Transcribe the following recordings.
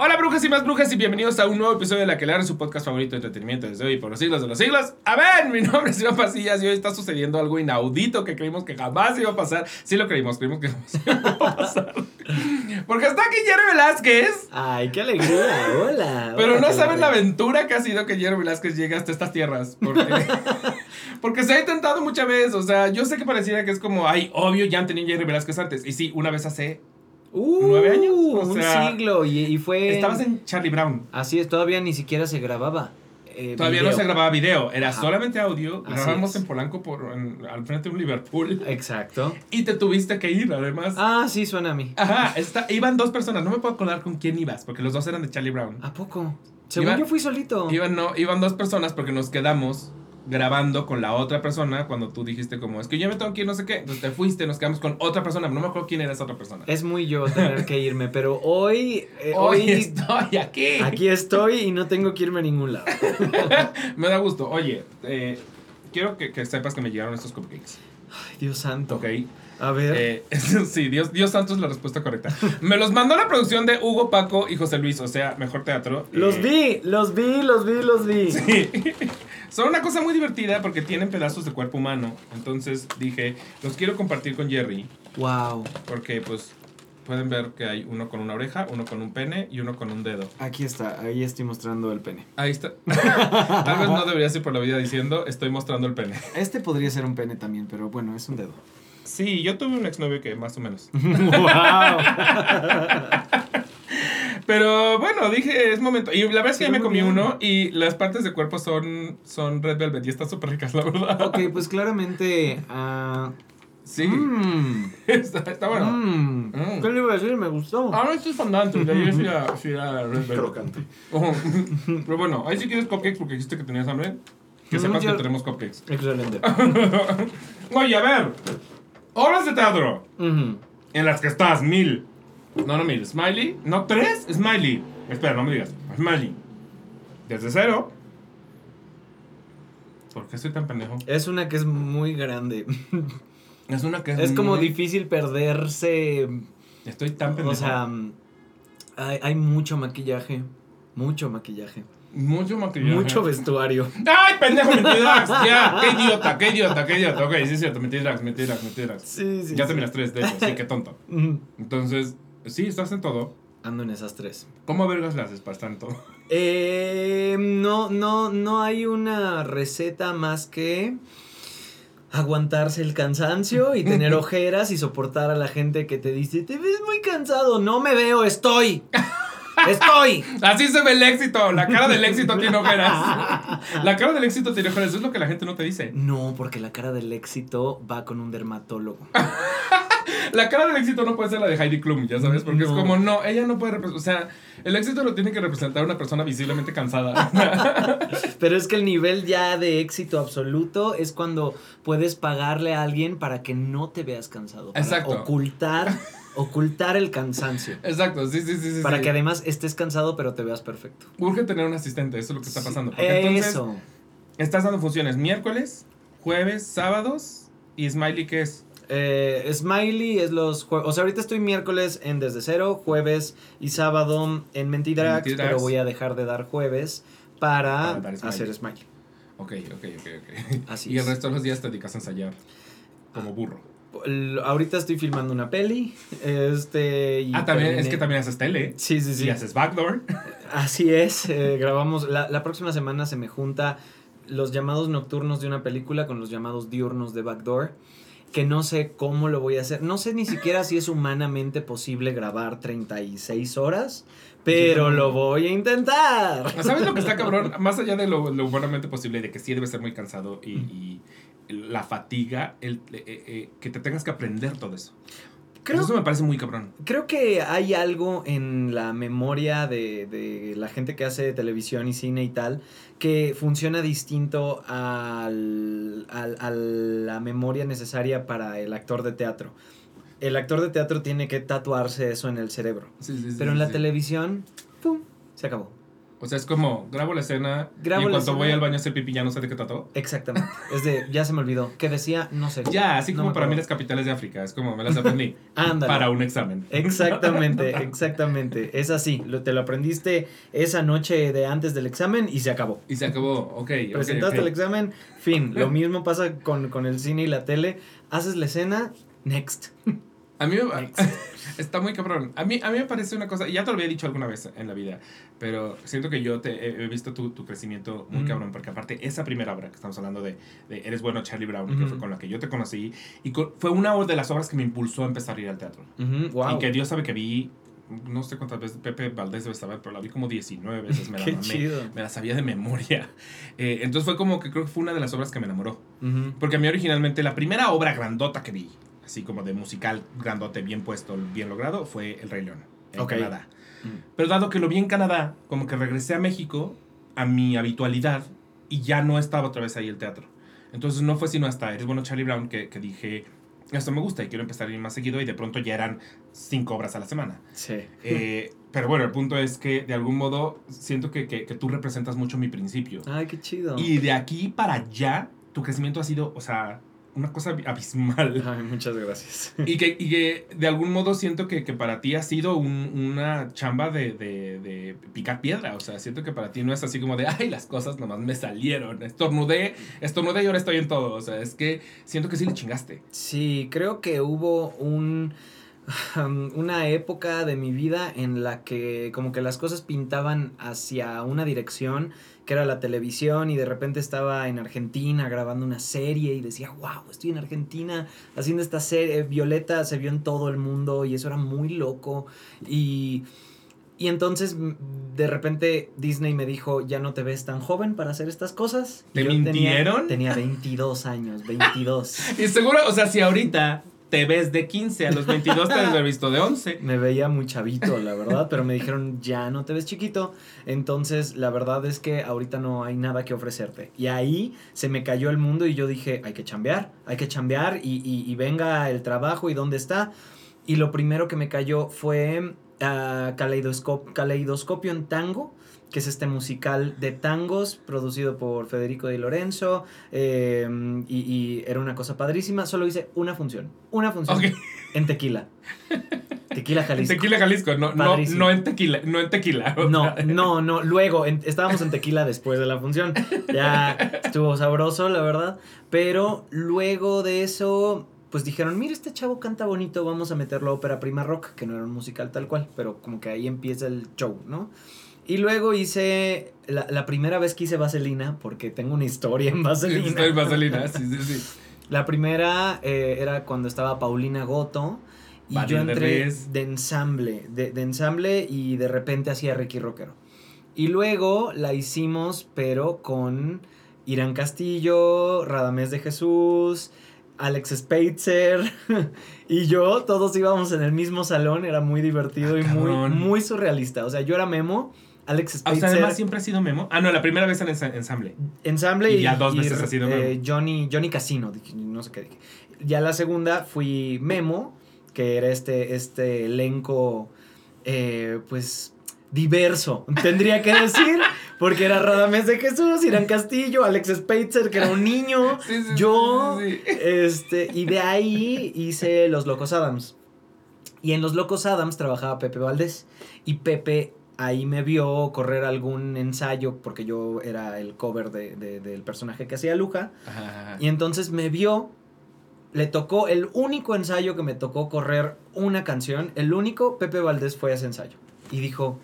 Hola brujas y más brujas y bienvenidos a un nuevo episodio de La que le su podcast favorito de entretenimiento desde hoy y por los siglos de los siglos. A ver, mi nombre es Iván Pasillas y hoy está sucediendo algo inaudito que creímos que jamás iba a pasar. Sí lo creímos, creímos que jamás iba a pasar. Porque está aquí Jerry Velázquez. Ay, qué alegría, hola. Pero hola, no saben la aventura que ha sido que Jerry Velázquez llegue hasta estas tierras. Porque, porque se ha intentado muchas veces. O sea, yo sé que pareciera que es como, ay, obvio, ya han tenido Jerry Velázquez antes. Y sí, una vez hace. Uh, ¿Nueve años? O un sea, siglo y, y fue... Estabas en Charlie Brown. Así es, todavía ni siquiera se grababa. eh, Todavía no se grababa video, era Ajá. solamente audio. Así Grabamos es. en Polanco por, en- al frente de un Liverpool. Exacto. Y te tuviste que ir, además. Ah, sí, suena a mí. Ajá, está, iban dos personas. No me puedo acordar con quién ibas, porque los dos eran de Charlie Brown. ¿A poco? Según yo fui solito. Iban, no, iban dos personas porque nos quedamos grabando con la otra persona cuando tú dijiste como, es que yo me tengo que ir, no sé qué. Entonces te fuiste, nos quedamos con otra persona. No me acuerdo quién era esa otra persona. Es muy yo tener que irme, pero hoy... eh, Hoy hoy estoy aquí. aquí estoy y no tengo que irme a ningún lado. me da gusto. Oye, eh, quiero que, que sepas que me llegaron estos cupcakes. Ay, Dios santo. Ok. A ver. Eh, sí, Dios, Dios santo es la respuesta correcta. Me los mandó la producción de Hugo, Paco y José Luis, o sea, mejor teatro. los Eh, vi, los vi, los vi, los vi. Sí. Son una cosa muy divertida porque tienen pedazos de cuerpo humano. Entonces dije, los quiero compartir con Jerry. Wow. Porque pues pueden ver que hay uno con una oreja, uno con un pene y uno con un dedo. Aquí está, ahí estoy mostrando el pene. Ahí está. Tal vez no deberías ir por la vida diciendo, estoy mostrando el pene. Este podría ser un pene también, pero bueno, es un dedo. Sí, yo tuve un exnovio que más o menos. wow. Pero bueno, dije, es momento. Y la verdad es que ya me comí bien. uno y las partes de cuerpo son, son red velvet y están súper ricas, la verdad. ok, pues claramente. ah, Sí, mm, está, está bueno. mm. Mm. ¿Qué le iba a decir? Me gustó. Ahora estoy fondante, de ayer sí era, sí era red velvet. Crocante. Ojo. Pero bueno, ahí sí quieres cupcakes porque dijiste que tenías hambre. Que Mm, sepas que tenemos cupcakes. Excelente. Oye, a ver. Obras de teatro en las que estás, mil. No, no mil. Smiley. No, tres. Smiley. Espera, no me digas. Smiley. Desde cero. ¿Por qué soy tan pendejo? Es una que es muy grande. Es una que es. Es como muy- difícil perderse. Estoy tan pendejo. O sea, hay, hay mucho maquillaje. Mucho maquillaje. mucho maquillaje. Mucho vestuario. ¡Ay, pendejo! Mentidrax. Ya, qué idiota, qué idiota, qué idiota. Ok, sí es cierto. Mentidrax, mentidrax, mentidrax. Sí, sí. Ya sí. te miras tres, de hecho. Sí, qué tonto. Entonces, sí, estás en todo. Ando en esas tres. ¿Cómo vergas las haces para estar en todo? Eh, no, no, no hay una receta más que aguantarse el cansancio y tener ojeras y soportar a la gente que te dice, te ves muy cansado, no me veo, estoy. Estoy. Así se ve el éxito. La cara del éxito tiene ojeras. La cara del éxito tiene ojeras. Eso es lo que la gente no te dice. No, porque la cara del éxito va con un dermatólogo. La cara del éxito no puede ser la de Heidi Klum, ya sabes, porque es como, no, ella no puede representar, o sea, el éxito lo tiene que representar una persona visiblemente cansada. Pero es que el nivel ya de éxito absoluto es cuando puedes pagarle a alguien para que no te veas cansado. Para Exacto. Ocultar, ocultar el cansancio. Exacto, sí, sí, sí, sí. Para sí. que además estés cansado pero te veas perfecto. Urge tener un asistente, eso es lo que está pasando. Porque entonces, Eso. estás dando funciones miércoles, jueves, sábados, y Smiley, ¿qué es? Eh, Smiley es los. O sea, ahorita estoy miércoles en Desde Cero, jueves y sábado en Mentidrax, En Mentidrax. pero voy a dejar de dar jueves para, Smiley. hacer Smiley. Ok, ok, ok, ok. Así y el es. resto de los días te dedicas a ensayar como burro. Ahorita estoy filmando una peli. Este. y ah, también, es que también haces tele. Sí, sí, sí. Y haces backdoor. Así es, eh, grabamos, la, la próxima semana se me junta los llamados nocturnos de una película con los llamados diurnos de Backdoor, que no sé cómo lo voy a hacer, no sé ni siquiera si es humanamente posible grabar 36 horas, pero lo voy a intentar. ¿Sabes lo que está cabrón? Más allá de lo, lo humanamente posible, de que sí debe ser muy cansado y, y la fatiga, el, eh, eh, que te tengas que aprender todo eso. Creo, Eso me parece muy cabrón. creo que hay algo en la memoria de, de la gente que hace televisión y cine y tal que funciona distinto al, al- a la memoria necesaria para el actor de teatro. El actor de teatro tiene que tatuarse eso en el cerebro. Sí, sí, sí, Pero en la televisión, ¡pum! Se acabó. O sea, es como, grabo la escena Grabo y en cuanto voy al baño a hacer pipí ya no sé de qué trató. Exactamente. Es de, ya se me olvidó. ¿Qué decía? No sé. Ya, así No como para mí las capitales de África. Es como, me las aprendí Ándale. para un examen. Exactamente, exactamente. Es así. Lo, te lo aprendiste esa noche de antes del examen y se acabó. Y se acabó, ok. Presentaste el examen, fin. Lo mismo pasa con, con el cine y la tele. Haces la escena, next. A mí me está muy cabrón. A mí, a mí me parece una cosa, ya te lo había dicho alguna vez en la vida, pero siento que yo te he, visto tu, tu crecimiento muy Ujú. cabrón, porque aparte esa primera obra que estamos hablando de, de Eres bueno Charlie Brown, que Ujú. fue con la que yo te conocí, y co- fue una de las obras que me impulsó a empezar a ir al teatro. wow. Y que Dios sabe que vi, no sé cuántas veces, Pepe Valdés debe saber, pero la vi como 19 veces, me la chido. Me la sabía de memoria. Eh, entonces fue como que creo que fue una de las obras que me enamoró. Porque a mí originalmente la primera obra grandota que vi, así como de musical grandote, bien puesto, bien logrado, fue El Rey León, en Ok. Canadá. Mm. Pero dado que lo vi en Canadá, como que regresé a México, a mi habitualidad, y ya no estaba otra vez ahí el teatro. Entonces no fue sino hasta Eres bueno Charlie Brown que, que dije, esto me gusta y quiero empezar a ir más seguido, y de pronto ya eran cinco obras a la semana. Sí. Eh, pero bueno, el punto es que de algún modo siento que, que, que tú representas mucho mi principio. Ay, qué chido. Y de aquí para allá, tu crecimiento ha sido, o sea, una cosa abismal. Ay, muchas gracias. Y que, y que de algún modo siento que, que para ti ha sido un- una chamba de, de- de picar piedra. O sea, siento que para ti no es así como de, ay, las cosas nomás me salieron. Estornudé, estornudé y ahora estoy en todo. O sea, es que siento que sí le chingaste. Sí, creo que hubo un um, una época de mi vida en la que como que las cosas pintaban hacia una dirección que era la televisión y de repente estaba en Argentina grabando una serie y decía, wow, estoy en Argentina haciendo esta serie, Violeta se vio en todo el mundo y eso era muy loco y... Y entonces de repente Disney me dijo, ya no te ves tan joven para hacer estas cosas. ¿Te yo tenía- mintieron? Tenía 22 años, 22. Y seguro, o sea, si ahorita te ves de 15 a los 22, te haber visto de 11. Me veía muy chavito, la verdad, pero me dijeron, ya no te ves chiquito. Entonces, la verdad es que ahorita no hay nada que ofrecerte. Y ahí se me cayó el mundo y yo dije, hay que chambear, hay que chambear y, y- venga el trabajo y dónde está. Y lo primero que me cayó fue Caleidoscop- Caleidoscopio en Tango, que es este musical de tangos producido por Federico Di Lorenzo. eh, y, y era una cosa padrísima. Solo hice una función, una función en tequila. Tequila Jalisco. Tequila Jalisco, no, no, Padrísimo. no en tequila, no en tequila. No, no, no. Luego, en- estábamos en tequila después de la función. Ya estuvo sabroso, la verdad. Pero luego de eso, pues dijeron, mira, este chavo canta bonito, vamos a meterlo a ópera prima rock, que no era un musical tal cual, pero como que ahí empieza el show, ¿no? Y luego hice, la, la primera vez que hice Vaselina, porque tengo una historia en Vaselina. Estoy vaselina, sí, sí, sí. La primera eh, era cuando estaba Paulina Goto. Y yo de entré de ensamble, de, de ensamble y de repente hacía Ricky Rockero. Y luego la hicimos, pero con Irán Castillo, Radamés de Jesús, Alex Speitzer y yo, todos íbamos en el mismo salón, era muy divertido Ah, y muy, muy surrealista. O sea, yo era Memo, Alex Ah, o sea, además siempre ha sido Memo. Ah, no, la primera vez en ensa- ensamble. ensamble Y ya dos veces ha sido eh, Memo. Johnny, Johnny Casino, no sé qué dije. Ya la segunda fui Memo, que era este, este elenco, eh, pues, diverso, tendría que decir, porque era Radamés de Jesús, Irán Castillo, Alex Speitzer, que era un niño, Sí, sí, yo, sí. este, y de ahí hice Los Locos Adams. Y en Los Locos Adams trabajaba Pepe Valdés. Y Pepe ahí me vio correr algún ensayo, porque yo era el cover de- de- del personaje que hacía Luja. Ajá. Y entonces me vio, le tocó el único ensayo que me tocó correr una canción, el único, Pepe Valdés fue a ese ensayo. Y dijo,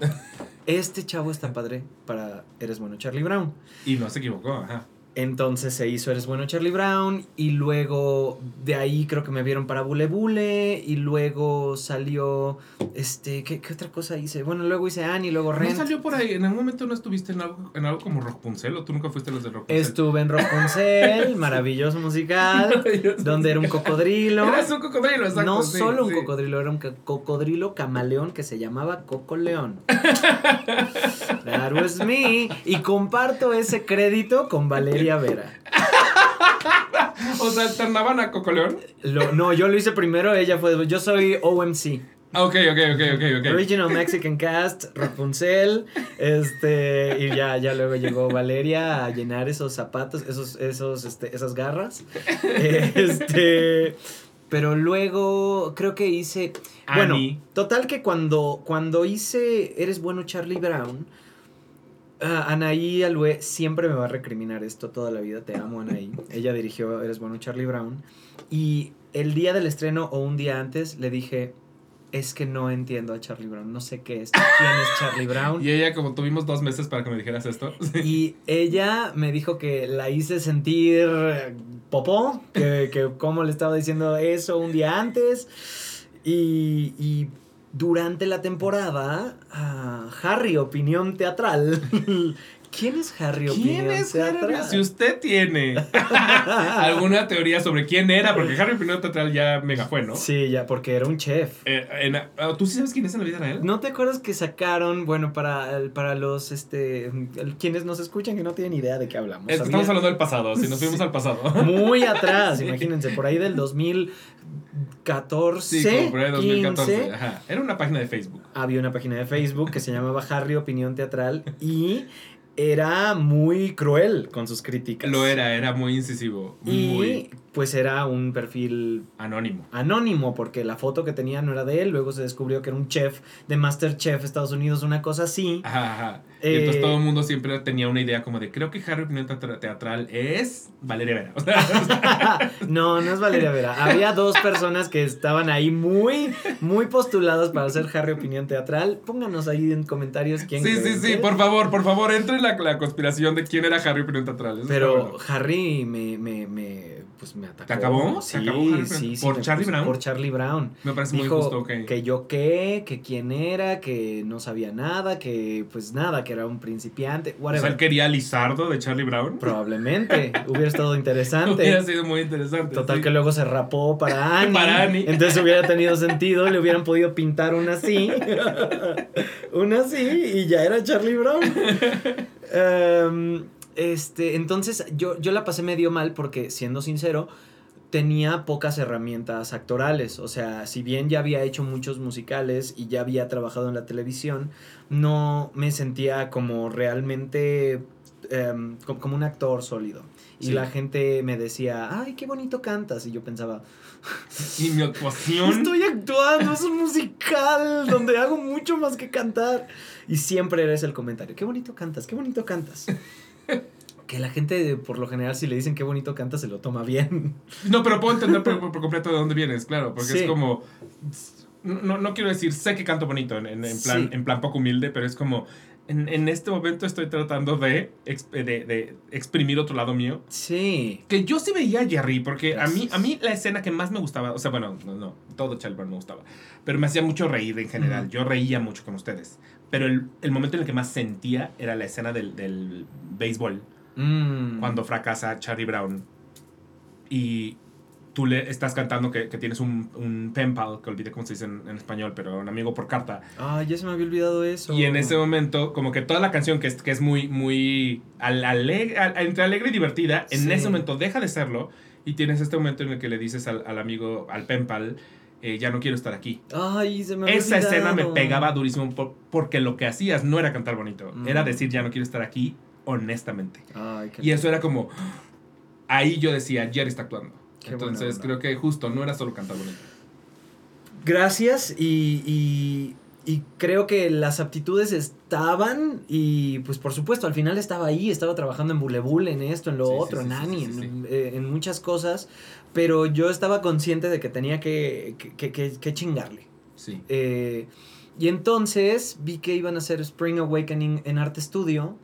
este chavo está padre para Eres Bueno Charlie Brown. Y no se equivocó, ajá. Entonces se hizo Eres Bueno Charlie Brown y luego de ahí creo que me vieron para Bule Bule y luego salió, este, ¿qué, qué otra cosa hice? Bueno, luego hice Annie, luego ¿No Rent. salió por ahí? ¿En algún momento no estuviste en algo, en algo como Rockpunzel o tú nunca fuiste a los de Rockpunzel? Estuve en Rapunzel, maravilloso musical, donde era un cocodrilo. Eras un cocodrilo, exacto. no sí, solo un cocodrilo, era un cocodrilo camaleón que se llamaba Coco León. That was me. Y comparto ese crédito con Valeria Vera. O sea, alternaban a Cocoleón. Lo- no, yo lo hice primero, ella fue. Yo soy OMC. Ok, ok, ok, ok, ok. Original Mexican Cast, Rapunzel, este, y ya, ya luego llegó Valeria a llenar esos zapatos, esos, esos, este, esas garras. Este, pero luego creo que hice, bueno, Annie. total que cuando, cuando hice Eres bueno Charlie Brown, ah, Anaí Alue siempre me va a recriminar esto toda la vida, te amo Anaí. Ella dirigió Eres bueno Charlie Brown y el día del estreno o un día antes le dije, es que no entiendo a Charlie Brown, no sé qué es, quién es Charlie Brown. Y ella, como tuvimos dos meses para que me dijeras esto. Y ella me dijo que la hice sentir popó, que, que como le estaba diciendo eso un día antes. Y, y durante la temporada, ah, Harry, opinión teatral. ¿Quién es Harry, opinión ¿Quién es Harry? teatral? Si usted tiene alguna teoría sobre quién era, porque Harry Opinión Teatral ya mega fue, ¿no? Sí, ya, porque era un chef. Eh, en- ah, ¿Tú sí sabes quién es en la vida real? ¿No te acuerdas que sacaron, bueno, para, para los, este, quienes nos escuchan que no tienen idea de qué hablamos? Es estamos hablando del pasado, si nos fuimos Sí. al pasado. Muy atrás, Sí. imagínense, por ahí del 2014, Sí, como por ahí 2014. 15, Ajá. Era una página de Facebook. había una página de Facebook que se llamaba Harry Opinión Teatral y era muy cruel con sus críticas. Lo era, era muy incisivo. Y Muy pues era un perfil anónimo. anónimo porque la foto que tenía no era de él, luego se descubrió que era un chef de Masterchef Estados Unidos, una cosa así. Ajá, ajá. Y Eh, entonces todo el mundo siempre tenía una idea como de, creo que Harry Opinión Teatra- Teatral es Valeria Vera. O sea, no, no es Valeria Vera. Había dos personas que estaban ahí muy, muy postuladas para hacer Harry Opinión Teatral. Pónganos ahí en comentarios quién sí, sí, sí, por favor, por favor, entre en la, la conspiración de quién era Harry. Eso está Pero bueno. Harry me, me, me, pues me atacó. ¿Te acabó? Sí, ¿Te acabó Harry Opinión- sí, sí, por Charlie Brown? Por Charlie Brown. Me parece muy justo, ok. que yo qué, que quién era, que no sabía nada, que pues nada, que era un principiante, O sea, él quería a Lizardo de Charlie Brown. Probablemente hubiera estado Hubiera interesante. sido muy interesante. Total sí. que luego se rapó para Annie. Para Annie. Entonces hubiera tenido sentido, le hubieran podido pintar una así. una así y ya era Charlie Brown. Em, este, entonces yo, yo la pasé medio mal porque, siendo sincero, tenía pocas herramientas actorales. O sea, si bien ya había hecho muchos musicales y ya había trabajado en la televisión, no me sentía como realmente em, co- como un actor sólido. Y Sí. la gente me decía, ay, qué bonito cantas. Y yo pensaba, Y mi actuación. estoy actuando, es un musical donde hago mucho más que cantar. Y siempre eres el comentario, qué bonito cantas, qué bonito cantas. Que la gente, por lo general, si le dicen qué bonito cantas, se lo toma bien. No, pero puedo entender por, por completo de dónde vienes, claro, porque Sí. es como. No, no quiero decir, sé que canto bonito en, en- en plan, Sí. en plan poco humilde, pero es como. En, en este momento estoy tratando de, de, de exprimir otro lado mío. Sí. Que yo sí veía a Jerry, porque a mí, a mí la escena que más me gustaba, o sea, bueno, no, no, todo Charlie Brown me gustaba, pero me hacía mucho reír en general. Yo reía mucho con ustedes. Pero el, el momento en el que más sentía era la escena del, del béisbol, Mm. cuando fracasa Charlie Brown y tú le estás cantando que, que tienes un, un pen pal, que olvidé cómo se dice en, en español, pero un amigo por carta. Ay, ya se me había olvidado eso. Y en ese momento, como que toda la canción que es, que es muy, muy al- ale- al- entre alegre y divertida, en Sí. ese momento deja de serlo y tienes este momento en el que le dices al, al amigo, al pen pal, eh, ya no quiero estar aquí. Ay, se me había Esa escena me pegaba durísimo por- porque lo que hacías no era cantar bonito, Mm. era decir ya no quiero estar aquí honestamente. Ay, qué Y eso era como, ahí yo decía, Jerry está actuando. Qué Entonces creo que justo no era solo cantar bonito. Gracias y, y, y creo que las aptitudes estaban y pues por supuesto al final estaba ahí, estaba trabajando en Bulebule, en esto, en lo Sí, otro, sí, en Annie, sí, sí. en, eh, en muchas cosas, pero yo estaba consciente de que tenía que, que, que- que- que chingarle. Sí. Eh, y entonces vi que iban a hacer Spring Awakening en Arte Studio.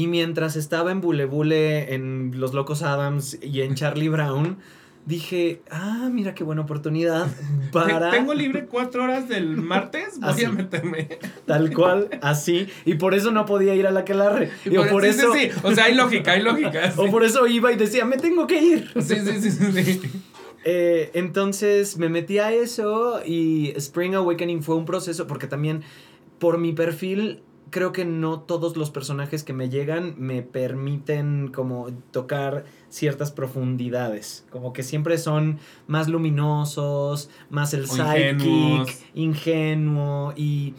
Y mientras estaba en Bule Bule, en Los Locos Adams y en Charlie Brown, dije, ah, mira qué buena oportunidad para... Tengo libre cuatro horas del martes, voy Así. a meterme. Tal cual, así. Y por eso no podía ir a la Aquelarre. Y por, sí, eso... Sí, sí, o sea, hay lógica, hay lógica. O por eso iba y decía, me tengo que ir. sí, sí, sí, sí, sí. Eh, entonces me metí a eso y Spring Awakening fue un proceso porque también por mi perfil creo que no todos los personajes que me llegan me permiten como tocar ciertas profundidades. Como que siempre son más luminosos, más el O psychic, ingenuos. ingenuo y...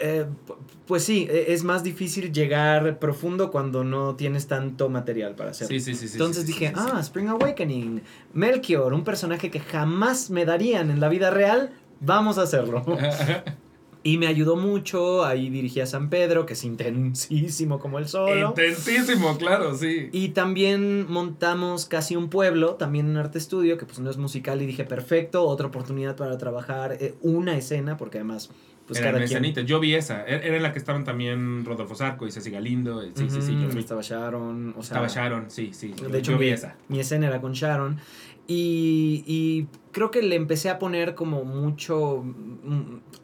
eh, pu- pues sí, e- es más difícil llegar profundo cuando no tienes tanto material para hacerlo. Sí, sí, sí. Entonces sí, sí, dije, sí. ah, Spring Awakening, Melchior, un personaje que jamás me darían en la vida real, vamos a hacerlo. Y me ayudó mucho, ahí dirigí a San Pedro, que es intensísimo como el solo. Intensísimo, claro, sí. Y también montamos casi un pueblo, también en Arte Estudio, que pues no es musical, y dije, perfecto, otra oportunidad para trabajar eh, una escena, porque además, pues Era cada en quien... escenita. Yo vi esa. Era era en la que estaban también Rodolfo Zarco y Ceci Galindo. Sí, sí, sí. Yo vi. Estaba Sharon, o sea... Estaba Sharon, sí, sí. De hecho, yo vi mi, esa. mi escena era con Sharon. Y, y creo que le empecé a poner como mucho.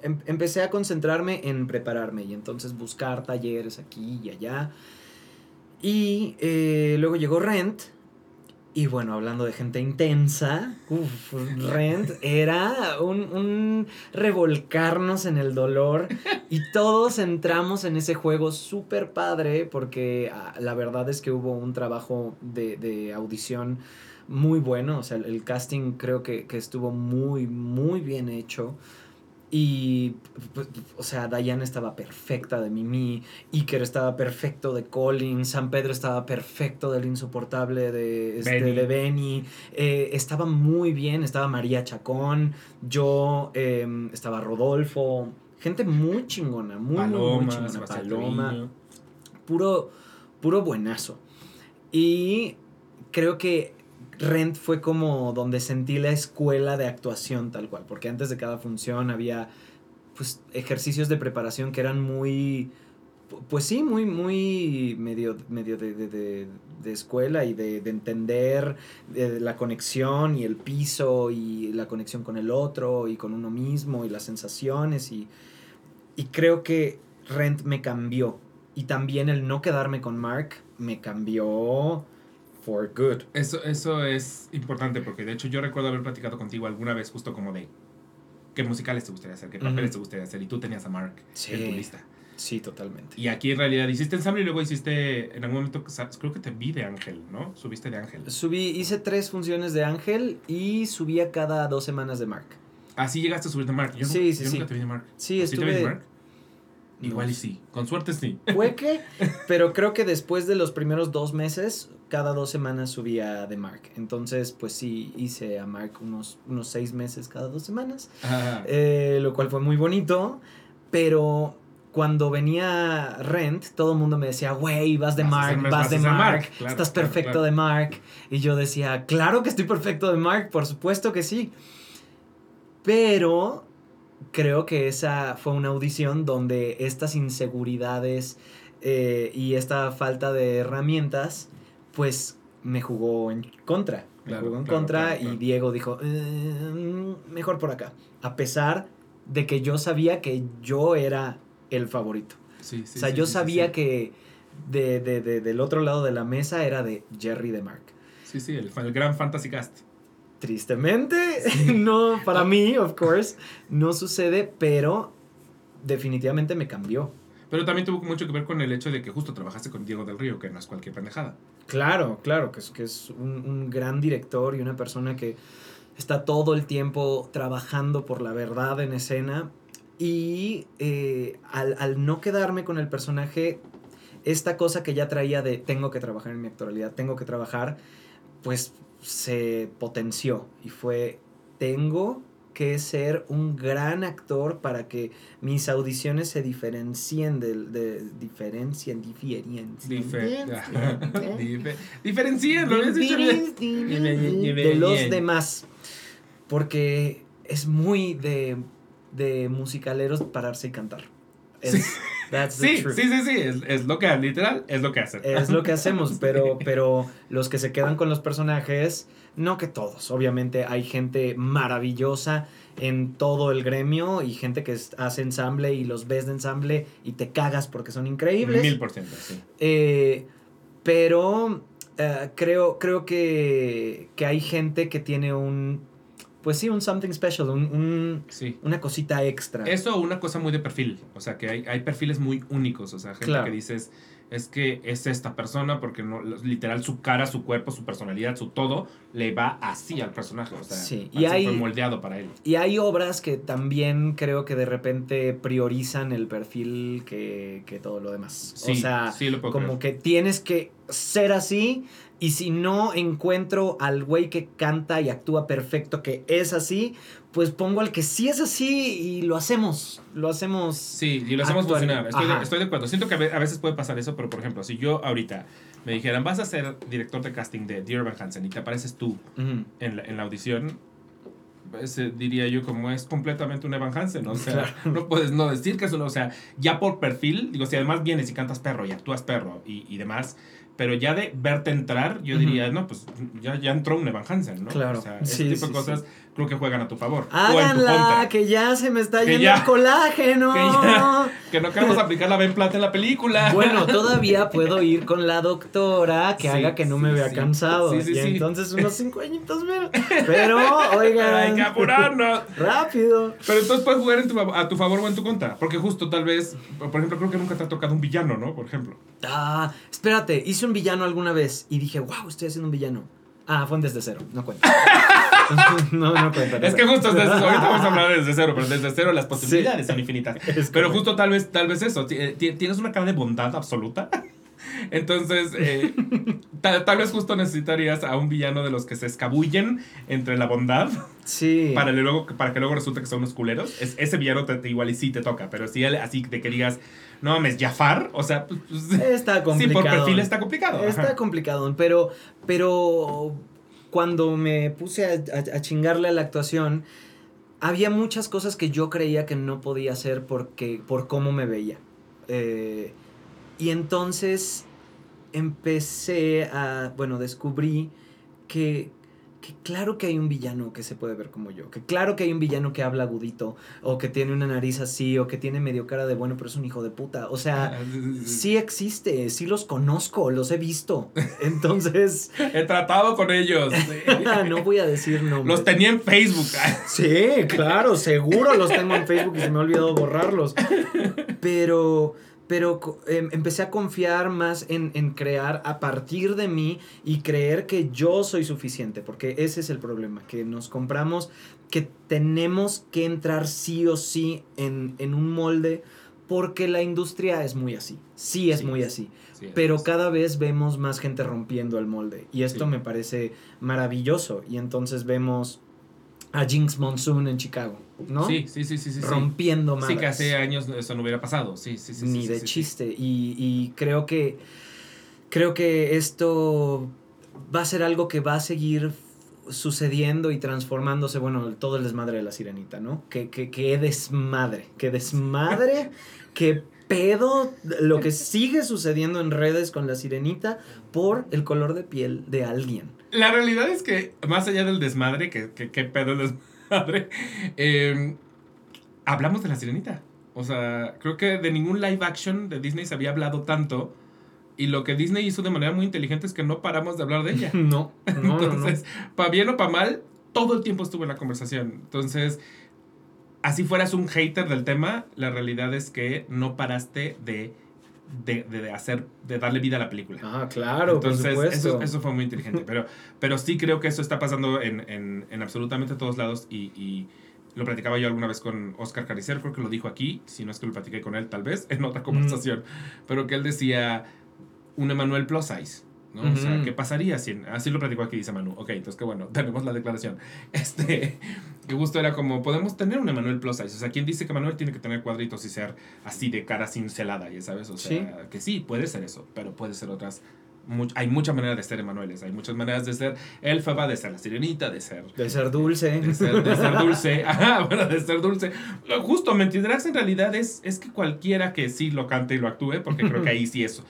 Em- empecé a concentrarme en prepararme y entonces buscar talleres aquí y allá. Y eh, luego llegó Rent. Y bueno, hablando de gente intensa, uf, Rent era un, un revolcarnos en el dolor y todos entramos en ese juego súper padre porque ah, la verdad es que hubo un trabajo de, de audición muy bueno, o sea, el, el casting creo que, que estuvo muy, muy bien hecho. Y, pues, o sea, Diane estaba perfecta de Mimi, Iker estaba perfecto de Colin, San Pedro estaba perfecto del insoportable de, este, Benny. de Benny, eh, estaba muy bien, estaba María Chacón, yo, eh, estaba Rodolfo, gente muy chingona, muy, muy, chingona, Paloma, puro, puro buenazo. Y creo que Rent fue como donde sentí la escuela de actuación tal cual, porque antes de cada función había pues ejercicios de preparación que eran muy pu- pues sí, muy, muy medio, medio de, de- de- escuela y de, de entender eh, la conexión y el piso y la conexión con el otro y con uno mismo y las sensaciones y, y creo que Rent me cambió. Y también el no quedarme con Mark me cambió for good. Eso, eso es importante porque de hecho yo recuerdo haber platicado contigo alguna vez justo como de qué musicales te gustaría hacer, qué papeles te gustaría hacer y tú tenías a Mark Sí. en tu lista. Sí, totalmente. Y aquí en realidad hiciste ensamble y luego hiciste en algún momento creo que te vi de Ángel, ¿no? Subiste de Ángel. Subí, hice tres funciones de Ángel y subía cada dos semanas de Mark. Así llegaste a subir de Mark. Yo, Sí, sí, yo sí. nunca te vi de Mark. Sí, ¿Sí te vi de estuve... Mark? Igual y sí. Con suerte sí. Fue que, pero creo que después de los primeros dos meses, cada dos semanas subía de Mark. Entonces, pues sí, hice a Mark unos, unos seis meses cada dos semanas, eh, lo cual fue muy bonito, pero cuando venía Rent, todo el mundo me decía, güey, vas de Vas Mark, vas, de Mark, Mark". Claro, estás claro, perfecto claro. de Mark. Y yo decía, claro que estoy perfecto de Mark, por supuesto que sí. Pero creo que esa fue una audición donde estas inseguridades eh, y esta falta de herramientas, pues me jugó en contra. Me Claro, jugó en claro, contra claro, y Diego dijo, "Eh, mejor por acá. A pesar de que yo sabía que yo era el favorito. Sí, sí, o sea, sí, yo sabía que de, de- de- del otro lado de la mesa era de Jerry de Mark. Sí, sí, el, el gran Fantasy Cast. Tristemente, no, para mí, of course, no sucede, pero definitivamente me cambió. Pero también tuvo mucho que ver con el hecho de que justo trabajaste con Diego del Río, que no es cualquier pendejada. Claro, claro, que es, que es un, un gran director y una persona que está todo el tiempo trabajando por la verdad en escena. Y eh, al, al no quedarme con el personaje, esta cosa que ya traía de tengo que trabajar en mi actualidad, tengo que trabajar, pues se potenció y fue tengo que ser un gran actor para que mis audiciones se diferencien del de, diferencien lo de los demás. Porque es muy de, de musicaleros pararse y cantar. Es, Sí. that's the Sí, truth. sí, sí, sí, es, es lo que, literal, es lo que hacen. Es lo que hacemos, pero, pero los que se quedan con los personajes, no que todos, obviamente hay gente maravillosa en todo el gremio y gente que hace ensamble y los ves de ensamble y te cagas porque son increíbles. Mil por ciento, sí. Eh, pero eh, creo, creo que, que hay gente que tiene un, pues sí, un something special, un, un- Sí. una cosita extra. Eso una cosa muy de perfil. O sea, que hay, hay perfiles muy únicos. O sea, gente Claro. que dices, es que es esta persona porque no, literal su cara, su cuerpo, su personalidad, su todo, le va así al personaje. O sea, Sí, y hay- fue moldeado para él. Y hay obras que también creo que de repente priorizan el perfil que, que todo lo demás. Sí, o sea, sí lo puedo como creer. que tienes que ser así y si no encuentro al güey que canta y actúa perfecto que es así, pues pongo al que sí es así y lo hacemos. Lo hacemos. Sí, y lo hacemos actual- funcionar. Estoy de, estoy de acuerdo. Siento que a ve- a veces puede pasar eso, pero por ejemplo, si yo ahorita me dijeran, vas a ser director de casting de Dear Evan Hansen y te apareces tú Ujú. en la, en la audición, pues, eh, diría yo como es completamente un Evan Hansen, ¿no? o sea, Claro. no puedes no decir que es uno, o sea, ya por perfil, digo, si además vienes y cantas perro y actúas perro y, y demás, pero ya de verte entrar, yo diría, no, pues ya, ya entró un Evan Hansen, ¿no? Claro. O sea, Sí, ese tipo sí, de cosas creo que juegan a tu favor. o en tu Háganla, contra. que ya se me está Que yendo ya- el colágeno. que ya- Que no queremos aplicar la Ben Plata en la película. Bueno, todavía puedo ir con la doctora que Sí, haga que no me vea sí. cansado. Sí, sí, y entonces unos cinco añitos menos. Pero, Pero hay oigan. que apurarnos. Rápido. Pero entonces puedes jugar en tu, a tu favor o en tu contra. Porque justo tal vez, por ejemplo, creo que nunca te ha tocado un villano, ¿no? Por ejemplo. Ah, espérate, hice un villano alguna vez y dije, wow, estoy haciendo un villano. Ah, fue desde cero, no cuenta. no, no cuenta. no Es que justo desde, ahorita vamos a hablar desde cero, pero desde cero las posibilidades son infinitas. Es Pero correcto. justo tal vez, tal vez eso, eh, ti- tienes una cara de bondad absoluta. Entonces, eh, ta- tal vez justo necesitarías a un villano de los que se escabullen entre la bondad Sí. para, que luego, para que luego resulte que son unos culeros. Es, ese villano te, te- igual y sí te toca, pero si él así de que digas, no mames, Jafar, o sea, pues, pues, Está sí, complicado. por perfil está complicado. Está ajá. complicado, pero, pero cuando me puse a, chingarle a la actuación, había muchas cosas que yo creía que no podía hacer porque, por cómo me veía. Eh, y entonces empecé a, bueno, descubrí que, que claro que hay un villano que se puede ver como yo, que claro que hay un villano que habla agudito, o que tiene una nariz así, o que tiene medio cara de bueno, pero es un hijo de puta. O sea, sí existe, sí los conozco, los he visto. Entonces, He tratado con ellos. no voy a decir nombres. Los tenía en Facebook. Sí, claro, seguro los tengo en Facebook y se me ha olvidado borrarlos. Pero, pero em, empecé a confiar más en, en crear a partir de mí y creer que yo soy suficiente, porque ese es el problema, que nos compramos, que tenemos que entrar sí o sí en, en un molde, porque la industria es muy así, sí es Sí. muy así. Sí, Pero cada vez vemos más gente rompiendo el molde. Y esto me parece maravilloso. Y entonces vemos a Jinx Monsoon en Chicago, ¿no? Sí, sí, sí, sí, sí. Rompiendo más. Sí, que hace años eso no hubiera pasado. Sí, sí, sí. Ni sí, de sí. chiste. Y, y creo que. Creo que esto va a ser algo que va a seguir sucediendo y transformándose, bueno, todo el desmadre de la sirenita, ¿no? Que, que, que desmadre, que desmadre, que pedo lo que sigue sucediendo en redes con la sirenita por el color de piel de alguien. La realidad es que, más allá del desmadre, que, que, que pedo el desmadre, eh, hablamos de la sirenita. O sea, creo que de ningún live action de Disney se había hablado tanto. Y lo que Disney hizo de manera muy inteligente es que no paramos de hablar de ella. No, no, no, no. Entonces, para bien o para mal, todo el tiempo estuvo en la conversación. Entonces, así fueras un hater del tema, la realidad es que no paraste de, de, de hacer, de darle vida a la película. Ah, claro, Entonces, por eso, eso fue muy inteligente. Pero, pero sí creo que eso está pasando en, en, en absolutamente todos lados. Y, y lo platicaba yo alguna vez con Oscar Caricero, creo que lo dijo aquí. Si no es que lo platiqué con él, tal vez, en otra conversación. Pero que él decía un Emanuel plus size. ¿No? O sea. ¿qué pasaría si... así lo platicó aquí, dice Manu. Ok, entonces qué bueno, tenemos la declaración. Este, que justo era como, podemos tener un Emanuel plus size. O sea, ¿quién dice que Emanuel tiene que tener cuadritos y ser así de cara cincelada, ya sabes? O sea, que sí, puede ser eso, pero puede ser otras... much- hay muchas maneras de ser Emanueles, hay muchas maneras de ser Elfaba, de ser la sirenita, de ser De ser dulce. de ser, de ser dulce. Ajá, bueno, de ser dulce. Justo, Mentidrax en realidad es, es que cualquiera que sí lo cante y lo actúe, porque creo que ahí sí es.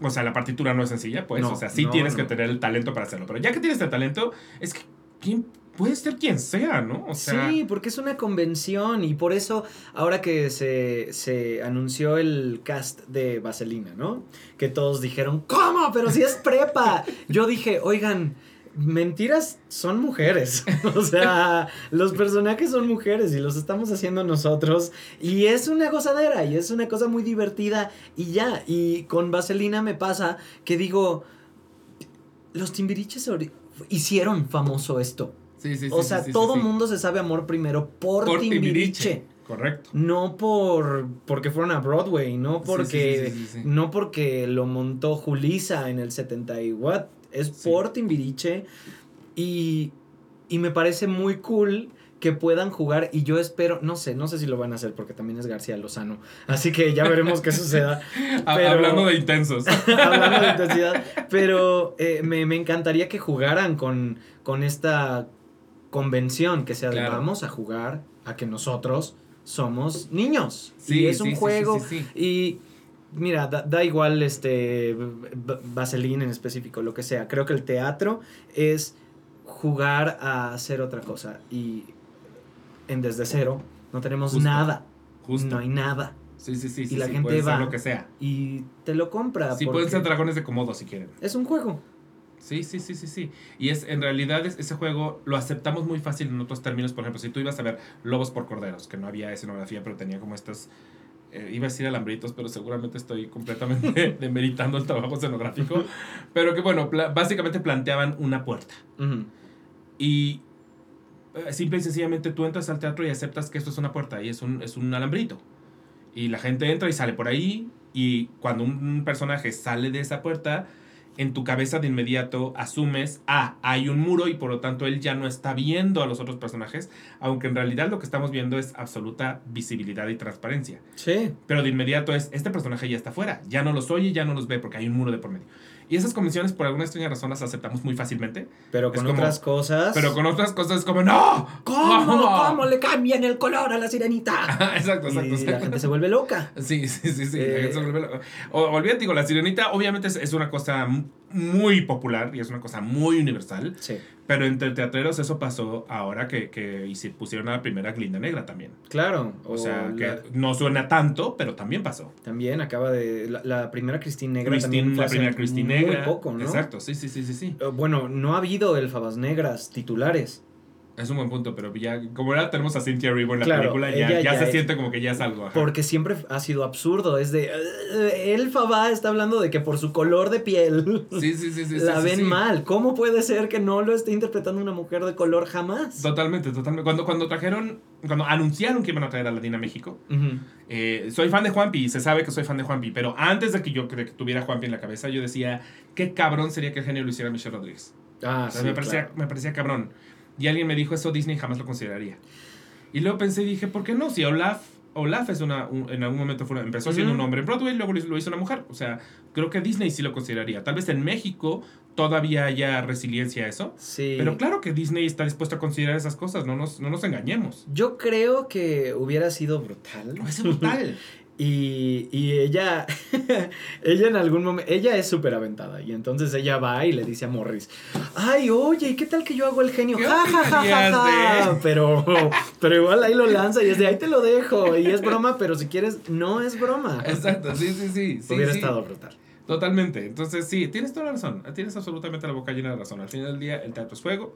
O sea, la partitura no es sencilla, pues. No, o sea, sí no, tienes no. que tener el talento para hacerlo. Pero ya que tienes el talento, es que ¿quién puede ser quien sea, ¿no? O sea, sí, porque es una convención y por eso ahora que se, se anunció el cast de Vaselina, ¿no? Que todos dijeron, ¿cómo? Pero si es prepa. Yo dije, oigan, mentiras son mujeres. o sea, los personajes son mujeres y los estamos haciendo nosotros. Y es una gozadera y es una cosa muy divertida y ya. Y con Vaselina me pasa que digo, los timbiriches hicieron famoso esto. Sí, sí, o sea, todo mundo se sabe amor primero por, timbiriche. Correcto. No por porque fueron a Broadway, no porque no porque lo montó Julisa en el 70 y what, es por Timbiriche y y me parece muy cool que puedan jugar y yo espero, no sé, no sé si lo van a hacer porque también es García Lozano, así que ya veremos qué suceda. hablando de intensos. hablando de intensidad, pero eh, me, encantaría que jugaran con, con esta convención, que sea de vamos a jugar a que nosotros somos niños. Sí, y es un juego. y mira, da, igual este Vaseline en específico, lo que sea. Creo que el teatro es jugar a hacer otra cosa. Y en desde cero no tenemos nada. No hay nada. Sí, sí, sí. Y la gente va. Lo que sea. Y te lo compra. Sí, pueden ser dragones de Komodo si quieren. Es un juego. Sí, sí, sí, sí, sí. Y es, en realidad ese juego lo aceptamos muy fácil en otros términos. Por ejemplo, si tú ibas a ver Lobos por Corderos, que no había escenografía, pero tenía como estas... Eh, iba a decir alambritos, pero seguramente estoy completamente demeritando el trabajo escenográfico. pero que bueno, básicamente planteaban una puerta. Y eh, simple y sencillamente tú entras al teatro y aceptas que esto es una puerta y es un, es un alambrito. Y la gente entra y sale por ahí. Y cuando un personaje sale de esa puerta, en tu cabeza de inmediato asumes, ah, hay un muro y por lo tanto él ya no está viendo a los otros personajes, aunque en realidad lo que estamos viendo es absoluta visibilidad y transparencia. Sí. Pero de inmediato es, este personaje ya está fuera, ya no los oye, ya no los ve porque hay un muro de por medio. Y esas convenciones, por alguna extraña razón, las aceptamos muy fácilmente. Pero con otras cosas. Pero con otras cosas es como, ¡No! ¿Cómo? ¿Cómo le cambian el color a la sirenita? exacto, exacto. Y la gente se vuelve loca. Sí, sí, sí. sí. La gente se vuelve loca. olvídate, digo, la sirenita obviamente es, es una cosa muy popular y es una cosa muy universal. Sí. Pero entre teatreros eso pasó ahora que, que y se pusieron a la primera Glinda Negra también. Claro. O, sea, que no suena tanto, pero también pasó. También acaba de... La, primera Cristina Negra Christine, también La primera Cristina Negra. Muy poco, ¿no? Exacto, sí, sí, sí, sí, sí. Eh, bueno, no ha habido elfabas negras titulares. Es un buen punto, pero ya, como ahora tenemos a Cynthia Erivo en la película, ya, ya, se siente como que ya es algo. Porque siempre ha sido absurdo. Es de. Elfa va, está hablando de que por su color de piel. Sí, sí, sí. sí la ven mal. ¿Cómo puede ser que no lo esté interpretando una mujer de color jamás? Totalmente, totalmente. Cuando, cuando trajeron. Cuando anunciaron que iban a traer a Latina a México, eh, soy fan de Juanpi y se sabe que soy fan de Juanpi, pero antes de que yo que tuviera Juanpi en la cabeza, yo decía, qué cabrón sería que el genio lo hiciera Michelle Rodríguez. Ah, sí, me, parecía, me parecía cabrón. Y alguien me dijo eso, Disney jamás lo consideraría. Y luego pensé y dije, ¿por qué no? Si Olaf, Olaf es una, en algún momento fue, empezó siendo un hombre en Broadway luego lo hizo una mujer. O sea, creo que Disney sí lo consideraría. Tal vez en México todavía haya resiliencia a eso. Sí. Pero claro que Disney está dispuesto a considerar esas cosas, no nos, no nos engañemos. Yo creo que hubiera sido brutal. Es brutal. Y, y ella, ella en algún momento, ella es súper aventada y entonces ella va y le dice a Morris, ay, oye, ¿y qué tal que yo hago el genio? Ja, ja, ja, ja, ja. Pero, pero igual ahí lo lanza y es de ahí te lo dejo y es broma, pero si quieres, no es broma. Exacto, sí, sí, sí. sí Hubiera sí. estado brutal. Totalmente. Entonces, sí, tienes toda la razón. Tienes absolutamente la boca llena de razón. Al final del día, el teatro es fuego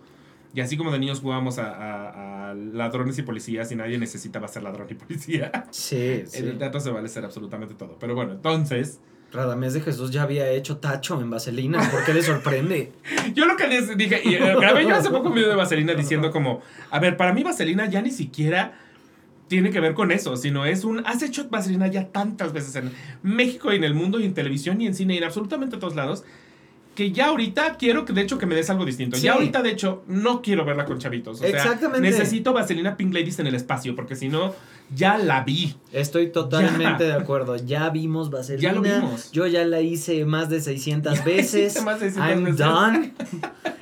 y así como de niños jugábamos a, ladrones y policías y nadie necesitaba ser ladrón y policía. Sí, En el teatro se vale ser absolutamente todo. Pero bueno, entonces... Radamés de Jesús ya había hecho tacho en Vaselina. ¿Por qué le sorprende? yo lo que les dije, y eh, grabé yo hace poco un video de Vaselina diciendo como, a ver, para mí Vaselina ya ni siquiera tiene que ver con eso, sino es un... Has hecho Vaselina ya tantas veces en México y en el mundo y en televisión y en cine y en absolutamente todos lados que ya ahorita quiero que de hecho que me des algo distinto. Ya ahorita de hecho no quiero verla con chavitos. O Exactamente. necesito Vaselina Pink Ladies en el espacio porque si no ya la vi. Estoy totalmente de acuerdo. Ya vimos Vaselina. Ya lo vimos. Yo ya la hice más de 600 veces. más de 600 I'm done.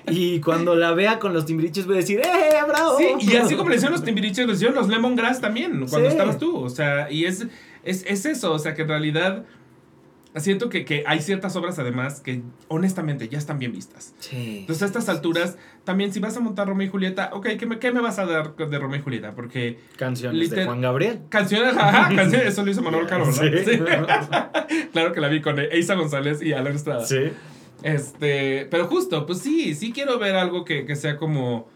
y cuando la vea con los timbiriches voy a decir, ¡eh, bravo! Sí, y así como le hicieron los timbiriches, le hicieron los lemongrass también cuando estabas tú. O sea, y es, es, es eso. O sea, que en realidad Siento que, que, hay ciertas obras además que honestamente ya están bien vistas. Sí. Entonces a estas alturas, también si vas a montar Romeo y Julieta, ok, ¿qué me, qué me vas a dar de Romeo y Julieta? Porque... Canciones de Juan Gabriel. Canciones, ajá, canciones, eso lo hizo Manuel Carlos, ¿Sí? claro que la vi con Eisa González y Alan Estrada. Sí. Este, pero justo, pues sí, sí quiero ver algo que, que sea como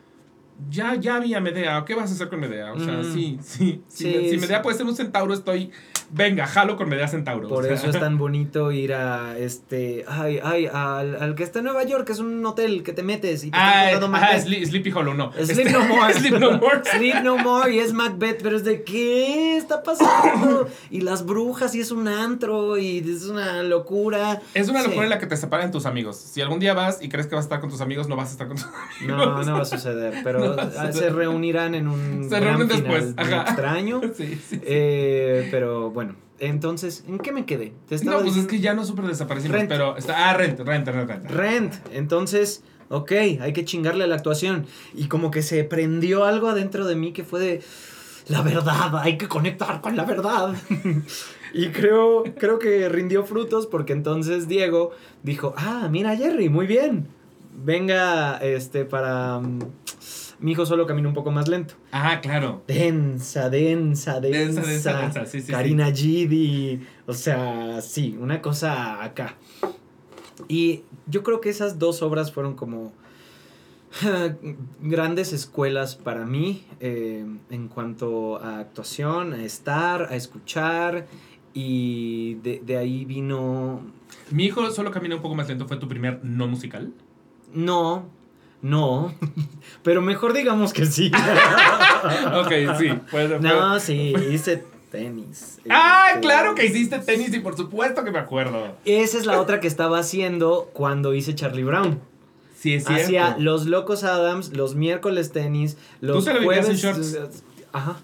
ya, ya vi a Medea, ¿qué vas a hacer con Medea? O sea, Mm. sí, sí. Si, Sí, me- si sí. Medea puede ser un centauro, estoy. Venga, jalo con Medea centauro. Por o sea. eso es tan bonito ir a este, ay, ay, al, al que está en Nueva York, que es un hotel que te metes y te Ah, están contando ah, Macbeth. Sle- Sleepy Hollow, no. Sleep Este, no more. Sleep No More. Sleep no more y es Macbeth, pero es de qué está pasando y las brujas y es un antro y es una locura. Es una Sí. locura en la que te separan tus amigos. Si algún día vas y crees que vas a estar con tus amigos, no vas a estar con tus amigos. No, no va a suceder, pero No va a se reunirán en un Se gran reúnen final después, ajá. extraño. Sí, sí. Eh, pero bueno, entonces, ¿en qué me quedé? Te No, pues es que ya no súper desaparecimos, Rent. pero está. Ah, rent, rent, rent, rent. Rent. Entonces, ok, hay que chingarle a la actuación. Y como que se prendió algo adentro de mí que fue de la verdad, hay que conectar con la verdad. y creo, creo que rindió frutos porque entonces Diego dijo, ah, mira Jerry, muy bien. Venga, este, para... mi hijo solo camina un poco más lento. Ah, claro. Densa, densa, densa. Densa, densa, densa, sí, sí, sí. Karina Gidi. O sea, sí, una cosa acá. Y yo creo que esas dos obras fueron como grandes escuelas para mí eh, en cuanto a actuación, a estar, a escuchar. Y de, de ahí vino... Mi hijo solo camina un poco más lento. ¿Fue tu primer no musical? No, no. Pero mejor digamos que sí. ok, sí. Fue- No, sí, hice tenis. Ah, Este, claro que hiciste tenis y por supuesto que me acuerdo. Esa es la otra que estaba haciendo cuando hice Charlie Brown. Sí, es cierto. Hacía los Locos Adams, los miércoles tenis, los te lo en shorts? Ajá.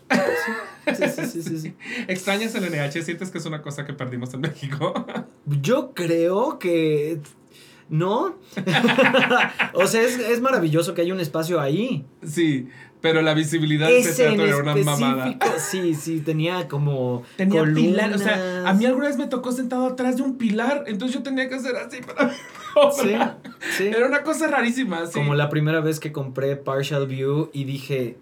Sí, sí, sí, sí, sí. ¿Extrañas el NH? ¿Sientes que es una cosa que perdimos en México? Yo creo que. No. o sea, es, es maravilloso que haya un espacio ahí. sí, pero la visibilidad de ese teatro era una mamada. sí, sí, tenía como. Tenía columnas. pilar, o sea, a mí alguna vez me tocó sentado atrás de un pilar, entonces yo tenía que hacer así para Sí, sí. Era una cosa rarísima, sí. Como la primera vez que compré Partial View y dije,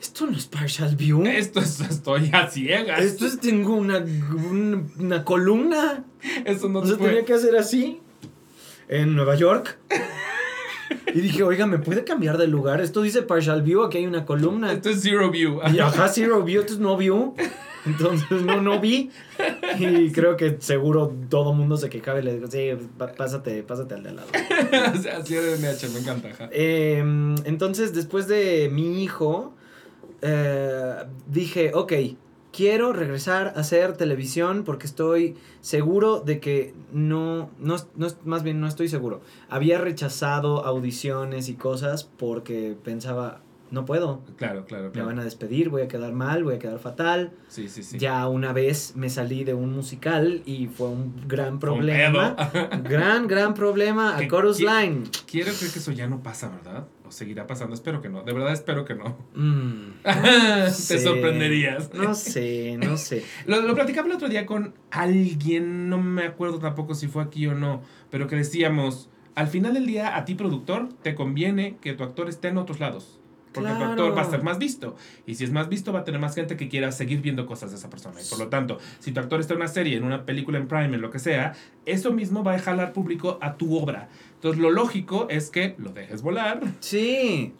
esto no es Partial View. Esto es, estoy a ciegas. Esto es, tengo una, un- una columna. Eso no O sea, fue. tenía que hacer así. En Nueva York. Y dije, oiga, ¿me puede cambiar de lugar? Esto dice Partial View, aquí hay una columna. Esto es Zero View. Y ajá, Zero View, esto es no view. Entonces, no, no vi. Y creo que seguro todo mundo se quejaba y le digo, sí, pásate, pásate al de al lado. o sea, así era NH, me encanta. ajá. Eh, entonces, después de mi hijo, eh, dije, ok, quiero regresar a hacer televisión porque estoy seguro de que no, no, no, más bien no estoy seguro. Había rechazado audiciones y cosas porque pensaba, no puedo, Claro, claro, me claro. van a despedir, voy a quedar mal, voy a quedar fatal. Sí, sí, sí. Ya una vez me salí de un musical y fue un gran un problema. pedo. Gran, gran problema. A ¿Qué- Chorus Line. Quiero creer que eso ya no pasa, ¿verdad? O seguirá pasando. Espero que no. De verdad espero que no. Mm. Te sé. sorprenderías. No sé, no sé. Lo, lo platicaba el otro día con alguien, no me acuerdo tampoco si fue aquí o no, pero que decíamos, al final del día a ti productor te conviene que tu actor esté en otros lados. Porque tu Claro. actor va a ser más visto. Y si es más visto, va a tener más gente que quiera seguir viendo cosas de esa persona. Y por lo tanto, si tu actor está en una serie, en una película en Prime, en lo que sea, eso mismo va a jalar público a tu obra. Entonces, lo lógico es que lo dejes volar. Sí,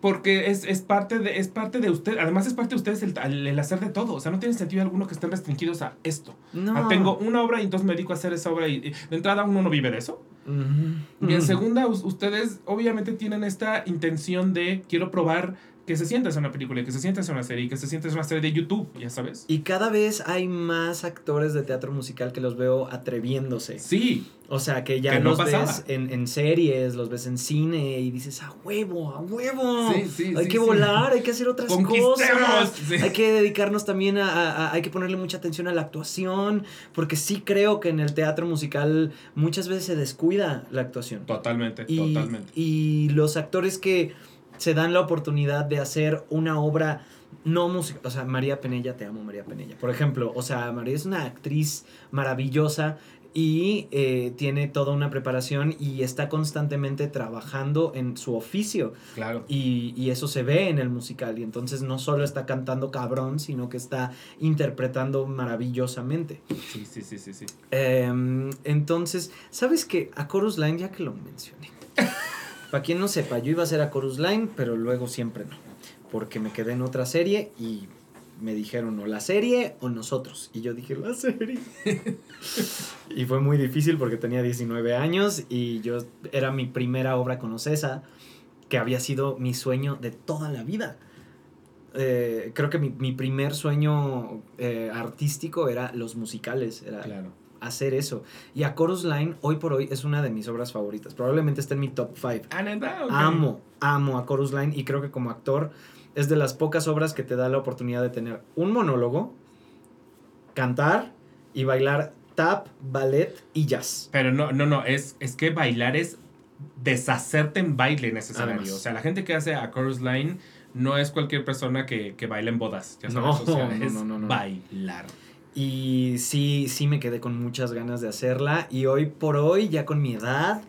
Porque es, es, parte de, es parte de usted, además es parte de ustedes el, el- hacer de todo. O sea, no tiene sentido alguno que estén restringidos a esto. no. Ah, tengo una obra y entonces me dedico a hacer esa obra y, y de entrada uno no vive de eso. Y en segunda, us- ustedes obviamente tienen esta intención de quiero probar que se sienta en una película, y que se sienta en una serie, y que se sienta en una serie de YouTube, ya sabes. Y cada vez hay más actores de teatro musical que los veo atreviéndose. Sí, O sea, que ya Que los ves en, en series, los ves en cine y dices, a huevo, a huevo. Sí, sí, hay sí, que volar, hay que hacer otras cosas. sí. Hay que dedicarnos también a, a- a- Hay que ponerle mucha atención a la actuación. Porque sí creo que en el teatro musical muchas veces se descuida la actuación. totalmente, Y, totalmente. y los actores que se dan la oportunidad de hacer una obra no música, o sea, María Penella, te amo María Penella. Por ejemplo, o sea, María es una actriz maravillosa y eh, tiene toda una preparación y está constantemente trabajando en su oficio. Claro. Y, y eso se ve en el musical. Y entonces no solo está cantando cabrón, sino que está interpretando maravillosamente. Sí, sí, sí, sí, sí. Em, entonces, ¿sabes qué? A Chorus Line, ya que lo mencioné. Para quien no sepa, yo iba a ser a Chorus Line, pero luego siempre no. Porque me quedé en otra serie y me dijeron o la serie o nosotros. Y yo dije, la serie. y fue muy difícil porque tenía 19 años y yo era mi primera obra con Ocesa, que había sido mi sueño de toda la vida. Eh, creo que mi, mi primer sueño eh, artístico era los musicales, era Claro. Hacer eso. Y A Chorus Line, hoy por hoy, es una de mis obras favoritas. Probablemente esté en mi top 5. Ah. Amo, amo a Chorus Line y creo que como actor es de las pocas obras que te da la oportunidad de tener un monólogo, cantar y bailar tap, ballet y jazz. Pero no, no, no, es, es que bailar es deshacerte en baile en ese escenario. Además. O sea, la gente que hace a Chorus Line no es cualquier persona que, que baila en bodas, ya sabes. No, o sea, no, es no, no, no. bailar. Y sí, sí me quedé con muchas ganas de hacerla. Y hoy por hoy, ya con mi edad,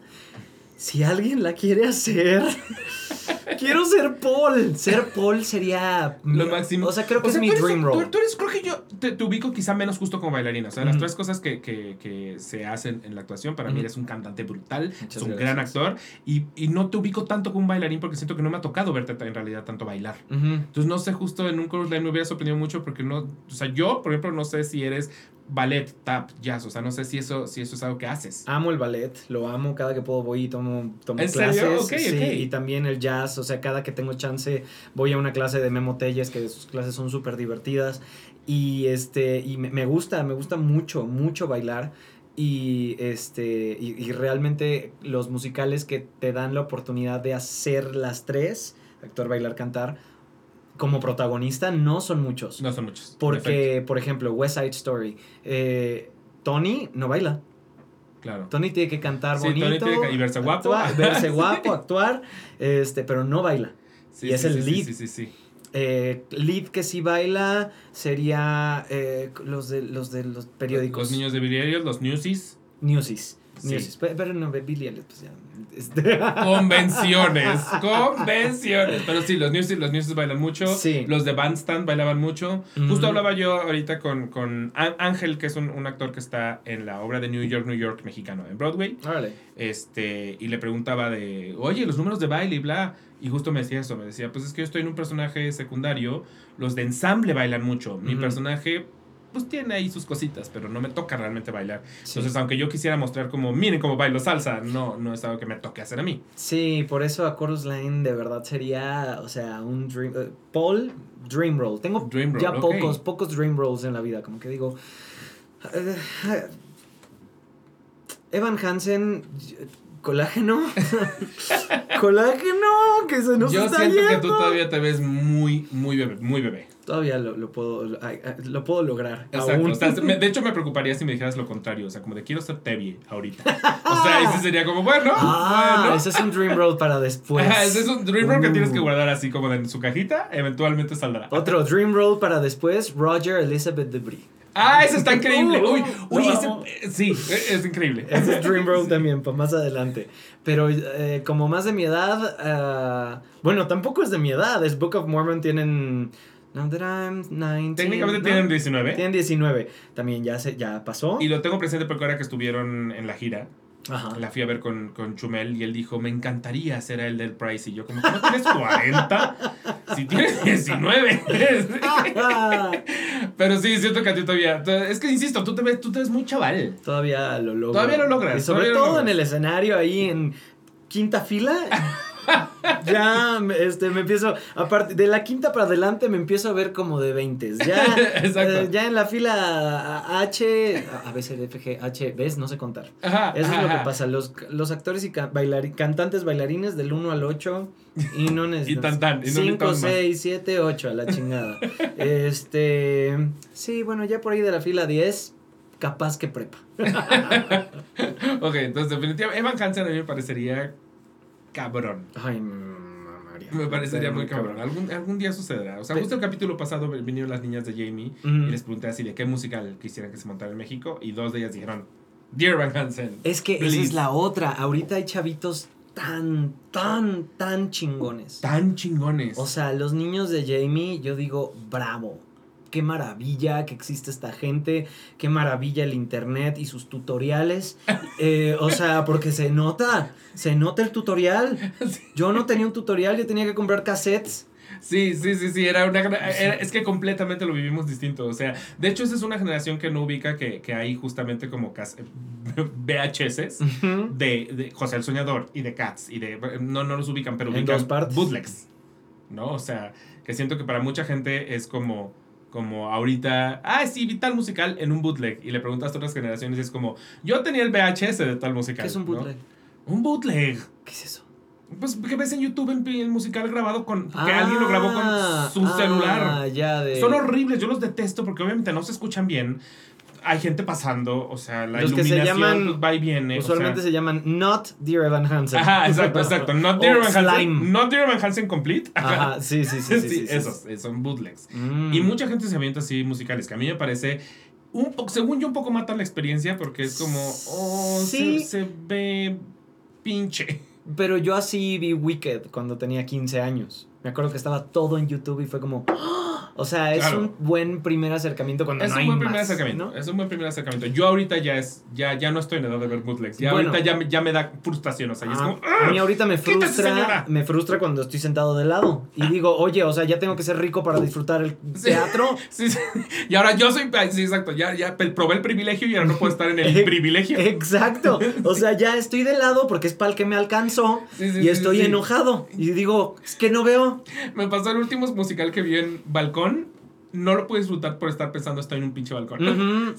si alguien la quiere hacer, quiero ser Paul. Ser Paul sería Lo mi- máximo. O sea, creo que O sea, es mi eres- dream role. Tú, eres, creo que yo te, te ubico quizá menos justo como bailarina. O sea, las tres cosas que, que, que se hacen en la actuación, para mí eres un cantante brutal, Muchas es un gracias. gran actor. Y, y no te ubico tanto como un bailarín porque siento que no me ha tocado verte en realidad tanto bailar. Entonces, no sé, justo en un chorus line me hubiera sorprendido mucho porque no. O sea, yo, por ejemplo, no sé si eres ballet, tap, jazz. O sea, no sé si eso, si eso es algo que haces. Amo el ballet, lo amo, cada que puedo voy y tomo, tomo ¿En clases. serio? Sí. Y también el jazz, o sea, cada que tengo chance voy a una clase de Memo Telles, que sus clases son súper divertidas. Y este, y me, gusta, me gusta mucho, mucho bailar. Y este, y, y realmente los musicales que te dan la oportunidad de hacer las tres, actuar, bailar, cantar, como protagonista, no son muchos. No son muchos. Porque, por ejemplo, West Side Story, eh, Tony no baila. Claro. Tony tiene que cantar Sí, bonito. Tony tiene que- y verse guapo. actuar- verse guapo, actuar, este, pero no baila. Sí, y es el lead. Sí, sí, sí. Eh, lead que sí baila sería eh, los de los de los periódicos. Los niños de Billy Elliot, los newsies. Newsies. Newsies. Pe- Pero, no, Billy Elliot, pues ya. Este- Convenciones, convenciones. Pero sí, los newsies, los newsies bailan mucho. Sí. Los de Bandstand bailaban mucho. Justo hablaba yo ahorita con, con Ángel, que es un, un actor que está en la obra de New York, New York mexicano, en Broadway. Órale. Este, y le preguntaba de, oye, los números de baile y bla. Y justo me decía eso, me decía, pues es que yo estoy en un personaje secundario, los de ensamble bailan mucho. Mi personaje, pues tiene ahí sus cositas, pero no me toca realmente bailar. Sí. Entonces, aunque yo quisiera mostrar como, miren cómo bailo salsa, no, no es algo que me toque hacer a mí. Sí, por eso a Chorus Line de verdad sería, o sea, un dream. eh, Paul, Dream Roll. Tengo Dream roll, ya pocos, pocos Dream Rolls en la vida. Como que digo. eh, Evan Hansen, colágeno. colágeno, que se nos yo está siento que tú todavía te ves muy, muy bebé, muy bebé. Todavía lo, lo puedo, lo, ay, lo puedo lograr. Exacto. aún. O sea, de hecho, me preocuparía si me dijeras lo contrario. O sea, como de quiero ser Tevi ahorita. O sea, ese sería como, bueno, ah, bueno. ese es un Dream Roll para después. Ajá, ese es un dream roll que Uh. tienes que guardar así como en su cajita. Eventualmente saldrá. Otro Dream Roll para después, Roger Elizabeth Debris. Ah, ese está increíble. Uh, Uy, uh, uy, ese, sí, eh, es increíble. Ese es Dream Roll también, para más adelante. Pero eh, como más de mi edad, ah, bueno, tampoco es de mi edad. Es Book of Mormon tienen. Now that I'm 19. Técnicamente ¿no? tienen 19. Tienen 19. También ya, se, ya pasó. Y lo tengo presente porque ahora que estuvieron en la gira, Ajá. la fui a ver con, con Chumel y él dijo, me encantaría ser el del Price. Y yo como, ¿no tienes 40? Si tienes 19. Pero sí, siento que a ti todavía... Es que, insisto, tú te ves, tú te ves muy chaval. Todavía lo logro. Todavía lo logras, Y sobre todo logras. en el escenario ahí en quinta fila. ya este, me empiezo, aparte de la quinta para adelante me empiezo a ver como de 20. Ya, eh, ya en la fila H, a B, C, D, F, G, H, ¿ves? No sé contar. Ajá, Eso es lo que ajá. pasa. Los, los actores y ca- cantantes bailarines del 1 al 8 y no Y tan, tan, y no 5, necesitamos más. 6, 7, 8 a la chingada. este. Sí, bueno, ya por ahí de la fila 10, capaz que prepa. Ok, entonces definitivamente Evan Hansen a mí me parecería cabrón. Ay, mamá, extraordinaria. Me parecería muy cabrón. Algún, algún día sucederá. O sea, justo el capítulo pasado vinieron las niñas de Jamie y les pregunté así de qué musical quisieran que se montara en México y dos de ellas dijeron Dear Van Hansen. Es que esa es la otra. Ahorita hay chavitos tan, tan, tan chingones. Tan chingones. O sea, los niños de Jamie, yo digo, bravo. Qué maravilla que existe esta gente, qué maravilla el internet y sus tutoriales. Eh, o sea, porque se nota, se nota el tutorial. Yo no tenía un tutorial, yo tenía que comprar cassettes. Sí, sí, sí, sí, era una era- es que completamente lo vivimos distinto, o sea, de hecho esa es una generación que no ubica que, que hay justamente como cas- VHS de, de José el Soñador y de Cats y de no no los ubican, pero En ubican dos partes. bootlegs. ¿No? O sea, que siento que para mucha gente es como como ahorita, ah, sí, vi tal musical en un bootleg y le preguntas a otras generaciones y es como, yo tenía el VHS de tal musical. ¿Qué es un ¿no? bootleg? Un bootleg. ¿Qué es eso? Pues que ves en YouTube en- el musical grabado con que alguien lo grabó Ah, con su ah, celular. ya de... Son horribles, yo los detesto porque obviamente no se escuchan bien. Hay gente pasando, o sea, la Los que se iluminación llaman- pues, va y viene. o Usualmente sea. se llaman Not Dear Evan Hansen. Ajá, exacto, exacto. Not Dear Van Hansen. Slime. Not Dear Van Hansen Complete. Ajá. Ajá, sí, sí, sí. sí, Sí, sí, sí. esos, eh, son bootlegs. Mm. Y mucha gente se avienta así musicales, que a mí me parece, un po- según yo, un poco mata la experiencia porque es como, oh, Sí. se, se ve pinche. Pero yo así vi Wicked cuando tenía 15 años. Me acuerdo que estaba todo en YouTube y fue como... ¡ah! O sea, es Claro. un buen primer acercamiento cuando Es no un hay buen primer más, acercamiento. ¿no? Es un buen primer acercamiento. Yo ahorita ya es, ya, ya no estoy en edad de ver bootlegs. Ya Bueno. ahorita ya, me- ya me da frustración. O sea, ya es Ah, como. a mí ahorita me ¡Quítese, frustra, me frustra cuando estoy sentado de lado y digo, oye, o sea, ya tengo que ser rico para disfrutar el Sí. teatro. Sí, sí. Y ahora yo soy. Sí, exacto. Ya, ya probé el privilegio y ahora no puedo estar en el privilegio. Exacto. O sea, ya estoy de lado porque es para el que me alcanzó y estoy enojado. Y digo, es que no veo. Me pasó el último musical que vi en balcón. No lo pude disfrutar por estar pensando estoy en un pinche balcón.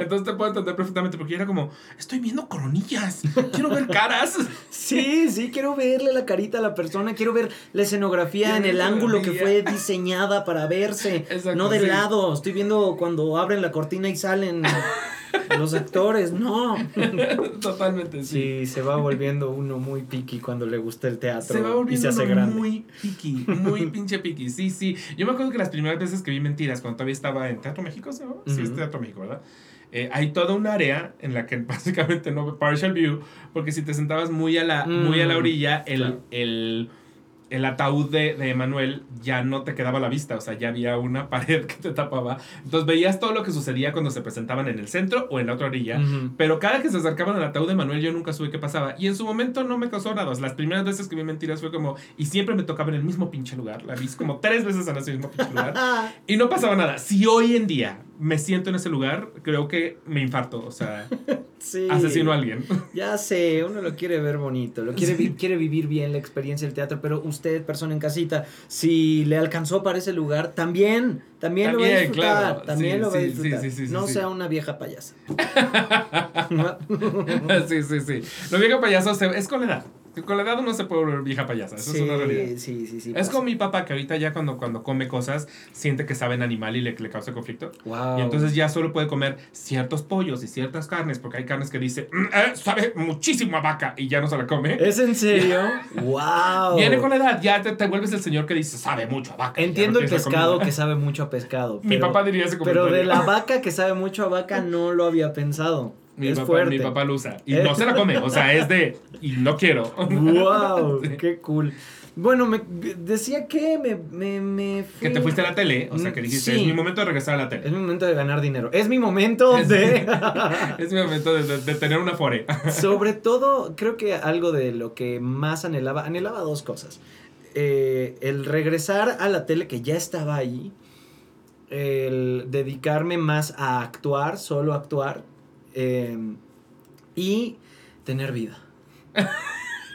Entonces te puedo entender perfectamente porque era como, estoy viendo coronillas, quiero ver caras. Sí, sí, quiero verle la carita a la persona, quiero ver la escenografía Quiero en el ángulo que fue diseñada para verse, Exacto, no de sí. lado. Estoy viendo cuando abren la cortina y salen los actores, no. Totalmente, sí. Sí, se va volviendo uno muy picky cuando le gusta el teatro Se va y volviendo se hace uno grande. muy piqui, muy pinche piqui. Sí, sí. Yo me acuerdo que las primeras veces que vi Mentiras, cuando todavía estaba en Teatro México, ¿se? Sí, es. Teatro México, ¿verdad? Eh, hay toda un área en la que básicamente no partial view, porque si te sentabas muy a la, muy a la Mm, orilla, el, claro. el, el ataúd de, de Emanuel ya no te quedaba a la vista, o sea, ya había una pared que te tapaba. Entonces veías todo lo que sucedía cuando se presentaban en el centro o en la otra orilla. Ujú. Pero cada que se acercaban al ataúd de Manuel, yo nunca supe qué pasaba. Y en su momento no me causó nada. Las primeras veces que vi mentiras fue como. Y siempre me tocaba en el mismo pinche lugar. La vi como tres veces en ese mismo pinche lugar. Y no pasaba nada. Si hoy en día me siento en ese lugar, creo que me infarto. O sea, Sí. asesino a alguien. Ya sé, uno lo quiere ver bonito, lo quiere, vi- quiere vivir bien la experiencia del teatro, pero usted, persona en casita, si le alcanzó para ese lugar, también, también, lo va a También, disfrutar, claro. también Sí, lo va a sí, disfrutar. sí, sí, sí, no sí. sea una vieja payasa. sí, sí, sí. Lo viejo payaso se- es con la edad. Con la edad uno se puede volver vieja payasa. Eso sí, es una realidad. sí, sí, sí. Es como mi papá que ahorita ya cuando, cuando come cosas siente que saben animal y le, le causa conflicto. Wow. Y entonces ya solo puede comer ciertos pollos y ciertas carnes, porque hay carnes que dice, "Mm, eh, sabe muchísimo a vaca y ya no se la come. ¿Es en serio? wow. Viene con la edad, ya te, te vuelves el señor que dice, sabe mucho a vaca. Entiendo no el pescado comida". que sabe mucho a pescado. Mi pero- papá diría ese Pero comentario. de la vaca que sabe mucho a vaca no lo había pensado. Mi, es papá, fuerte. mi papá lo usa. Y Eh. no se la come, o sea, es de, y no quiero. ¡Wow! ¡Qué cool! Bueno, me decía que me, me, me fui- Que te fuiste a la tele, o sea, que dijiste, Sí. es mi momento de regresar a la Es tele. mi momento de ganar dinero. Es mi momento Es- de... Es mi momento de, de- de tener una fore. Sobre todo, creo que algo de lo que más anhelaba, anhelaba dos cosas. Eh, el regresar a la tele que ya estaba ahí, el dedicarme más a actuar, solo actuar, eh, y tener vida.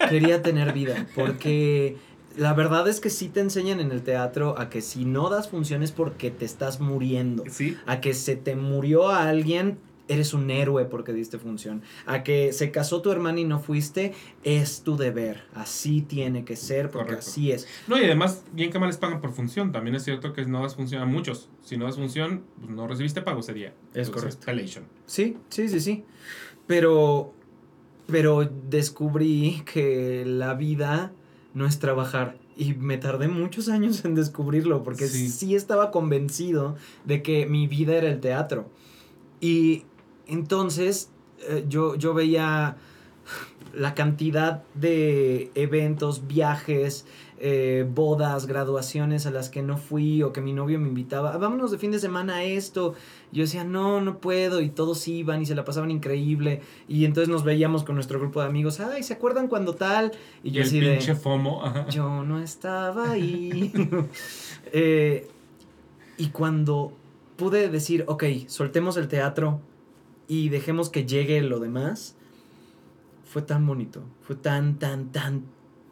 Quería tener vida, porque la verdad es que sí te enseñan en el teatro a que si no das funciones porque te estás muriendo Sí. a que se te murió a alguien, eres un héroe porque diste función. A que se casó tu hermana y no fuiste, es tu deber. Así tiene que ser porque Correcto. así es. No, y además, bien que mal les pagan por función. También es cierto que no das función a muchos. Si no das función, pues no recibiste pago ese día. Es correcto. pelation. Sí, sí, sí, sí. Pero, pero descubrí que la vida no es trabajar. Y me tardé muchos años en descubrirlo, porque sí. estaba convencido de que mi vida era el teatro. Y entonces eh, yo, yo veía la cantidad de eventos, viajes, eh, bodas, graduaciones a las que no fui o que mi novio me invitaba, vámonos de fin de semana a esto. Yo decía, no, no puedo y todos iban y se la pasaban increíble y entonces nos veíamos con nuestro grupo de amigos, ay, ¿se acuerdan cuando tal? Y, yo así el pinche FOMO. Yo no estaba ahí. Eh, y cuando pude decir, ok, soltemos el teatro y dejemos que llegue lo demás, fue tan bonito, fue tan, tan, tan,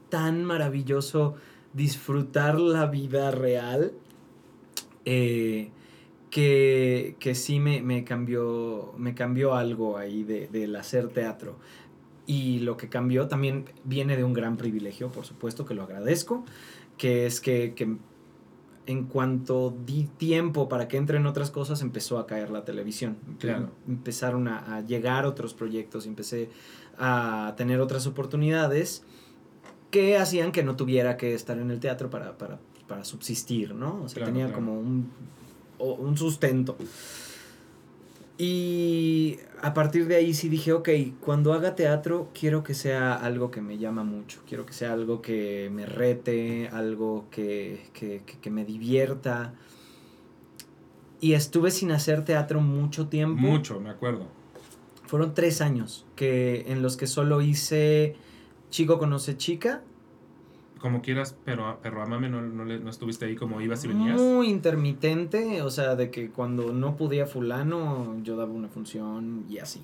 tan maravilloso disfrutar la vida real eh, que, que, sí me, me, cambió, me cambió algo ahí de, del hacer teatro. Y lo que cambió también viene de un gran privilegio, por supuesto, que lo agradezco, que es que, que en cuanto di tiempo para que entren otras cosas, empezó a caer la televisión. Claro. Empezaron a, a llegar otros proyectos, empecé a tener otras oportunidades que hacían que no tuviera que estar en el teatro para, para, para subsistir, ¿no? O sea, tenía como un, un sustento. Y a partir de ahí sí dije, ok, cuando haga teatro quiero que sea algo que me llama mucho, quiero que sea algo que me rete, algo que, que, que me divierta. Y estuve sin hacer teatro mucho tiempo. Mucho, me acuerdo. Fueron tres años que, en los que solo hice Chico conoce chica. Como quieras, pero, pero amame, no, no, no estuviste ahí como ibas y venías. Muy intermitente, o sea, de que cuando no podía fulano, yo daba una función y así.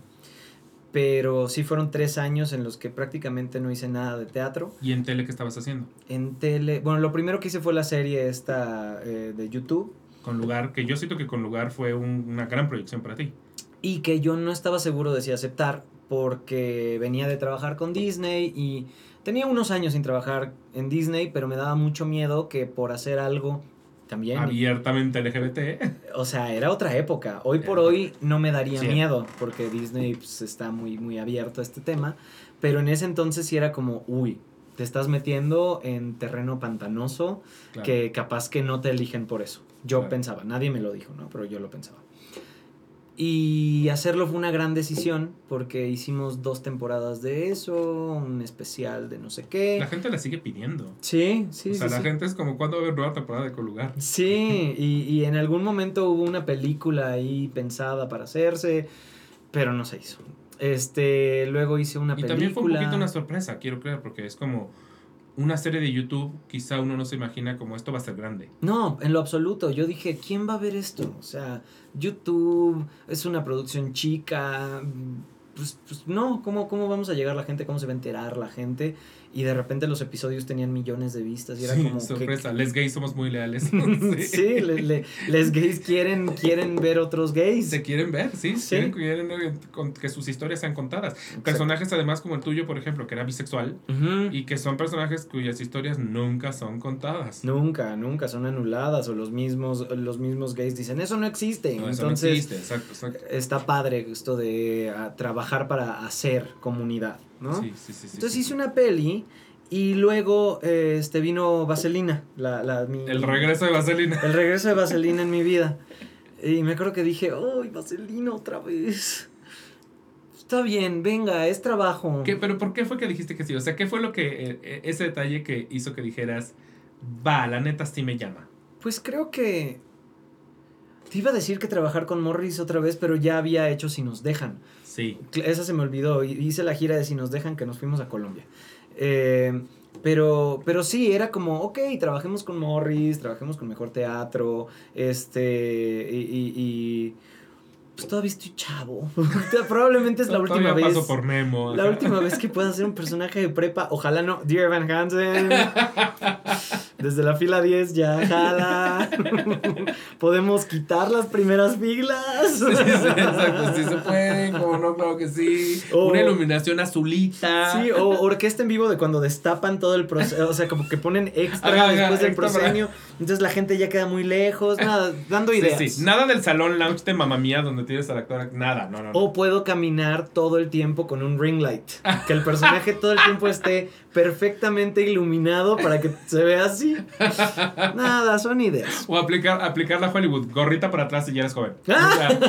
Pero sí fueron tres años en los que prácticamente no hice nada de teatro. ¿Y en tele qué estabas haciendo? En tele, bueno, lo primero que hice fue la serie esta eh, de YouTube. Con lugar, que yo siento que con lugar fue una gran proyección para ti. Y que yo no estaba seguro de si aceptar, porque venía de trabajar con Disney y tenía unos años sin trabajar en Disney, pero me daba mucho miedo que por hacer algo también... Abiertamente LGBT. O sea, era otra época. Hoy por hoy no me daría miedo, porque Disney pues, está muy, muy abierto a este tema, pero en ese entonces sí era como, uy, te estás metiendo en terreno pantanoso que capaz que no te eligen por eso. Yo pensaba, nadie me lo dijo, ¿no? Pero yo lo pensaba. Y hacerlo fue una gran decisión porque hicimos dos temporadas de eso, un especial de no sé qué. La gente la sigue pidiendo. Sí, sí. O sea, la gente es como, ¿cuándo va a haber nueva temporada de Colugar? Sí, y, y en algún momento hubo una película ahí pensada para hacerse, pero no se hizo. Este, luego hice una película. Y también fue un poquito una sorpresa, quiero creer, porque es como una serie de YouTube, quizá uno no se imagina como esto va a ser grande. No, en lo absoluto. Yo dije, ¿quién va a ver esto? O sea, YouTube es una producción chica. Pues, pues no, ¿cómo, ¿cómo vamos a llegar la gente? ¿Cómo se va a enterar la gente? Y de repente los episodios tenían millones de vistas y era como sorpresa les gays somos muy leales. Sí, les gays quieren quieren ver otros gays. Se quieren ver sí, quieren, quieren que sus historias sean contadas. Personajes además como el tuyo por ejemplo que era bisexual y que son personajes cuyas historias nunca son contadas. Nunca nunca son anuladas o los mismos los mismos gays dicen eso no existe entonces eso no existe exacto, exacto. está padre esto de ah, trabajar para hacer comunidad ¿no? Sí, sí, sí. Entonces hice una peli y luego este, vino Vaselina. La, la, el regreso de Vaselina. El regreso de Vaselina en mi vida. Y me acuerdo que dije, ¡ay, Vaselina otra vez! Está bien, venga, es trabajo. ¿Qué, ¿Pero por qué fue que dijiste que sí? O sea, ¿qué fue lo que, eh, eh, ese detalle que hizo que dijeras, va, la neta sí me llama? Pues creo que... Te iba a decir que trabajar con Morris otra vez, pero ya había hecho Si nos dejan. Sí. Esa se me olvidó. Hice la gira de Si nos dejan que nos fuimos a Colombia. Eh, pero, pero sí, era como, ok, trabajemos con Morris, trabajemos con Mejor Teatro, este, y, y, pues todavía estoy chavo. Probablemente es la última vez. paso por Memo. La última vez que pueda ser un personaje de prepa. Ojalá no. Dear Van Hansen. Desde la fila 10 ya jala. Podemos quitar las primeras filas. Sí, sí, exacto, sí se puede, como no, claro que sí. O- Una iluminación azulita. Sí, o orquesta en vivo de cuando destapan todo el proceso, o sea, como que ponen extra Ajá, ajá, después del extra para- proscenio, entonces la gente ya queda muy lejos, nada, dando Sí, ideas. sí. Nada del salón lounge de mamá mía donde tienes al actor. Nada, no, no. no. O puedo caminar todo el tiempo con un ring light. Que el personaje todo el tiempo esté perfectamente iluminado para que se vea así. Nada, son ideas. O aplicar, aplicar la Hollywood. Gorrita para atrás y ya eres joven. O sea,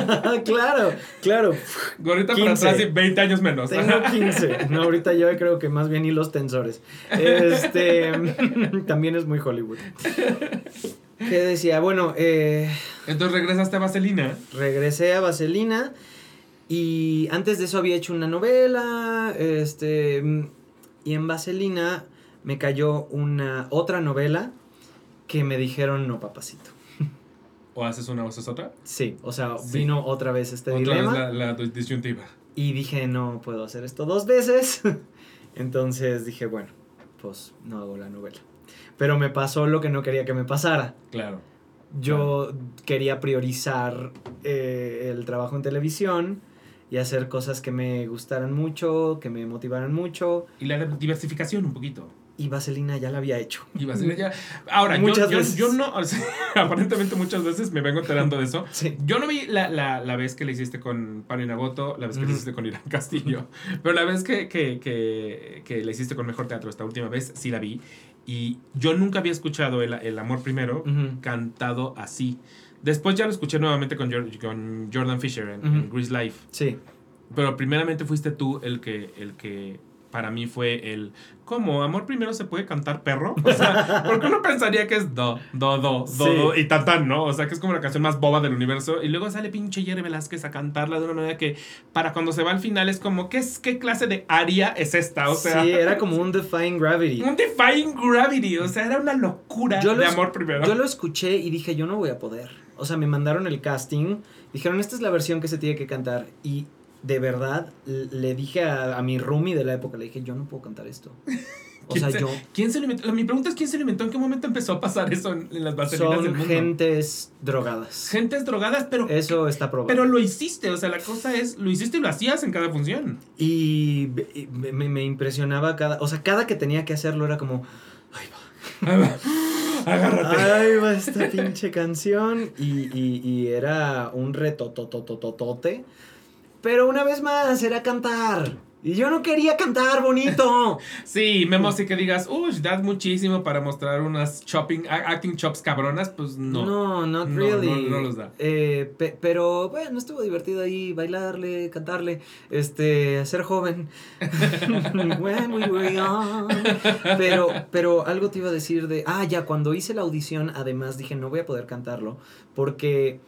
claro, claro. gorrita 15. para atrás y 20 años menos. Tengo 15. No, ahorita yo creo que más bien hilos tensores. Este. también es muy Hollywood. ¿Qué decía? Bueno, eh, Entonces regresaste a Vaselina. regresé a Vaselina. Y antes de eso había hecho una novela. Este. mm, Y en Vaselina me cayó una otra novela que me dijeron no, papacito. O haces una o haces otra. Sí, o sea, Sí. vino otra vez este Otra dilema. vez la, la disyuntiva. Y dije, no puedo hacer esto dos veces. Entonces dije, bueno, pues no hago la novela. Pero me pasó lo que no quería que me pasara. Claro. Yo quería priorizar eh, el trabajo en televisión y hacer cosas que me gustaran mucho, que me motivaran mucho. Y la diversificación un poquito. Y Vaselina ya la había hecho. Y Vaselina ya. Ahora, Muchas yo, veces. yo no. o sea, aparentemente muchas veces me vengo enterando de eso. Sí. Yo no vi la, la, la vez que le hiciste con Pani Naboto, la vez que le Ujú. hiciste con Irán Castillo, pero la vez que, que, que, que le hiciste con Mejor Teatro esta última vez, sí la vi. Y yo nunca había escuchado El, el Amor Primero cantado así. Después ya lo escuché nuevamente con, con Jordan Fisher en, en Ujú. Grease Life. Sí. Pero primeramente fuiste tú el que, el que para mí fue el... ¿Cómo? ¿Amor primero se puede cantar perro? O sea, porque uno pensaría que es do, do, do, do, Sí. do y tan tan, ¿no? O sea, que es como la canción más boba del universo. Y luego sale pinche Jerry Velázquez a cantarla de una manera que para cuando se va al final es como, ¿qué, es, qué clase de aria es esta? O sea... sí, era como un Defying Gravity. Un Defying Gravity, o sea, era una locura Yo lo de es- amor primero. Yo lo escuché y dije, yo no voy a poder. O sea, me mandaron el casting, dijeron, esta es la versión que se tiene que cantar. Y de verdad, le dije a, a mi roomie de la época, le dije, yo no puedo cantar esto. O ¿Quién sea, se- yo... ¿Quién se lo inventó? Mi pregunta es ¿quién se lo inventó? ¿En qué momento empezó a pasar eso en, en las vaselinas del Son mundo? gentes drogadas. Gentes drogadas, pero Eso está probado. Pero lo hiciste, o sea, la cosa es, lo hiciste y lo hacías en cada función. Y y me, me- impresionaba cada... O sea, cada que tenía que hacerlo era como... Agárrate. Ahí va esta pinche canción. Y, y, y era un reto totototote. Pero una vez más, era cantar. Y yo no quería cantar bonito. Sí, Memo, sí que digas, uy, das muchísimo para mostrar unas chopping, acting chops cabronas, pues no. No, not No, really. no, no los da. Eh, pe- pero bueno, estuvo divertido ahí bailarle, cantarle, este, ser joven. When we were young. Pero, pero algo te iba a decir de, ah, ya, cuando hice la audición, además dije, no voy a poder cantarlo, porque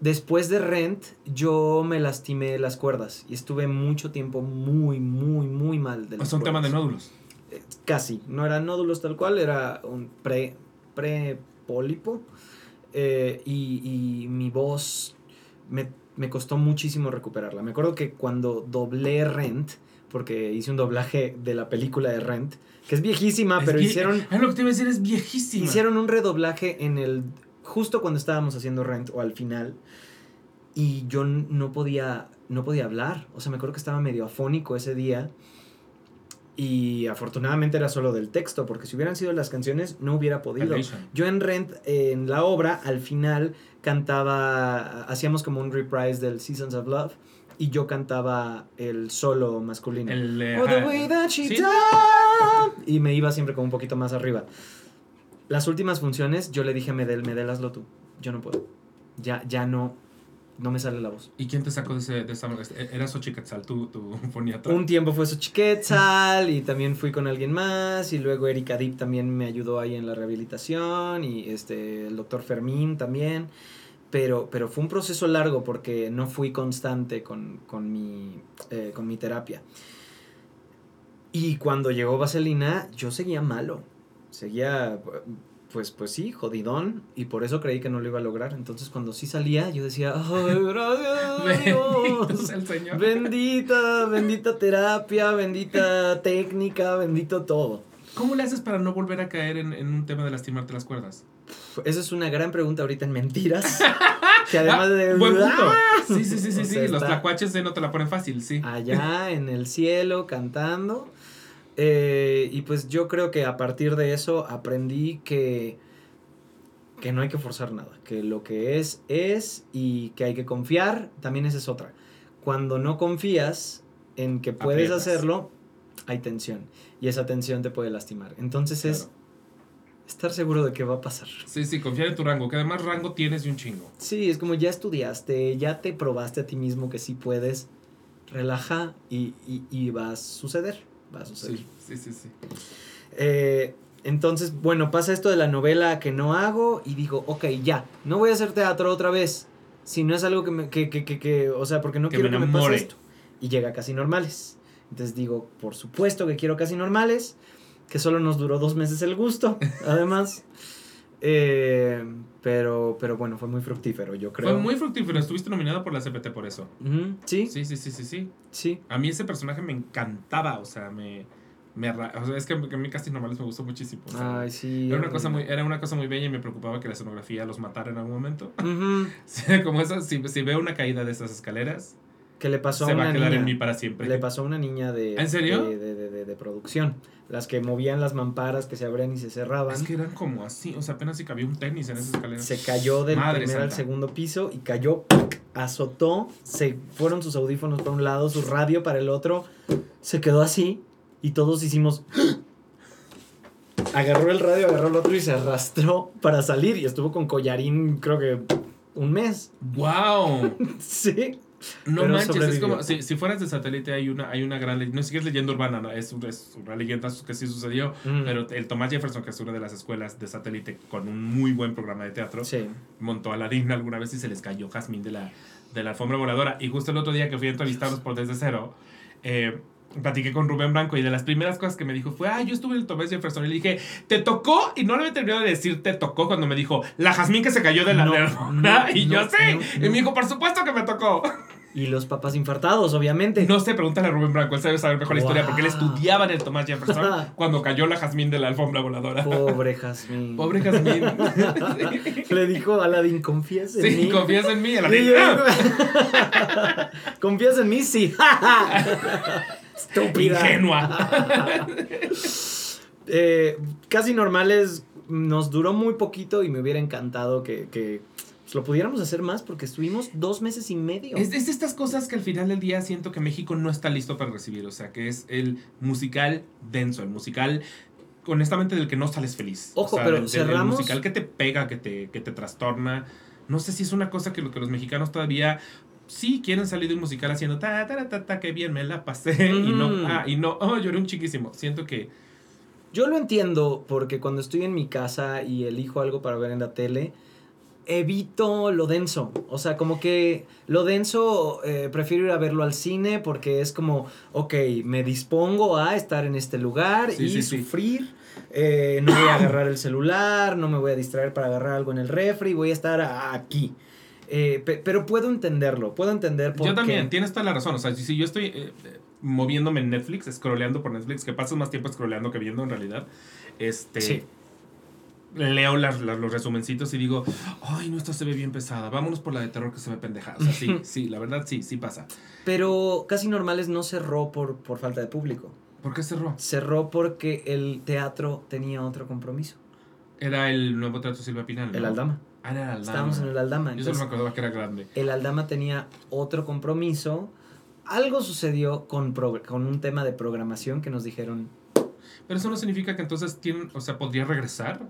después de Rent, yo me lastimé las cuerdas y estuve mucho tiempo muy, muy, muy mal de las son temas de cuerdas. nódulos. Eh, Casi, no eran nódulos tal cual, era un pre, pólipo eh, y, y mi voz me, me costó muchísimo recuperarla. Me acuerdo que cuando doblé Rent, porque hice un doblaje de la película de Rent, que es viejísima, Es pero vie- hicieron, Es lo que te iba a decir, es viejísima. hicieron un redoblaje en el, justo cuando estábamos haciendo Rent o al final, y yo no podía, no podía hablar. O sea, me acuerdo que estaba medio afónico ese día. Y afortunadamente era solo del texto, porque si hubieran sido las canciones no hubiera podido. Yo en Rent, en la obra, al final cantaba, hacíamos como un reprise del Seasons of Love, y yo cantaba el solo masculino. El, Oh, the way that she Sí. died. Y me iba siempre como un poquito más arriba. Las últimas funciones, yo le dije a Medel, Medel, hazlo tú. Yo no puedo. Ya, ya no, no me sale la voz. ¿Y quién te sacó de, ese, de esa... Era Xochiquetzal, tu, tu foniatra? Un tiempo fue Xochiquetzal y también fui con alguien más y luego Erika Dip también me ayudó ahí en la rehabilitación y este el doctor Fermín también. Pero, pero fue un proceso largo porque no fui constante con, con mi, eh, con mi terapia. Y cuando llegó Vaselina, yo seguía malo. Seguía, pues, pues sí, jodidón. Y por eso creí que no lo iba a lograr. Entonces cuando sí salía, yo decía, ¡ay, gracias! Dios". el Señor. Bendita, bendita terapia, bendita técnica, bendito todo. ¿Cómo le haces para no volver a caer en, en un tema de lastimarte las cuerdas? Esa es una gran pregunta ahorita en mentiras. que además de. Ah, Buen punto. Sí, sí, sí, sí, O sí. Los tlacuaches de no te la ponen fácil, sí. Allá en el cielo cantando. Eh, y pues yo creo que a partir de eso aprendí que, que no hay que forzar nada. Que lo que es, es y que hay que confiar. También esa es otra. Cuando no confías en que puedes Aprietas. hacerlo, hay tensión. Y esa tensión te puede lastimar. Entonces es estar seguro de que va a pasar. Sí, sí, confiar en tu rango, que además rango tienes y un chingo. Sí, es como ya estudiaste, ya te probaste a ti mismo que sí puedes, relaja y, y, y va a suceder, va a suceder. Sí, sí, sí, sí. Eh, entonces, bueno, pasa esto de la novela que no hago y digo, ok, ya, no voy a hacer teatro otra vez, si no es algo que me, que, que, que, que, o sea, porque no quiero me que me pase esto. Y llega Casi Normales. Entonces digo, por supuesto que quiero Casi Normales, que solo nos duró dos meses el gusto, además. Eh, pero, pero bueno, fue muy fructífero, yo creo. Fue muy fructífero, estuviste nominada por la CPT por eso. Sí, Sí, sí, sí, sí, sí. sí. A mí ese personaje me encantaba, o sea, me... me o sea, es que, que a mí Casting Normales me gustó muchísimo. o sea, Ay, sí. era, una cosa muy, era una cosa muy bella y me preocupaba que la escenografía los matara en algún momento. Sí, Como eso, si, si veo una caída de esas escaleras, Que le pasó se a va una a quedar niña. en mí para siempre. Le pasó a una niña de. ¿En serio? De, de, de- producción. Las que movían las mamparas que se abrían y se cerraban. Es que eran como así, o sea, apenas si cabía un tenis en esas escaleras. Se cayó del Madre primer al segundo piso y cayó, azotó, se fueron sus audífonos para un lado, su radio para el otro, se quedó así y todos hicimos... Agarró el radio, agarró el otro y se arrastró para salir y estuvo con collarín creo que un mes. ¡Wow! Sí. No Pero manches, es como si, si fueras de satélite hay una, hay una gran leyenda, no sé si es leyenda urbana, no, es, es una leyenda que sí sucedió, Mm. pero el Thomas Jefferson, que es una de las escuelas de satélite con un muy buen programa de teatro, Sí. montó a la digna alguna vez y se les cayó Jazmín de la, de la alfombra voladora. Y justo el otro día que fui a entrevistarlos por Desde Cero, eh, platiqué con Rubén Blanco y de las primeras cosas que me dijo fue, ah, yo estuve en el Thomas Jefferson y le dije, ¿te tocó? Y no le había terminado de decir, te tocó cuando me dijo, la Jazmín que se cayó de la, No, alfombra". no, Y yo, sí. y me dijo, por supuesto que me tocó. Y los papás infartados, obviamente. No sé, pregúntale a Rubén Blanco, él sabe saber mejor la historia porque él estudiaba en el Thomas Jefferson cuando cayó la Jazmín de la alfombra voladora. Pobre Jazmín. Pobre Jazmín. Le dijo a Aladdin, ¿confías en sí, mí? confías en mí. A la Sí, vez, yo digo, ¿Confías en mí? Sí. Estúpida. Ingenua. Eh, casi normales nos duró muy poquito y me hubiera encantado que, que, pues, lo pudiéramos hacer más porque estuvimos dos meses y medio. Es, es de estas cosas que al final del día siento que México no está listo para recibir. O sea, que es el musical denso, el musical, honestamente, del que no sales feliz. Ojo, O sea, pero cerramos- El musical que te pega, que te, que te trastorna. No sé si es una cosa que, lo, que los mexicanos todavía sí quieren salir de un musical haciendo ta, ta, ta, ta, qué bien me la pasé. Y no, Mm. ah, y no, oh, lloré un chiquísimo. Siento que. Yo lo entiendo porque cuando estoy en mi casa y elijo algo para ver en la tele, evito lo denso. O sea, como que lo denso eh, prefiero ir a verlo al cine porque es como, ok, me dispongo a estar en este lugar Sí, y sí, sí. sufrir. Eh, no voy a agarrar el celular, no me voy a distraer para agarrar algo en el refri, voy a estar aquí. Eh, pe- pero puedo entenderlo, puedo entender por Yo qué. también, tienes toda la razón. O sea, si, yo estoy eh, moviéndome en Netflix, scrolleando por Netflix, que pasas más tiempo scrolleando que viendo en realidad, este. Sí. Leo las- las- los resumencitos y digo, ay, no, esta se ve bien pesada. Vámonos por la de terror que se ve pendejada. O sea, sí, sí, la verdad sí, sí pasa. Pero Casi Normales no cerró por, por falta de público. ¿Por qué cerró? Cerró porque el teatro tenía otro compromiso. Era el nuevo teatro Silvia Pinal. ¿no? El Aldama. Ah, era el Aldama. Estábamos en el Aldama. Yo solo me Entonces, acordaba que era grande. el Aldama tenía otro compromiso. Algo sucedió con, con un tema de programación que nos dijeron, Pero eso no significa que entonces tienen, o sea, podría regresar.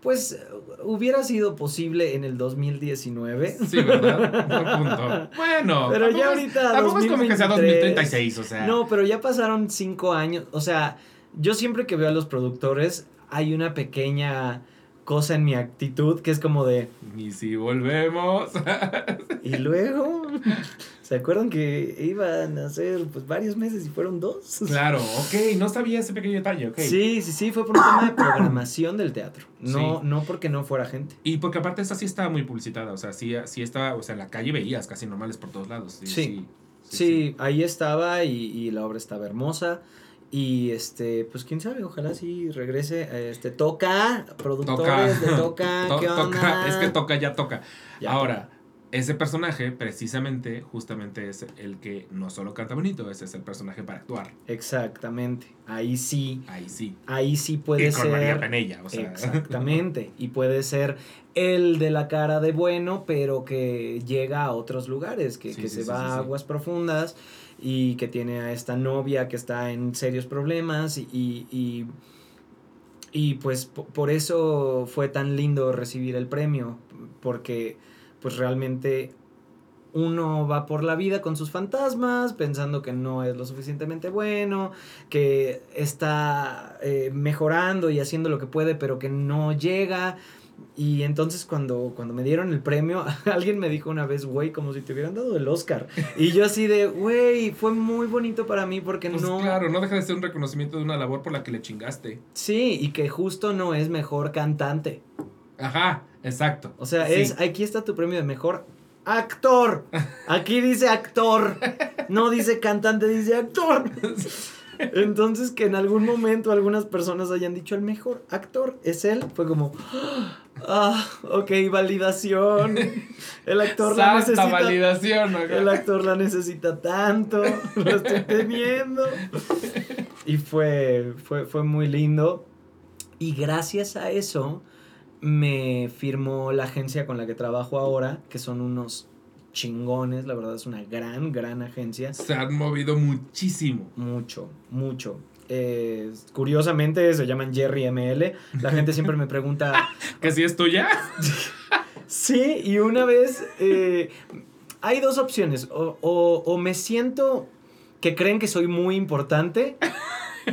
pues hubiera sido posible en el 2019. Sí, ¿verdad? Buen punto. Bueno, Pero ya es- ahorita Tampoco es como que sea 2023. 2036, o sea. No, pero ya pasaron cinco años. O sea, yo siempre que veo a los productores hay una pequeña cosa en mi actitud que es como de... Y si volvemos. Y luego, ¿se acuerdan que iban a ser pues varios meses y fueron dos? claro, ok, no sabía ese pequeño detalle, ok. Sí, sí, sí, fue por un tema de programación del teatro. No, Sí. no porque no fuera gente. Y porque aparte esta sí estaba muy publicitada, o sea, sí, sí estaba, o sea, en la calle veías casi normales por todos lados. Sí. Sí. sí, Sí, ahí estaba y, y la obra estaba hermosa. Y este, pues quién sabe, ojalá sí regrese. Este, toca, productores de Toca, To- ¿qué onda? toca, es que toca, ya toca. Ya Ahora, ese personaje, precisamente, justamente es el que no solo canta bonito, ese es el personaje para actuar. Exactamente. Ahí sí, Ahí sí. ahí sí puede y con ser. María Penella, o sea. Exactamente. Y puede ser el de la cara de bueno, pero que llega a otros lugares, que, Sí, que sí, se sí, va a aguas profundas y que tiene a esta novia que está en serios problemas y, y, y, pues po- por eso fue tan lindo recibir el premio, porque pues realmente uno va por la vida con sus fantasmas, pensando que no es lo suficientemente bueno, que está eh, mejorando y haciendo lo que puede, pero que no llega. Y entonces cuando, cuando me dieron el premio, alguien me dijo una vez, güey, como si te hubieran dado el Oscar. Y yo así de, güey, fue muy bonito para mí porque Pues no... claro, no deja de ser un reconocimiento de una labor por la que le chingaste. Sí, y que justo no es mejor cantante. Ajá, exacto. O sea, Sí. es, aquí está tu premio de mejor actor. Aquí dice actor. No dice cantante, dice actor. Entonces, que en algún momento algunas personas hayan dicho el mejor actor es él, fue como, ah, ok, validación. El actor la necesita. validación. ajá. El actor la necesita tanto, lo estoy teniendo. Y fue, fue, fue muy lindo. Y gracias a eso me firmó la agencia con la que trabajo ahora, que son unos chingones, la verdad es una gran, gran agencia. Se han movido muchísimo. Mucho, mucho. Eh, curiosamente se llaman Jerry ML. La gente siempre me pregunta, ¿Que si es tuya? Sí, y una vez eh, hay dos opciones. O, o- o me siento que creen que soy muy importante.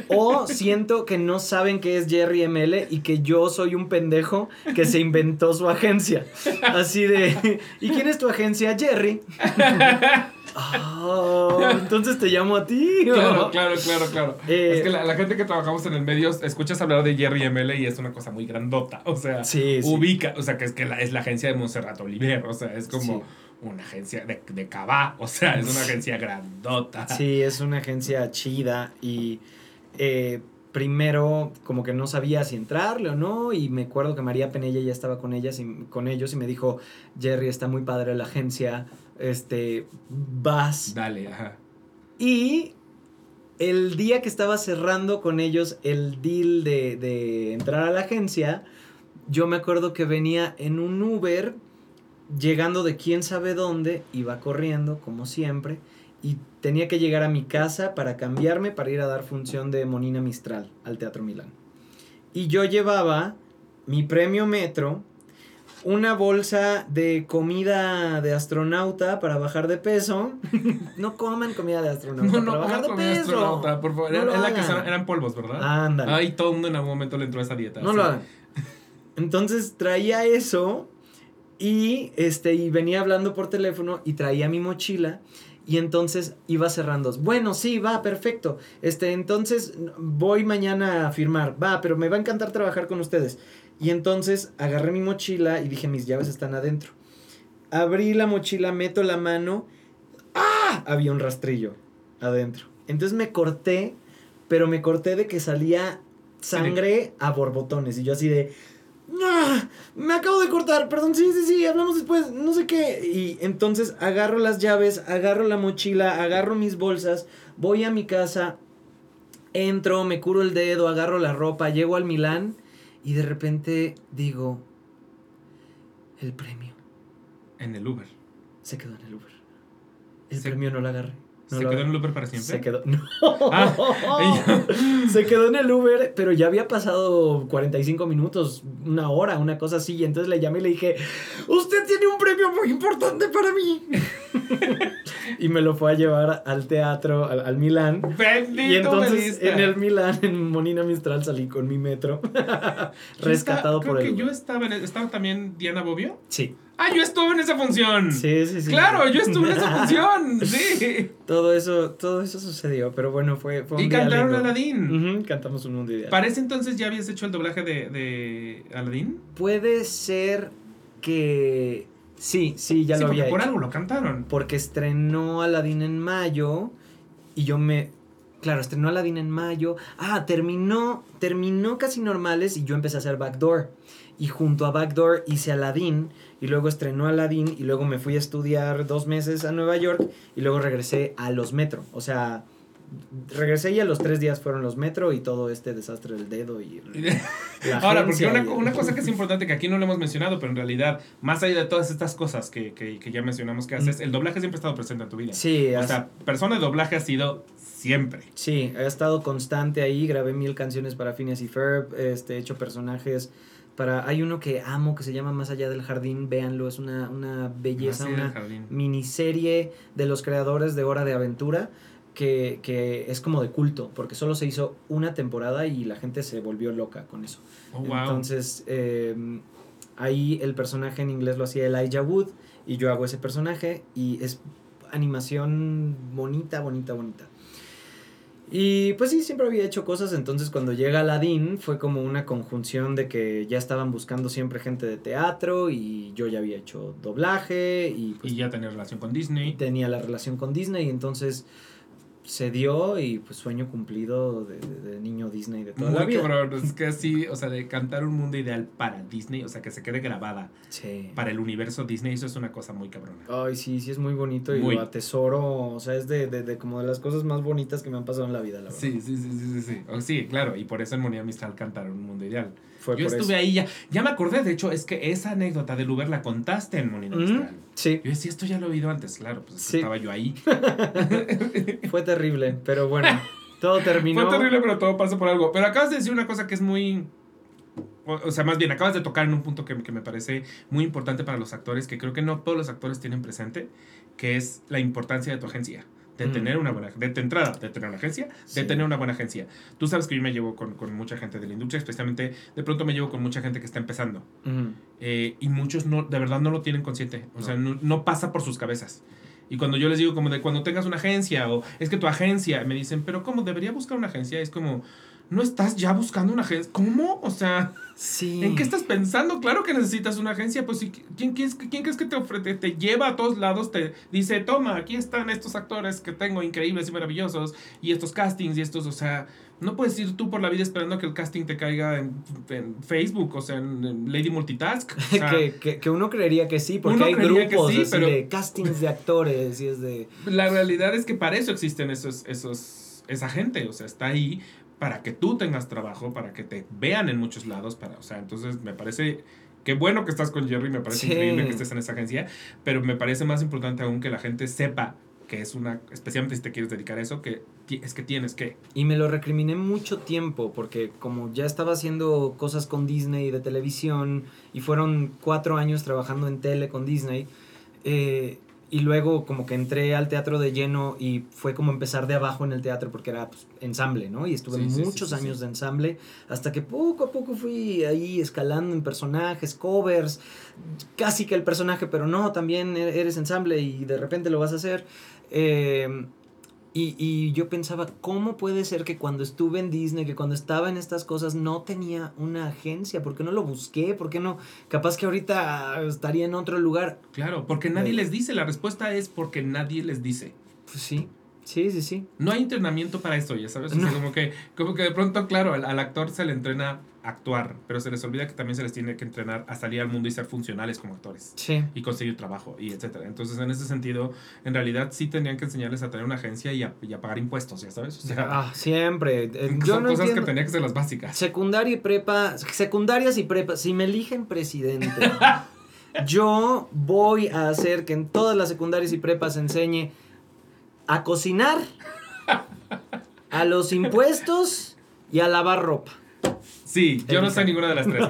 O siento que no saben qué es Jerry ML y que yo soy un pendejo que se inventó su agencia. Así de, ¿y quién es tu agencia? Jerry. Oh, entonces te llamo a ti. Claro, claro, claro, claro. Eh, es que la, la gente que trabajamos en el medio escuchas hablar de Jerry ML y es una cosa muy grandota. O sea, Sí, sí. ubica, o sea, que es que la- es la agencia de Monserrat Oliver. O sea, es como Sí. una agencia de, de Cabá. O sea, es una agencia grandota. Sí, es una agencia chida y eh, primero como que no sabía si entrarle o no y me acuerdo que María Penella ya estaba con ellas y con ellos y me dijo, "Jerry, está muy padre la agencia, este, vas." Dale, ajá. Y el día que estaba cerrando con ellos el deal de, de entrar a la agencia, yo me acuerdo que venía en un Uber, llegando de quién sabe dónde, iba corriendo, como siempre, y tenía que llegar a mi casa para cambiarme para ir a dar función de Monina Mistral al Teatro Milán. Y yo llevaba mi premio Metro, una bolsa de comida de astronauta para bajar de peso. no coman comida de astronauta No, no, para bajar de peso. astronauta, por favor. No Era- la que eran polvos, ¿verdad? Ándale. Ay, todo el mundo en algún momento le entró a esa dieta. No sí. lo hagan. Entonces traía eso y este y venía hablando por teléfono y traía mi mochila y entonces iba cerrando. Bueno, sí, va, perfecto. Este, entonces voy mañana a firmar. Va, pero me va a encantar trabajar con ustedes. Y entonces agarré mi mochila y dije, mis llaves están adentro. Abrí la mochila, meto la mano. ¡Ah! Había un rastrillo adentro. Entonces me corté, pero me corté de que salía sangre a borbotones. Y yo así de. ¡Ah! Me acabo de cortar, perdón, sí, sí, sí, hablamos después, no sé qué. Y entonces agarro las llaves, agarro la mochila, agarro mis bolsas, voy a mi casa, entro, me curo el dedo, agarro la ropa, llego al Milán y de repente digo, el premio En el Uber. se quedó en el Uber. El Se- premio no lo agarré. No ¿Se lo quedó en el Uber para siempre? Se quedó. No. Ah, se quedó en el Uber, pero ya había pasado 45 minutos, una hora, una cosa así. Y entonces le llamé y le dije: Usted tiene un premio muy importante para mí. y me lo fue a llevar al teatro, al, al Milán. Bendito Y entonces en el Milán, en Monina Mistral, salí con mi metro. Rescatado estaba- por creo el. que yo estaba, en- estaba también Diana Bobbio. Sí. Ah, yo estuve en esa función. Sí, sí, sí. Claro, yo estuve en esa función. Sí. todo eso, todo eso sucedió, pero bueno, fue, fue un Y día cantaron lindo. Aladdin. Ujú, cantamos un mundo ideal. ¿Para ese entonces ya habías hecho el doblaje de, de Aladdin? Puede ser que sí, sí, ya sí, lo había por hecho. algo lo cantaron. Porque estrenó Aladdin en mayo y yo me Claro, estrenó Aladdin en mayo. Ah, terminó, terminó casi normales y yo empecé a hacer Backdoor. Y junto a Backdoor hice Aladdin y luego estrenó Aladdin y luego me fui a estudiar dos meses a Nueva York y luego regresé a los Metro. O sea, regresé y a los tres días fueron los Metro y todo este desastre del dedo y... Ahora, porque una, una, cosa que es importante que aquí no lo hemos mencionado, pero en realidad, más allá de todas estas cosas que, que, que ya mencionamos que haces, el doblaje siempre ha estado presente en tu vida. Sí. O sea, persona de doblaje ha sido siempre. Sí, he estado constante ahí, grabé mil canciones para Phineas y Ferb, este, he hecho personajes para hay uno que amo que se llama Más allá del jardín, véanlo, es una, una belleza, una miniserie de los creadores de Hora de Aventura que, que, es como de culto, porque solo se hizo una temporada y la gente se volvió loca con eso. Oh, Entonces, em, ahí el personaje en inglés lo hacía Elijah Wood y yo hago ese personaje y es animación bonita, bonita, bonita. Y pues sí, siempre había hecho cosas, entonces cuando llega Aladdin fue como una conjunción de que ya estaban buscando siempre gente de teatro y yo ya había hecho doblaje y... Pues, y ya tenía relación con Disney. Tenía la relación con Disney, entonces se dio y pues sueño cumplido de, niño Disney de toda la vida. Cabrón, es que así, o sea, de cantar un mundo ideal para Disney, o sea, que se quede grabada para el universo Disney, eso es una cosa muy cabrona. Ay, sí, sí es muy bonito y lo atesoro, o sea, es de, de, como de las cosas más bonitas que me han pasado en la vida, la verdad. Sí, sí, sí, sí, sí, sí, sí claro, y por eso en Moneda Mistral cantaron un mundo ideal. Yo estuve ahí ya. Ya me acordé, de hecho, es que esa anécdota de Uber la contaste en Molino Sí. Yo decía, esto ya lo he oído antes, claro, pues estaba yo ahí. Fue terrible, pero bueno, todo terminó. Fue terrible, pero todo pasó por algo. Pero acabas de decir una cosa que es muy. O, sea, más bien, acabas de tocar en un punto que, que me parece muy importante para los actores, que creo que no todos los actores tienen presente, que es la importancia de tu agencia de tener una buena de, entrada, de tener una agencia, de tener una buena agencia. Tú sabes que yo me llevo con, con, mucha gente de la industria, especialmente de pronto me llevo con mucha gente que está empezando. Eh, y muchos no, de verdad no lo tienen consciente, o sea, no, no, pasa por sus cabezas. Y cuando yo les digo como de cuando tengas una agencia o es que tu agencia, me dicen, pero ¿cómo debería buscar una agencia? Es como, no estás ya buscando una agencia. ¿Cómo? O sea, sí. ¿en qué estás pensando? Claro que necesitas una agencia. Pues, ¿quién, quién, quién crees que te ofrece? Te lleva a todos lados, te dice, toma, aquí están estos actores que tengo increíbles y maravillosos, y estos castings y estos, o sea, no puedes ir tú por la vida esperando que el casting te caiga en, Facebook, o sea, en, Lady Multitask. que, que, uno creería que sí, porque hay grupos de castings de actores y es de... La realidad es que para eso existen esos, esos, esa gente, o sea, está ahí para que tú tengas trabajo, para que te vean en muchos lados, para, o sea, entonces me parece que bueno que estás con Jerry, me parece increíble que estés en esa agencia, pero me parece más importante aún que la gente sepa que es una, especialmente si te quieres dedicar a eso, que es que tienes que. Y me lo recriminé mucho tiempo, porque como ya estaba haciendo cosas con Disney de televisión, y fueron cuatro años trabajando en tele con Disney, eh, y luego como que entré al teatro de lleno y fue como empezar de abajo en el teatro porque era pues, ensamble, ¿no? Y estuve muchos años de ensamble hasta que poco a poco fui ahí escalando en personajes, covers, casi que el personaje, pero no, también e-, eres ensamble y de repente lo vas a hacer. Eh, y, y, yo pensaba, ¿cómo puede ser que cuando estuve en Disney, que cuando estaba en estas cosas, no tenía una agencia? ¿Por qué no lo busqué? ¿Por qué no? Capaz que ahorita estaría en otro lugar. Claro, porque nadie les dice. La respuesta es porque nadie les dice. Pues sí. Sí, sí, sí. No hay entrenamiento para esto, ya sabes. como, que, como que de pronto, claro, al, actor se le entrena actuar, pero se les olvida que también se les tiene que entrenar a salir al mundo y ser funcionales como actores. Sí. Y conseguir trabajo, y etcétera. Entonces, en ese sentido, en realidad sí tenían que enseñarles a tener una agencia y a, pagar impuestos, ya sabes. O sea, ah, siempre. Eh, son cosas que tenían que ser las básicas. Secundaria y prepa, secundarias y prepa, si me eligen presidente. yo voy a hacer que en todas las secundarias y prepas enseñe a cocinar, a los impuestos y a lavar ropa. Sí, yo no sé ninguna de las tres.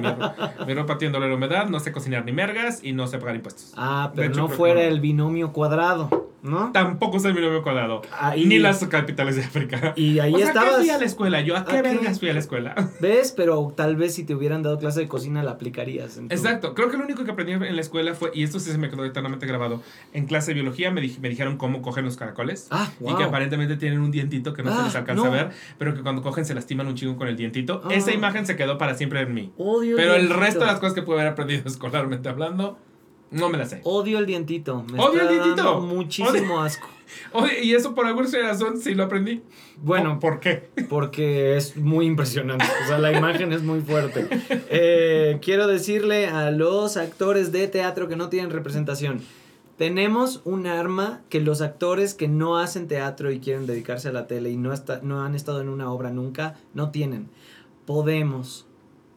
Mi, ropa tiene la humedad, no sé cocinar ni mergas y no sé pagar impuestos. Ah, pero no fuera el binomio cuadrado. ¿no? Tampoco es el binomio cuadrado. Ni las capitales de África. Y ahí o sea, estabas. fui a la escuela? ¿Yo a qué vergas fui a la escuela? ¿Ves? Pero tal vez si te hubieran dado clase de cocina la aplicarías. Exacto. Creo que lo único que aprendí en la escuela fue, y esto sí se me quedó eternamente grabado, en clase de biología me, me dijeron cómo cogen los caracoles. Ah, Y que aparentemente tienen un dientito que no se les ah, alcanza a ver, pero que cuando cogen se lastiman un chingo con el dientito. Ah. Esa imagen se quedó para siempre en mí. Odio pero el resto de las cosas que pude haber aprendido escolarmente hablando No me la sé. Odio el dientito. Me Odio está el dientito. dando muchísimo asco. Oye, y eso por alguna razón sí lo aprendí. Bueno, ¿por qué? porque es muy impresionante. O sea, la imagen es muy fuerte. Eh, quiero decirle a los actores de teatro que no tienen representación. Tenemos un arma que los actores que no hacen teatro y quieren dedicarse a la tele y no, está, no han estado en una obra nunca, no tienen. Podemos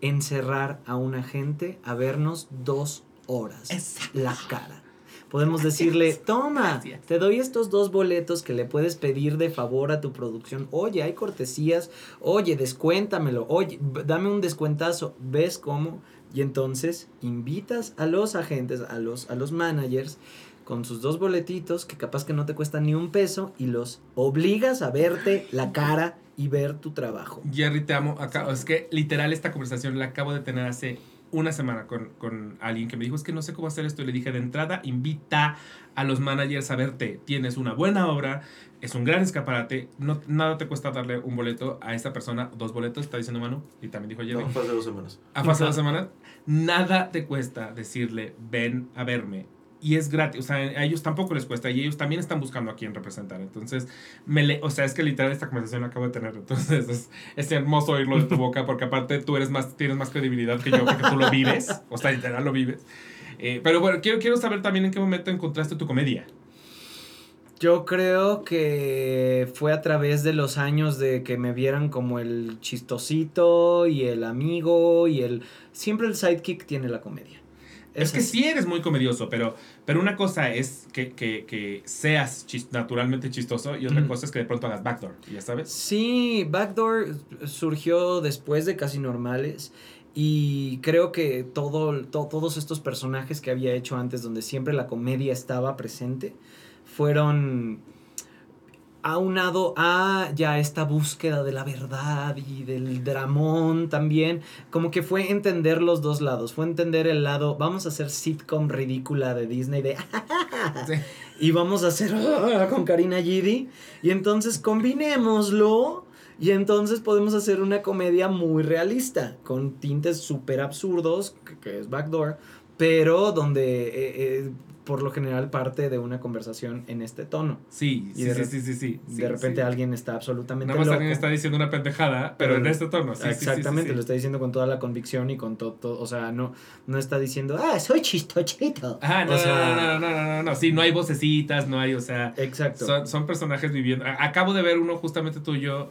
encerrar a una gente a vernos dos horas Exacto. la cara. Podemos decirle, toma, Gracias. te doy estos dos boletos que le puedes pedir de favor a tu producción. Oye, hay cortesías. Oye, descuéntamelo. Oye, dame un descuentazo. ¿Ves cómo? Y entonces invitas a los agentes, a los, a los managers, con sus dos boletitos, que capaz que no te cuestan ni un peso, y los obligas a verte la cara y ver tu trabajo. Jerry, te amo. Acá, es que literal esta conversación la acabo de tener hace una semana con, con alguien que me dijo, es que no sé cómo hacer esto. Y le dije, de entrada, invita a los managers a verte. Tienes una buena obra, es un gran escaparate, no, nada te cuesta darle un boleto a esta persona, dos boletos, está diciendo Manu, y también dijo Jerry. No, hace dos semanas. a pasar dos semanas, nada te cuesta decirle, ven a verme. Y es gratis, o sea, a ellos tampoco les cuesta y ellos también están buscando a quién representar. Entonces, me le, o sea, es que literal esta conversación la acabo de tener. Entonces, es, hermoso oírlo de tu boca porque aparte tú eres más, tienes más credibilidad que yo porque tú lo vives, o sea, literal lo vives. Eh, pero bueno, quiero, quiero saber también en qué momento encontraste tu comedia. Yo creo que fue a través de los años de que me vieran como el chistosito y el amigo y el... Siempre el sidekick tiene la comedia. Es, que sí eres muy comedioso, pero, pero una cosa es que, que, que seas chis- naturalmente chistoso y otra cosa es que de pronto hagas backdoor, ¿ya sabes? Sí, Backdoor surgió después de Casi Normales y creo que todo, to- todos estos personajes que había hecho antes donde siempre la comedia estaba presente fueron aunado a ya esta búsqueda de la verdad y del dramón también, como que fue entender los dos lados, fue entender el lado, vamos a hacer sitcom ridícula de Disney de Sí. y vamos a hacer ah, con Karina Gidi y entonces combinémoslo y entonces podemos hacer una comedia muy realista con tintes súper absurdos que, que es Backdoor pero donde eh, eh, por lo general parte de una conversación en este tono Sí, sí, sí, sí, sí, sí, de repente sí. alguien está absolutamente Nada más loco alguien está diciendo una pendejada, pero, Pero- en este tono. Sí, Exactamente, lo está diciendo con toda la convicción y con todo, o sea, no, no está diciendo, ah, soy chistochito. Ajá, no, o sea, no, no, no, no, no, no, sí, no hay vocecitas, no hay, o sea, Exacto. son, son personajes viviendo. Acabo de ver uno justamente tuyo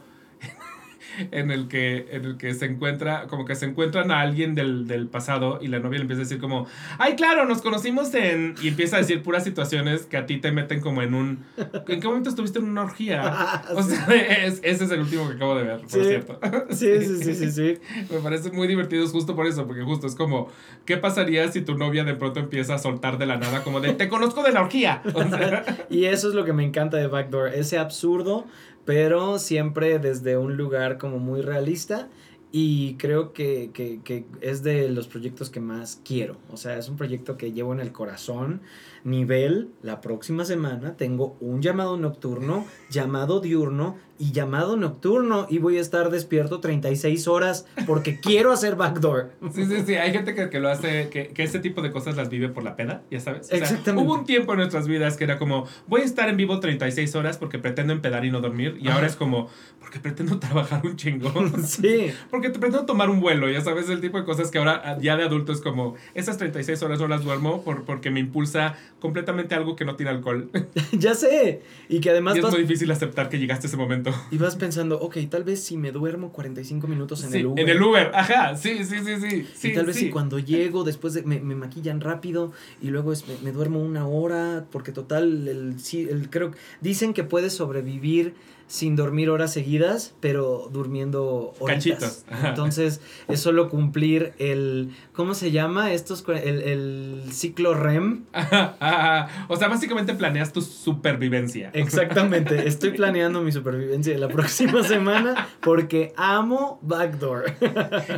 en el que en el que se encuentra como que se encuentran a alguien del, del pasado y la novia le empieza a decir como ay claro nos conocimos en y empieza a decir puras situaciones que a ti te meten como en un en qué momento estuviste en una orgía o sea es- ese es el último que acabo de ver por Sí. cierto. Sí, sí, sí, sí, sí. me parece muy divertido justo por eso porque justo es como qué pasaría si tu novia de pronto empieza a soltar de la nada como de te conozco de la orgía o sea, Y eso es lo que me encanta de Backdoor, ese absurdo, pero siempre desde un lugar como muy realista. Y creo que, que, que es de los proyectos que más quiero. O sea, es un proyecto que llevo en el corazón. Nivel, la próxima semana tengo un llamado nocturno, llamado diurno y llamado nocturno. Y voy a estar despierto 36 horas porque quiero hacer Backdoor. Sí, sí, sí. Hay gente que, que lo hace, que, que ese tipo de cosas las vive por la peda, ya sabes. O sea, Exactamente. Hubo un tiempo en nuestras vidas que era como, voy a estar en vivo 36 horas porque pretendo empedar y no dormir. Y ahora es como, porque pretendo trabajar un chingón. Sí. Porque te pretendo tomar un vuelo, ya sabes, el tipo de cosas que ahora ah, ya de adulto es como, esas 36 horas no las duermo por, porque me impulsa completamente algo que no tiene alcohol. ya sé. Y que además y es vas muy difícil aceptar que llegaste a ese momento. Y vas pensando, ok, tal vez si me duermo 45 minutos en Sí, el Uber. En el Uber, ajá, sí, sí, sí, sí. sí y tal vez si cuando llego, después de, me, me maquillan rápido y luego es- me, me duermo una hora, porque total, el, sí, el, creo dicen que puedes sobrevivir sin dormir horas seguidas, pero durmiendo horitas. Cachitos. Entonces, es solo cumplir el, ¿cómo se llama? Estos, el, el ciclo REM. Ajá, ajá. O sea, básicamente planeas tu supervivencia. Exactamente, estoy planeando mi supervivencia de la próxima semana porque amo Backdoor.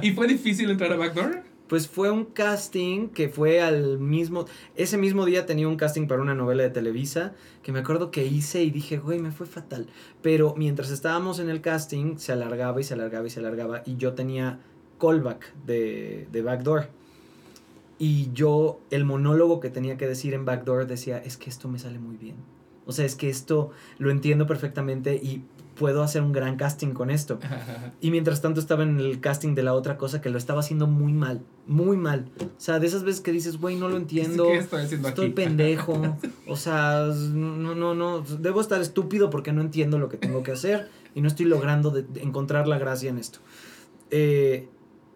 ¿Y fue difícil entrar a Backdoor? Pues fue un casting que fue al mismo. Ese mismo día tenía un casting para una novela de Televisa que me acuerdo que hice y dije, güey, me fue fatal. Pero mientras estábamos en el casting, se alargaba y se alargaba y se alargaba. Y yo tenía callback de, de Backdoor. Y yo, el monólogo que tenía que decir en Backdoor decía, es que esto me sale muy bien. O sea, es que esto lo entiendo perfectamente y puedo hacer un gran casting con esto. Y mientras tanto estaba en el casting de la otra cosa que lo estaba haciendo muy mal, muy mal. O sea, de esas veces que dices, güey, no lo entiendo. ¿Qué estoy haciendo Estoy aquí? pendejo. O sea, no, no, no. Debo estar estúpido porque no entiendo lo que tengo que hacer y no estoy logrando de- de encontrar la gracia en esto. Eh,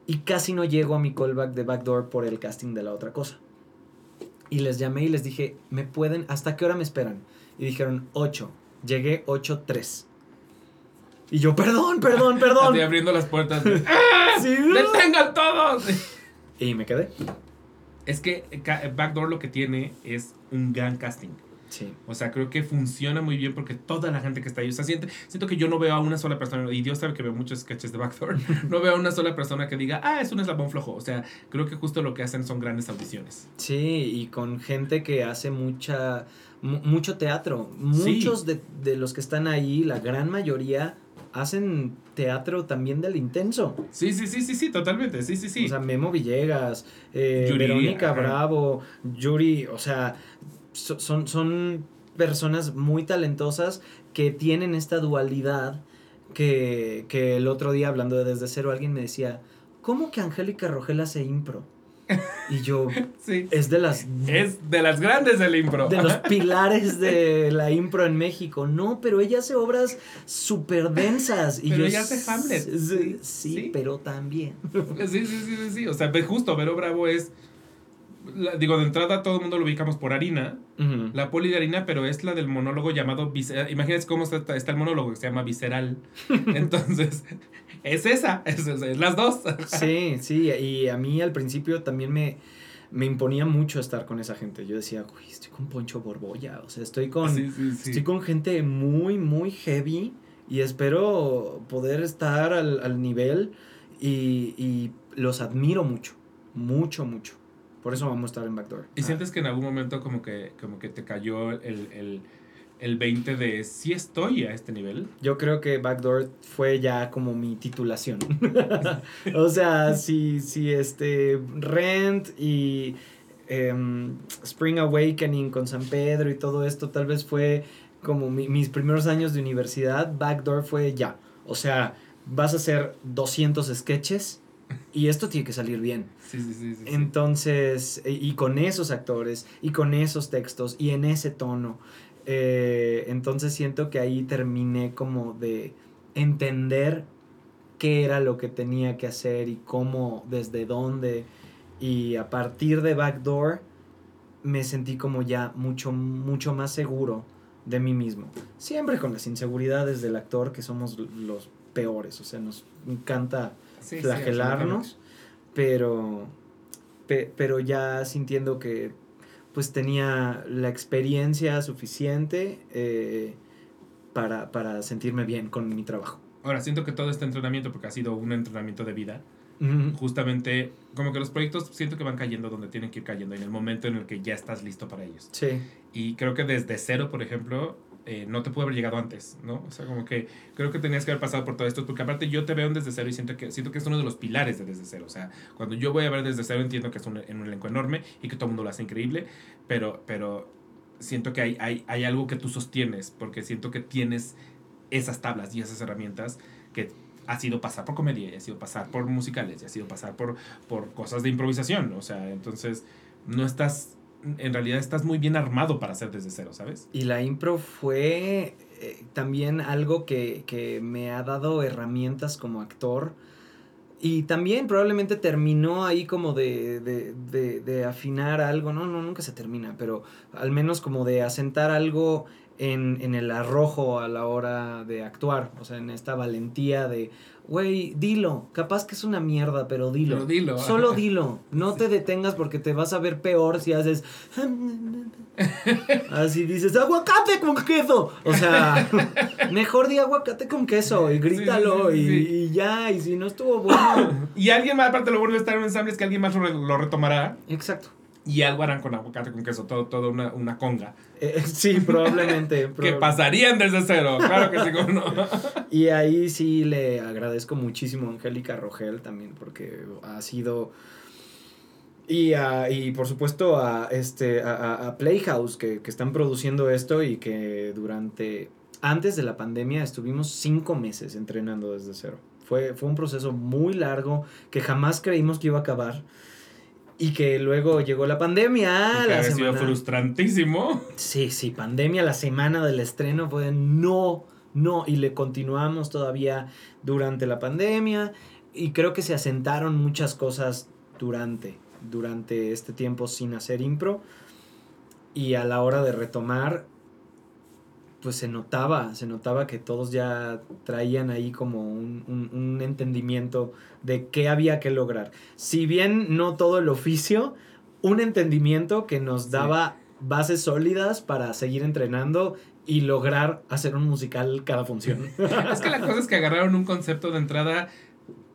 y casi no llego a mi callback de Backdoor por el casting de la otra cosa. Y les llamé y les dije, ¿me pueden? ¿Hasta qué hora me esperan? Y dijeron, 8. Llegué 8.3. Y yo, perdón, perdón, perdón. Estoy abriendo las puertas. de- ¡Ah! Sí. ¡Detengan todos! Y me quedé. Es que Backdoor lo que tiene es un gran casting. Sí. O sea, creo que funciona muy bien porque toda la gente que está ahí, o sea, siento, siento que yo no veo a una sola persona, y Dios sabe que veo muchos sketches de Backdoor, no veo a una sola persona que diga, ah, es un eslabón flojo. O sea, creo que justo lo que hacen son grandes audiciones. Sí, y con gente que hace mucha mu- mucho teatro. Muchos de, de los que están ahí, la gran mayoría, hacen teatro también del intenso. Sí, sí, sí, sí, sí, totalmente, sí, sí, sí. O sea, Memo Villegas, eh, Yuri, Verónica ajá. Bravo, Yuri, o sea, so- son, son personas muy talentosas que tienen esta dualidad que, que el otro día hablando de Desde Cero alguien me decía, ¿cómo que Angélica Rogel hace impro? Y yo, sí. es de las Es de las grandes del impro. de los pilares de la impro en México. No, pero ella hace obras súper densas. Y Pero yo, ella hace Hamlet. Sí, Sí, sí, sí. pero también. Sí, sí, sí, sí. O sea, ve justo, Vero Bravo es. la- digo, de entrada todo el mundo lo ubicamos por Harina, la poli de Harina, pero es la del monólogo llamado. Imagínense cómo está, está el monólogo que se llama Visceral. Entonces, es esa, es, es- es las dos. Sí, sí, y a mí al principio también me, me imponía mucho estar con esa gente. Yo decía, güey, estoy con Poncho Borbolla, o sea, estoy con, Sí, sí, sí. estoy con gente muy, muy heavy y espero poder estar al, al nivel y, y los admiro mucho, mucho, mucho. Por eso vamos a estar en Backdoor. ¿Y sientes que en algún momento como que, como que te cayó el, el, el 20 de si estoy a este nivel? Yo creo que Backdoor fue ya como mi titulación. o sea, si, si este Rent y em, Spring Awakening con San Pedro y todo esto tal vez fue como mi- mis primeros años de universidad, Backdoor fue ya. O sea, vas a hacer 200 sketches y esto tiene que salir bien. Sí, sí, sí. sí, sí. Entonces, y, y con esos actores, y con esos textos, y en ese tono. Eh, entonces siento que ahí terminé como de entender qué era lo que tenía que hacer y cómo, desde dónde. Y a partir de Backdoor me sentí como ya mucho, mucho más seguro de mí mismo. Siempre con las inseguridades del actor, que somos los peores. O sea, nos encanta Sí, sí, flagelarnos, pero, pe- pero ya sintiendo que pues tenía la experiencia suficiente eh, para, para sentirme bien con mi trabajo. Ahora, siento que todo este entrenamiento, porque ha sido un entrenamiento de vida, justamente como que los proyectos siento que van cayendo donde tienen que ir cayendo en el momento en el que ya estás listo para ellos. Sí, Y creo que desde cero, por ejemplo, eh, no te pudo haber llegado antes, ¿no? O sea, como que creo que tenías que haber pasado por todo esto, porque aparte yo te veo en desde cero y siento que, siento que es uno de los pilares de desde cero. O sea, cuando yo voy a ver desde cero entiendo que es un, un elenco enorme y que todo el mundo lo hace increíble, pero, pero siento que hay, hay, hay algo que tú sostienes, porque siento que tienes esas tablas y esas herramientas que ha sido pasar por comedia, y ha sido pasar por musicales, y ha sido pasar por, por cosas de improvisación. O sea, entonces no estás, en realidad estás muy bien armado para hacer desde cero, ¿sabes? y la impro fue eh, también algo que, que me ha dado herramientas como actor. Y también probablemente terminó ahí como de, de, de, de afinar algo, no, no, nunca se termina, pero al menos como de asentar algo en, en el arrojo a la hora de actuar, o sea, en esta valentía de, güey, dilo, capaz que es una mierda, pero dilo. Pero dilo. Solo dilo, no te detengas porque te vas a ver peor si haces... Así dices, aguacate con queso. O sea, mejor di aguacate con queso y grítalo sí, sí, sí, y, ya, y si no estuvo bueno. Y alguien más, aparte lo vuelve a estar en un ensamble, es que alguien más lo, lo retomará Exacto. Y algo harán con aguacate, con queso, todo, todo una, una conga. Eh, sí, probablemente. Que pasarían desde cero, claro que sí, no. Y ahí sí le agradezco muchísimo a Angélica Rogel también porque ha sido Y, a- y por supuesto a, este, a- a Playhouse, que, que están produciendo esto y que durante, antes de la pandemia, estuvimos cinco meses entrenando desde cero. Fue, fue un proceso muy largo que jamás creímos que iba a acabar. Y que luego llegó la pandemia. que la había sido semana- frustrantísimo. Sí, sí, pandemia, la semana del estreno fue no, no, y le continuamos todavía durante la pandemia y creo que se asentaron muchas cosas durante, durante este tiempo sin hacer impro y a la hora de retomar, pues se notaba, se notaba que todos ya traían ahí como un, un- un entendimiento de qué había que lograr. Si bien no todo el oficio, un entendimiento que nos Sí. daba bases sólidas para seguir entrenando y lograr hacer un musical cada función. Es que la cosa es que agarraron un concepto de entrada,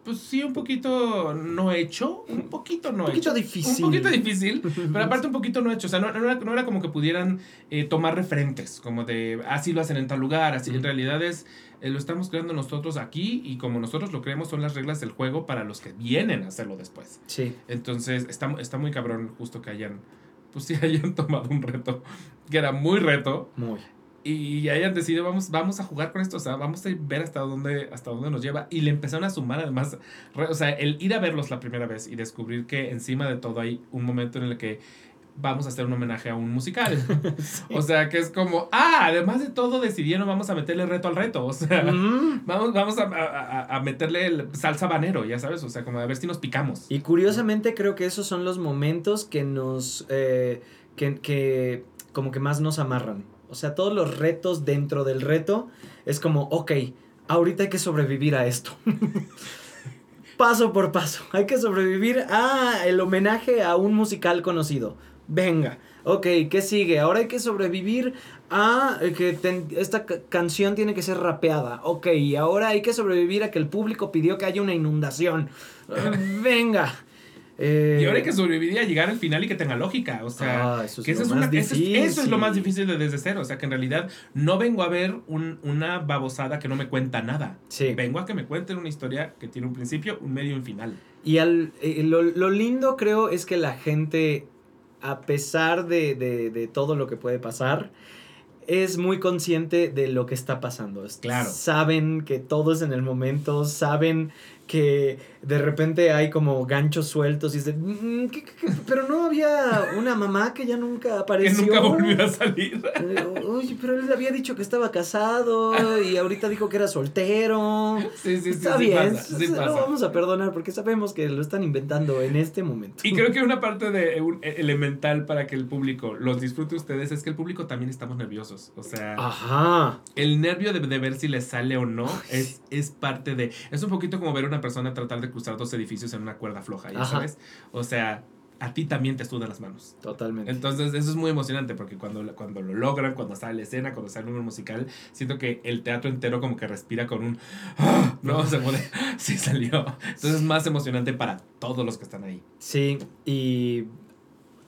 pues sí, un poquito no hecho, un poquito no Un poquito hecho. difícil. Un poquito difícil, pero aparte un poquito no hecho. O sea, no, no era, no era como que pudieran eh, tomar referentes, como de así lo hacen en tal lugar, así. En realidad es, eh, lo estamos creando nosotros aquí y como nosotros lo creemos son las reglas del juego para los que vienen a hacerlo después. Sí, Entonces, está, está muy cabrón justo que hayan, pues sí, hayan tomado un reto, que era muy reto, muy. Y hayan decidido, vamos, vamos a jugar con esto, o sea, vamos a ver hasta dónde, hasta dónde nos lleva. Y le empezaron a sumar además, re- o sea, el ir a verlos la primera vez y descubrir que encima de todo hay un momento en el que vamos a hacer un homenaje a un musical. O sea, que es como, ah, además de todo decidieron, vamos a meterle reto al reto, o sea... Mm. Vamos, vamos a, a- a- a meterle el salsa banero, ya sabes, o sea, como a ver si nos picamos. Y curiosamente creo que esos son los momentos que nos, eh, que, que como que más nos amarran. O sea, todos los retos dentro del reto es como, ok, ahorita hay que sobrevivir a esto. paso por paso, hay que sobrevivir a el homenaje a un musical conocido. Venga, ok, ¿qué sigue? Ahora hay que sobrevivir a que ten- esta ca- canción tiene que ser rapeada. Ok, y ahora hay que sobrevivir a que el público pidió que haya una inundación. Venga. Eh, Y ahora hay que sobrevivir a llegar al final y que tenga lógica, o sea... ah, eso es Que eso, es más una- eso es- eso es lo más difícil de desde cero. O sea, que en realidad no vengo a ver un- una babosada que no me cuenta nada. Sí. Vengo a que me cuenten una historia que tiene un principio, un medio y un final. Y al, eh, lo, lo lindo creo es que la gente, a pesar de, de- de todo lo que puede pasar, es muy consciente de lo que está pasando. Claro. Saben que todo es en el momento, saben que de repente hay como ganchos sueltos y dicen, "Mm, ¿qué- qué- qué? pero no había una mamá que ya nunca Que apareció. nunca volvió a salir. Oye, pero él había dicho que estaba casado y ahorita dijo que era soltero. Sí, sí, sí. Está sí bien, pasa, sí lo vamos a perdonar porque sabemos que lo están inventando en este momento. Y creo que una parte de un e- elemental para que el público los disfrute ustedes es que el público también estamos nerviosos. O sea, Ajá. el nervio de, de ver si les sale o no es, es parte de. Es un poquito como ver a una persona tratar de cruzar dos edificios en una cuerda floja, ¿ya Ajá. sabes? O sea, a ti también te sudan las manos. Totalmente. Entonces, eso es muy emocionante porque cuando, cuando lo logran, cuando sale la escena, cuando sale el número musical, siento que el teatro entero como que respira con un. "Ah", No, se puede. Sí salió. Entonces, es más emocionante para todos los que están ahí. Sí, y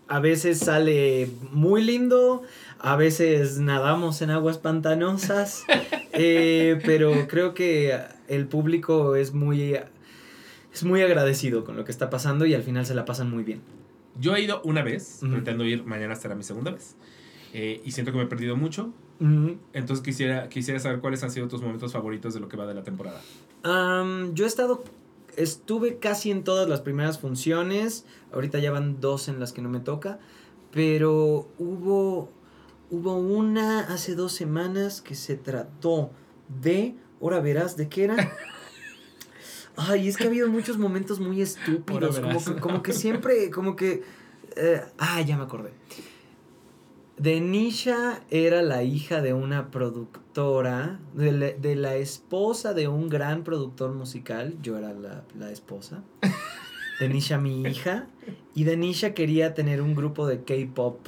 a veces sale muy lindo, a veces nadamos en aguas pantanosas, eh, pero creo que el público es muy, es muy agradecido con lo que está pasando y al final se la pasan muy bien. Yo he ido una vez, pretendo ir, mañana será mi segunda vez. eh, y siento que me he perdido mucho. Entonces quisiera, quisiera saber cuáles han sido tus momentos favoritos de lo que va de la temporada. Yo he estado, estuve casi en todas las primeras funciones, ahorita ya van dos en las que no me toca, pero hubo, hubo una hace dos semanas que se trató de, ahora verás, ¿de qué era? Ay, es que ha habido muchos momentos muy estúpidos, como que, como que siempre, como que, eh, ah, ya me acordé. Denisha era la hija de una productora, de la, de la esposa de un gran productor musical. Yo era la, la esposa. Denisha, mi hija. Y Denisha quería tener un grupo de K-pop.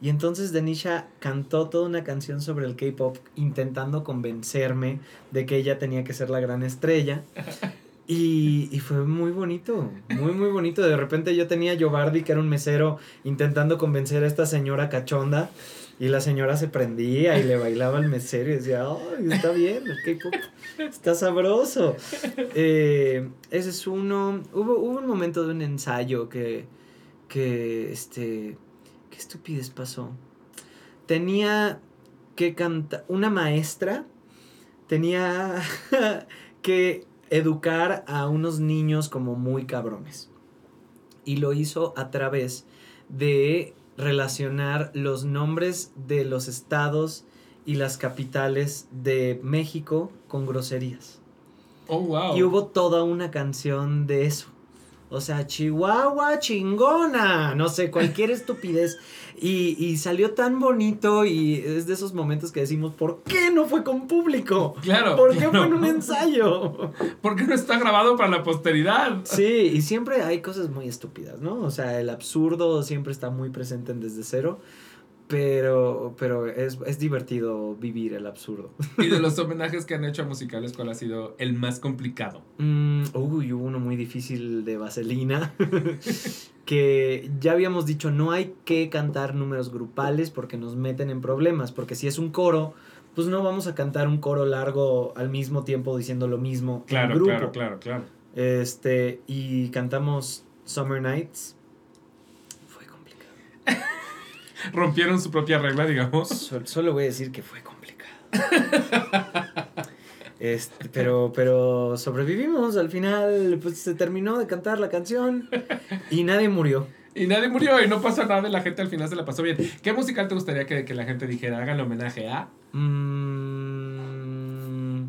Y entonces Denisha cantó toda una canción sobre el K-pop, intentando convencerme de que ella tenía que ser la gran estrella. Y, y fue muy bonito, muy, muy bonito. De repente yo tenía a Giovanni, que era un mesero, intentando convencer a esta señora cachonda. Y la señora se prendía y le bailaba al mesero y decía, ¡ay, está bien! El K-pop está sabroso. Eh, ese es uno. Hubo, hubo un momento de un ensayo que, que, este, qué estupidez pasó. Tenía que cantar, una maestra tenía que educar a unos niños como muy cabrones. Y lo hizo a través de relacionar los nombres de los estados y las capitales de México con groserías. Oh, wow. Y hubo toda una canción de eso. O sea, Chihuahua chingona, no sé, cualquier estupidez. Y, y, salió tan bonito y es de esos momentos que decimos, ¿por qué no fue con público? Claro. ¿Por qué fue en un ensayo? ¿Por qué no está grabado para la posteridad? Sí, y siempre hay cosas muy estúpidas, ¿no? O sea, el absurdo siempre está muy presente en Desde Cero. Pero, pero es, es divertido vivir el absurdo. Y de los homenajes que han hecho a musicales, ¿cuál ha sido el más complicado? Mm, uy, hubo uno muy difícil de Vaselina. que ya habíamos dicho, no hay que cantar números grupales porque nos meten en problemas. Porque si es un coro, pues no vamos a cantar un coro largo al mismo tiempo diciendo lo mismo Claro, en grupo. claro, claro, claro. Este, y cantamos Summer Nights. Fue complicado. Rompieron su propia regla, digamos. Sol- solo voy a decir que fue complicado. Este, pero, pero sobrevivimos. Al final, pues se terminó de cantar la canción y nadie murió. Y nadie murió y no pasó nada la gente al final se la pasó bien. ¿Qué musical te gustaría que, que la gente dijera? Hagan homenaje a. Mm,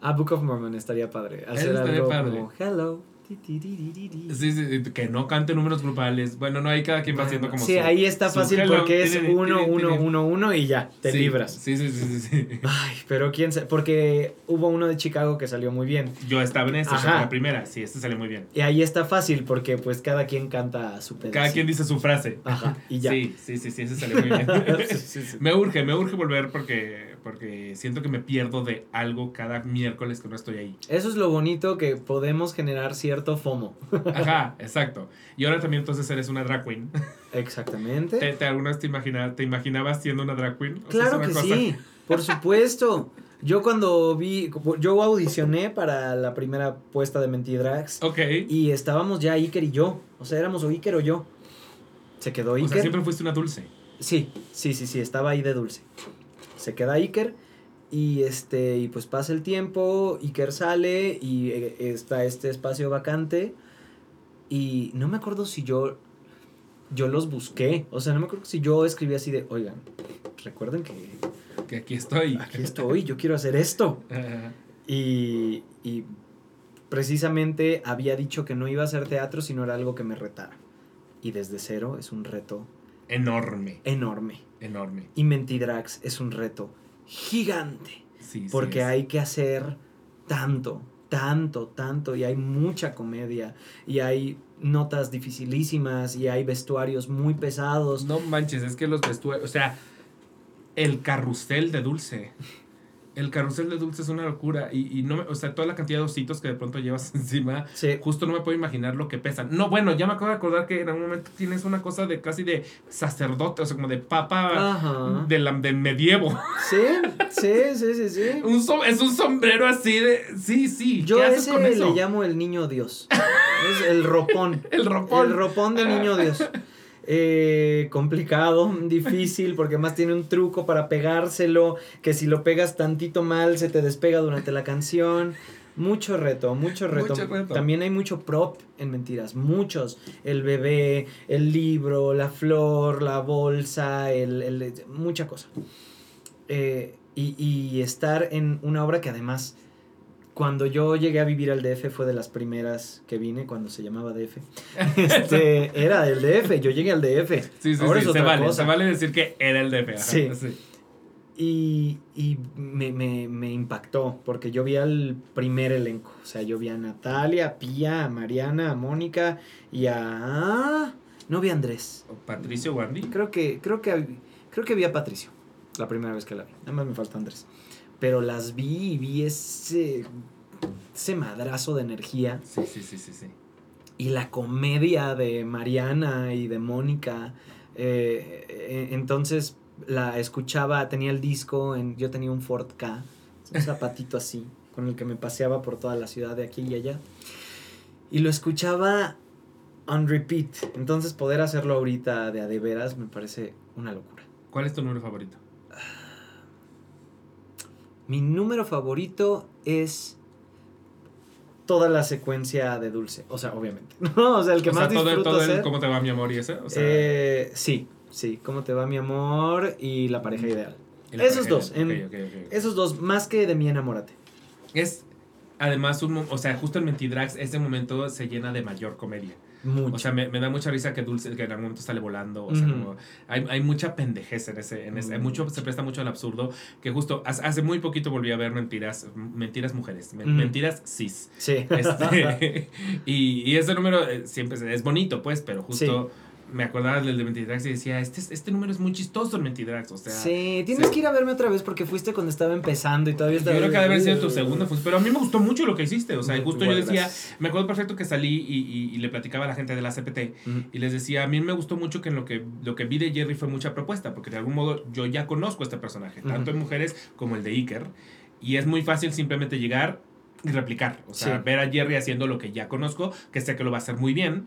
a Book of Mormon estaría padre. Hacer estaría algo padre. como Hello. Ti, ti, ti, ti, ti, ti". Sí, sí, que no cante números grupales. Bueno, no, ahí cada quien va haciendo como Sí, su- ahí está fácil porque es tiri, tiri, 1, tiri, 1, tiri. 1, 1 y ya, te Sí, libras. Sí, sí, sí, sí. Ay, pero quién sabe, porque hubo uno de Chicago que salió muy bien. Yo estaba en esta, la primera. Sí, este sale muy bien. Y ahí está fácil porque pues cada quien canta su pedacito. Cada quien dice su frase. Ajá, y ya. Sí, sí, sí, sí, ese salió muy bien. Sí, sí, sí. Me urge, me urge volver porque, porque siento que me pierdo de algo cada miércoles que no estoy ahí. Eso es lo bonito que podemos generar cierto FOMO. Ajá, exacto. Y ahora también entonces eres una drag queen. Exactamente. ¿Te, te alguna vez te, imagina- te imaginabas siendo una drag queen? O Claro que cosa- sí, por supuesto. Yo cuando vi, yo audicioné para la primera puesta de Mentidrags Ok. y estábamos ya Iker y yo. O sea, éramos o Iker o yo. Se quedó O Iker. sea, siempre fuiste una dulce. Sí, sí, sí, sí, estaba ahí de dulce. Se queda Iker y este y pues pasa el tiempo, Iker sale y eh, está este espacio vacante y no me acuerdo si yo yo los busqué, o sea, no me acuerdo si yo escribí así de, "Oigan, recuerden que Que aquí estoy. aquí estoy, yo quiero hacer esto." Y, y precisamente había dicho que no iba a hacer teatro, sino era algo que me retara. Y desde cero es un reto enorme. enorme. Enorme. Y Mentidrags es un reto gigante. Sí, Porque hay que hacer tanto, tanto, tanto. Y hay mucha comedia. Y hay notas dificilísimas. Y hay vestuarios muy pesados. No manches, es que los vestuarios. O sea, el carrusel de dulce. El carrusel de dulce es una locura. Y, y no me- o sea, toda la cantidad de ositos que de pronto llevas encima. Sí. Justo no me puedo imaginar lo que pesan. No, bueno, ya me acabo de acordar que en algún momento tienes una cosa de casi de sacerdote, o sea, como de papa de la- del medievo. Sí, sí, sí, sí, sí. Un som- es un sombrero así de. Sí, sí. Yo ¿Qué a ese le llamo el niño Dios. Es el ropón. El ropón. El ropón del niño Dios. Eh, complicado, difícil, porque más tiene un truco para pegárselo, que si lo pegas tantito mal se te despega durante la canción. Mucho reto, mucho reto. Mucho reto. También hay mucho prop en mentiras, muchos. El bebé, el libro, la flor, la bolsa, el, el- mucha cosa. Eh, y, y estar en una obra que además, cuando yo llegué a vivir al DF, fue de las primeras que vine, cuando se llamaba DF. Este, era del DF, yo llegué al DF. Sí, sí, Ahora sí. es Se otra vale, cosa. se vale decir que era el DF. ajá, Sí. sí. Y, y me, me- me impactó, porque yo vi al primer elenco. O sea, yo vi a Natalia, a Pía, a Mariana, a Mónica y a... No vi a Andrés. O Patricio Wandy. Creo que, creo que, creo que vi a Patricio, la primera vez que la vi. Nada más me falta Andrés. Pero las vi y vi ese, ese madrazo de energía. Sí, sí, sí, sí, sí. Y la comedia de Mariana y de Mónica. eh, eh, entonces la escuchaba, tenía el disco, en, yo tenía un Ford K, un zapatito así, con el que me paseaba por toda la ciudad de aquí y allá. Y lo escuchaba on repeat. Entonces poder hacerlo ahorita de a de veras me parece una locura. ¿Cuál es tu número favorito? Mi número favorito es toda la secuencia de Dulce. O sea, obviamente. ¿no? O sea, el que o más sea, todo, disfruto todo el hacer. cómo te va mi amor y ese. O sea, Eh, sí, sí. ¿Cómo te va mi amor? Y la pareja ideal. y la esos pareja. dos, en-. Esos dos, más que de mi enamórate. Es además un. O sea, justo en Mentidrags, ese momento se llena de mayor comedia. Mucho. O sea, me, me da mucha risa que Dulce, que en algún momento sale volando. O sea, como. Hay, hay mucha pendejez en ese. En ese hay mucho, se presta mucho al absurdo. Que justo hace, hace muy poquito volví a ver mentiras. Mentiras mujeres. Mentiras cis. sí. Este, y, y ese número eh, siempre es- es bonito, pues, pero justo me acordaba del de Mentidrags y decía, este, es- este número es muy chistoso en Mentidrags. O sea, sí, tienes que ir a verme otra vez porque fuiste cuando estaba empezando y todavía yo estaba. creo que ha de haber sido tu segunda función. Pero a mí me gustó mucho lo que hiciste. O sea, justo yo decía, gracias. me acuerdo perfecto que salí y, y- y le platicaba a la gente de la CPT. Ujú. Y les decía, a mí me gustó mucho que en lo que, lo que vi de Jerry fue mucha propuesta, porque de algún modo yo ya conozco a este personaje, tanto Ujú. en mujeres como el de Iker, y es muy fácil simplemente llegar y replicar, o sea, Sí. ver a Jerry haciendo lo que ya conozco, que sé que lo va a hacer muy bien,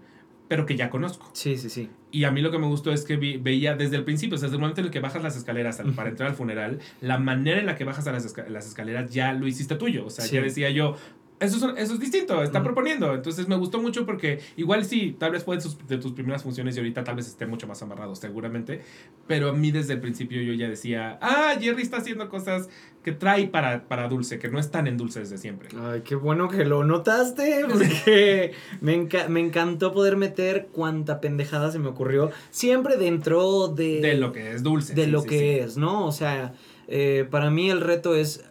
pero que ya conozco. Sí, sí, sí. Y a mí lo que me gustó es que vi- veía desde el principio, o sea, desde el momento en el que bajas las escaleras al- para entrar al funeral, la manera en la que bajas a las, las escaleras ya lo hiciste tuyo, o sea, Sí. ya decía yo... Eso es, eso es distinto, está proponiendo. Entonces me gustó mucho porque igual sí, tal vez fue de, sus- de tus primeras funciones y ahorita tal vez esté mucho más amarrado, seguramente. Pero a mí desde el principio yo ya decía, ah, Jerry está haciendo cosas que trae para, para Dulce, que no están en Dulce desde siempre. Ay, qué bueno que lo notaste, porque me, enca- me encantó poder meter cuanta pendejada se me ocurrió, siempre dentro de, De lo que es Dulce. de sí, lo sí, que sí. es, ¿no? O sea, eh, para mí el reto es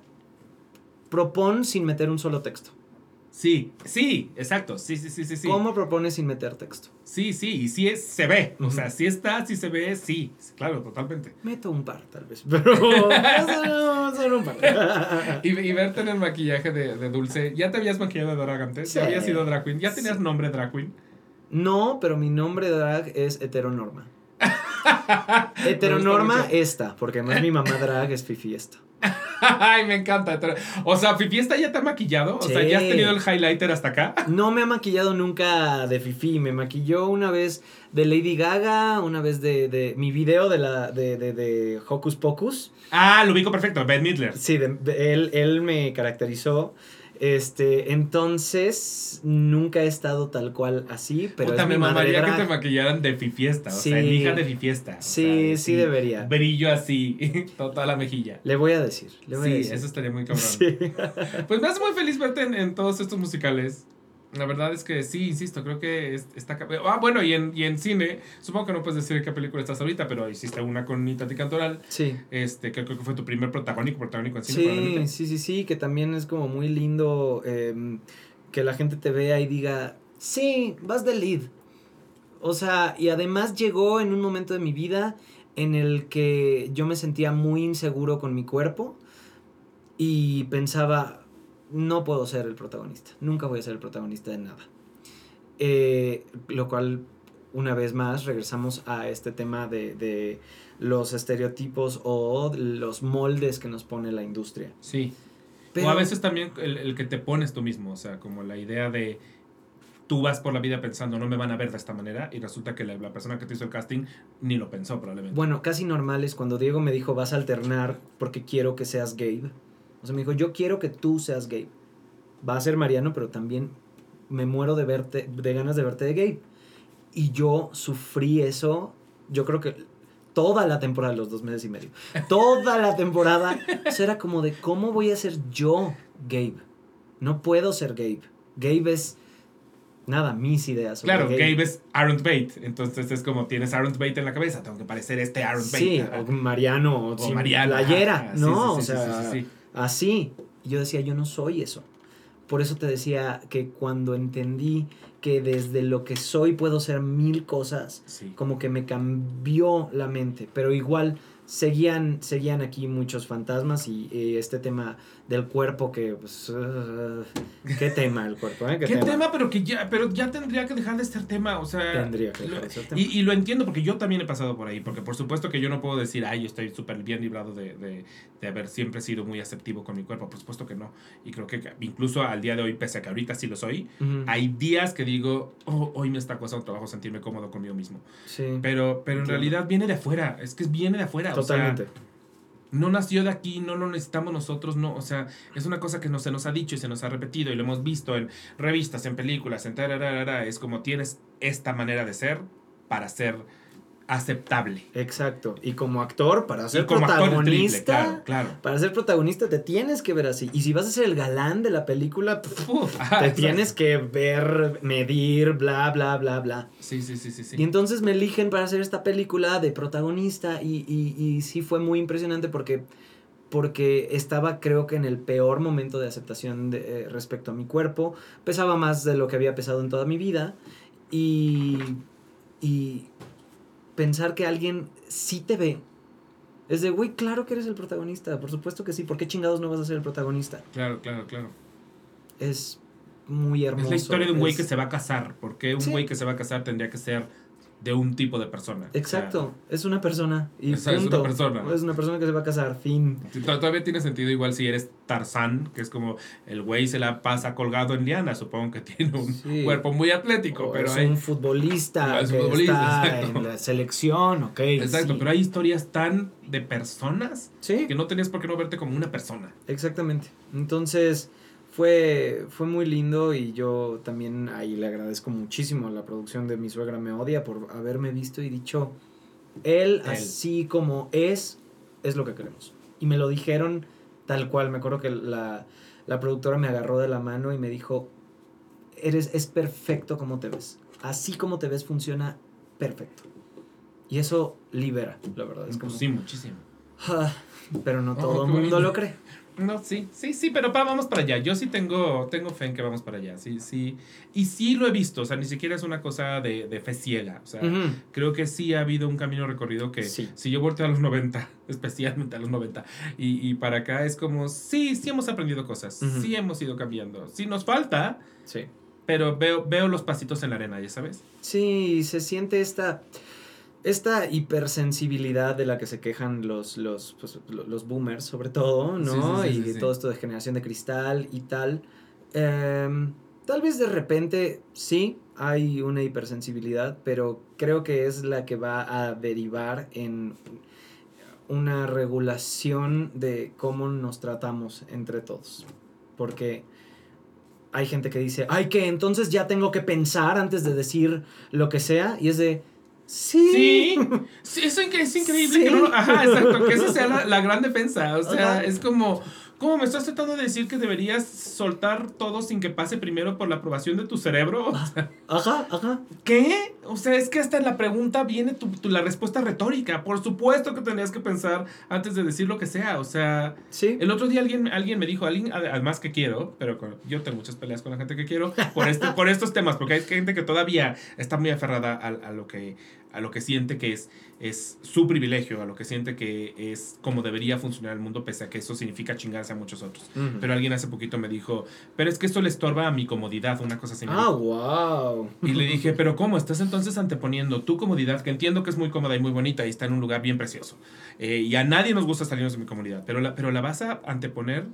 propon sin meter un solo texto. Sí, sí, exacto. Sí, sí, sí, sí. Sí, ¿Cómo propones sin meter texto? sí, sí. Y sí es, se ve. O sea, sí está, sí se ve, sí. Claro, totalmente. Meto un par, tal vez, pero solo, solo un par. Y, y verte en el maquillaje de, de Dulce. ¿Ya te habías maquillado de drag antes? ¿Ya Sí. habías sido drag queen? ¿Ya tenías Sí. nombre drag queen? No, pero mi nombre drag es heteronorma. Heteronorma esta, porque además mi mamá drag es fifi esta. Ay, me encanta. O sea, Fifiesta ya te ha maquillado. O sea, ya has tenido el highlighter hasta acá. No me ha maquillado nunca de Fifi, me maquilló una vez de Lady Gaga, una vez de, de mi video de la de, de, de Hocus Pocus. Ah, lo ubico perfecto. Ben Midler. Sí, él, él me caracterizó. Este, entonces nunca he estado tal cual así, pero Puta, es mi me mamaría que te maquillaran de Fifiesta. O Sí. sea, hija de Fifiesta. Sí, sea, sí debería. Brillo así. Toda la mejilla. Le voy a decir, le voy a Sí, decir. eso estaría muy cabrón. Sí. Pues me hace muy feliz verte en, en todos estos musicales. La verdad es que sí, insisto, creo que es- está... Ah, bueno, y en, y en cine, supongo que no puedes decir qué película estás ahorita, pero hiciste una con Itati Cantoral, Sí. este, que creo que fue tu primer protagónico, protagónico en cine, Sí, sí, sí, sí, que también es como muy lindo em, que la gente te vea y diga, sí, vas de lead. O sea, y además llegó en un momento de mi vida en el que yo me sentía muy inseguro con mi cuerpo y pensaba, no puedo ser el protagonista, nunca voy a ser el protagonista de nada. Eh, lo cual, una vez más, regresamos a este tema de, de los estereotipos o los moldes que nos pone la industria. Sí. Pero, O a veces también el, el que te pones tú mismo, o sea, como la idea de tú vas por la vida pensando no me van a ver de esta manera y resulta que la, la persona que te hizo el casting ni lo pensó probablemente. Bueno, casi normal es cuando Diego me dijo, vas a alternar porque quiero que seas Gabe. O sea, me dijo, yo quiero que tú seas Gabe. Va a ser Mariano, pero también me muero de verte, de ganas de verte de Gabe. Y yo sufrí eso, yo creo que toda la temporada, los dos meses y medio, toda la temporada, o sea, era como de, ¿cómo voy a ser yo Gabe? No puedo ser Gabe. Gabe es, nada, mis ideas. sobre Claro, Gabe es Aaron Bate, entonces es como tienes Aaron Bate en la cabeza, tengo que parecer este Aaron Bate. Sí, o Mariano, o, O Mariano, playera, ajá, ¿no? sí, sí, o sea, sí, sí, sí. Así. Y yo decía, yo no soy eso. Por eso te decía que cuando entendí que desde lo que soy puedo ser mil cosas, Sí. como que me cambió la mente. Pero igual seguían, seguían aquí muchos fantasmas y, y este tema del cuerpo que, pues, uh, qué tema el cuerpo, ¿eh? ¿Qué, tema? Pero que ya, pero ya tendría que dejar de ser tema, o sea. Tendría que dejar de ser tema. Y, y lo entiendo porque yo también he pasado por ahí, porque por supuesto que yo no puedo decir, ay, estoy súper bien librado de, de, de haber siempre sido muy aceptivo con mi cuerpo, por supuesto que no. Y creo que incluso al día de hoy, pese a que ahorita sí lo soy, hay días que digo, oh, hoy me está costando trabajo sentirme cómodo conmigo mismo. Sí, Pero, pero en realidad viene de afuera, es que viene de afuera. o sea, totalmente. No nació de aquí, no lo necesitamos nosotros, no, o sea, es una cosa que no se nos ha dicho y se nos ha repetido y lo hemos visto en revistas, en películas, en tararara, es como tienes esta manera de ser para ser aceptable. Exacto. Y como actor, para ser como actor triple, protagonista, claro, claro. para ser protagonista te tienes que ver así. Y si vas a ser el galán de la película, Uf, ajá, te exacto. tienes que ver, medir, bla, bla, bla, bla. Sí, sí, sí, sí, sí. Y entonces me eligen para hacer esta película de protagonista y, y, y sí fue muy impresionante porque, porque estaba creo que en el peor momento de aceptación de, eh, respecto a mi cuerpo. Pesaba más de lo que había pesado en toda mi vida y, y pensar que alguien sí te ve. Es de, güey, claro que eres el protagonista, por supuesto que sí, ¿por qué chingados no vas a ser el protagonista? Claro, claro, claro. Es muy hermoso. Es la historia de un güey es- que se va a casar. porque un Sí. güey que se va a casar tendría que ser de un tipo de persona? O sea, Exacto, es una persona. Y Esa es una punto. persona. Es una persona que se va a casar, fin. Todavía tiene sentido igual si eres Tarzán, que es como el güey se la pasa colgado en liana, supongo que tiene un Sí. cuerpo muy atlético, O pero es hay, un futbolista Es que un futbolista, está exacto. en la selección, ok. exacto, sí. pero hay historias tan de personas Sí, que no tenías por qué no verte como una persona. exactamente. Entonces, fue, fue muy lindo y yo también ahí le agradezco muchísimo a la producción de Mi Suegra Me Odia por haberme visto y dicho, él, Él. así como es, es lo que queremos. Y me lo dijeron tal cual. Me acuerdo que la, la productora me agarró de la mano y me dijo, eres, es perfecto como te ves. Así como te ves funciona perfecto. Y eso libera, la verdad. Es como, Pues sí, muchísimo. "Ah", pero no todo el mundo lo cree. No, sí, sí, sí, pero pa, vamos para allá. Yo sí tengo, tengo fe en que vamos para allá. Sí, sí. Y sí lo he visto. O sea, ni siquiera es una cosa de, de fe ciega. O sea, creo que sí ha habido un camino recorrido que Sí. si yo volteo a los 90, especialmente a los 90, y, y para acá es como, sí, sí hemos aprendido cosas, sí hemos ido cambiando. Sí nos falta, Sí. pero veo, veo los pasitos en la arena, ya sabes. Sí, se siente esta, esta hipersensibilidad de la que se quejan los, los, pues, lo- los boomers, sobre todo, ¿no? Sí, sí, sí, y todo esto de generación de cristal y tal. Em, tal vez de repente sí hay una hipersensibilidad, pero creo que es la que va a derivar en una regulación de cómo nos tratamos entre todos. Porque hay gente que dice, ay, que entonces ya tengo que pensar antes de decir lo que sea. Y es de, sí. Sí, sí eso es increíble Sí. que no lo- Ajá, exacto, que esa sea la, la gran defensa. O sea, es como, ¿cómo me estás tratando de decir que deberías soltar todo sin que pase primero por la aprobación de tu cerebro? O sea, Ajá, ajá. ¿Qué? O sea, es que hasta en la pregunta viene tu, tu- la respuesta retórica. Por supuesto que tendrías que pensar antes de decir lo que sea. O sea, Sí. el otro día alguien, alguien me dijo, alguien ad- además que quiero, pero con- yo tengo muchas peleas con la gente que quiero por, este, por estos temas, porque hay gente que todavía está muy aferrada a, a lo, que, a lo que siente que es, es su privilegio, a lo que siente que es como debería funcionar el mundo, pese a que eso significa chingarse a muchos otros. Pero alguien hace poquito me dijo, pero es que esto le estorba a mi comodidad, una cosa así. Ah, wow. Y le dije, pero ¿cómo? Estás entonces anteponiendo tu comodidad, que entiendo que es muy cómoda y muy bonita y está en un lugar bien precioso. Eh, y a nadie nos gusta salirnos de mi comodidad, pero la, pero la vas a anteponer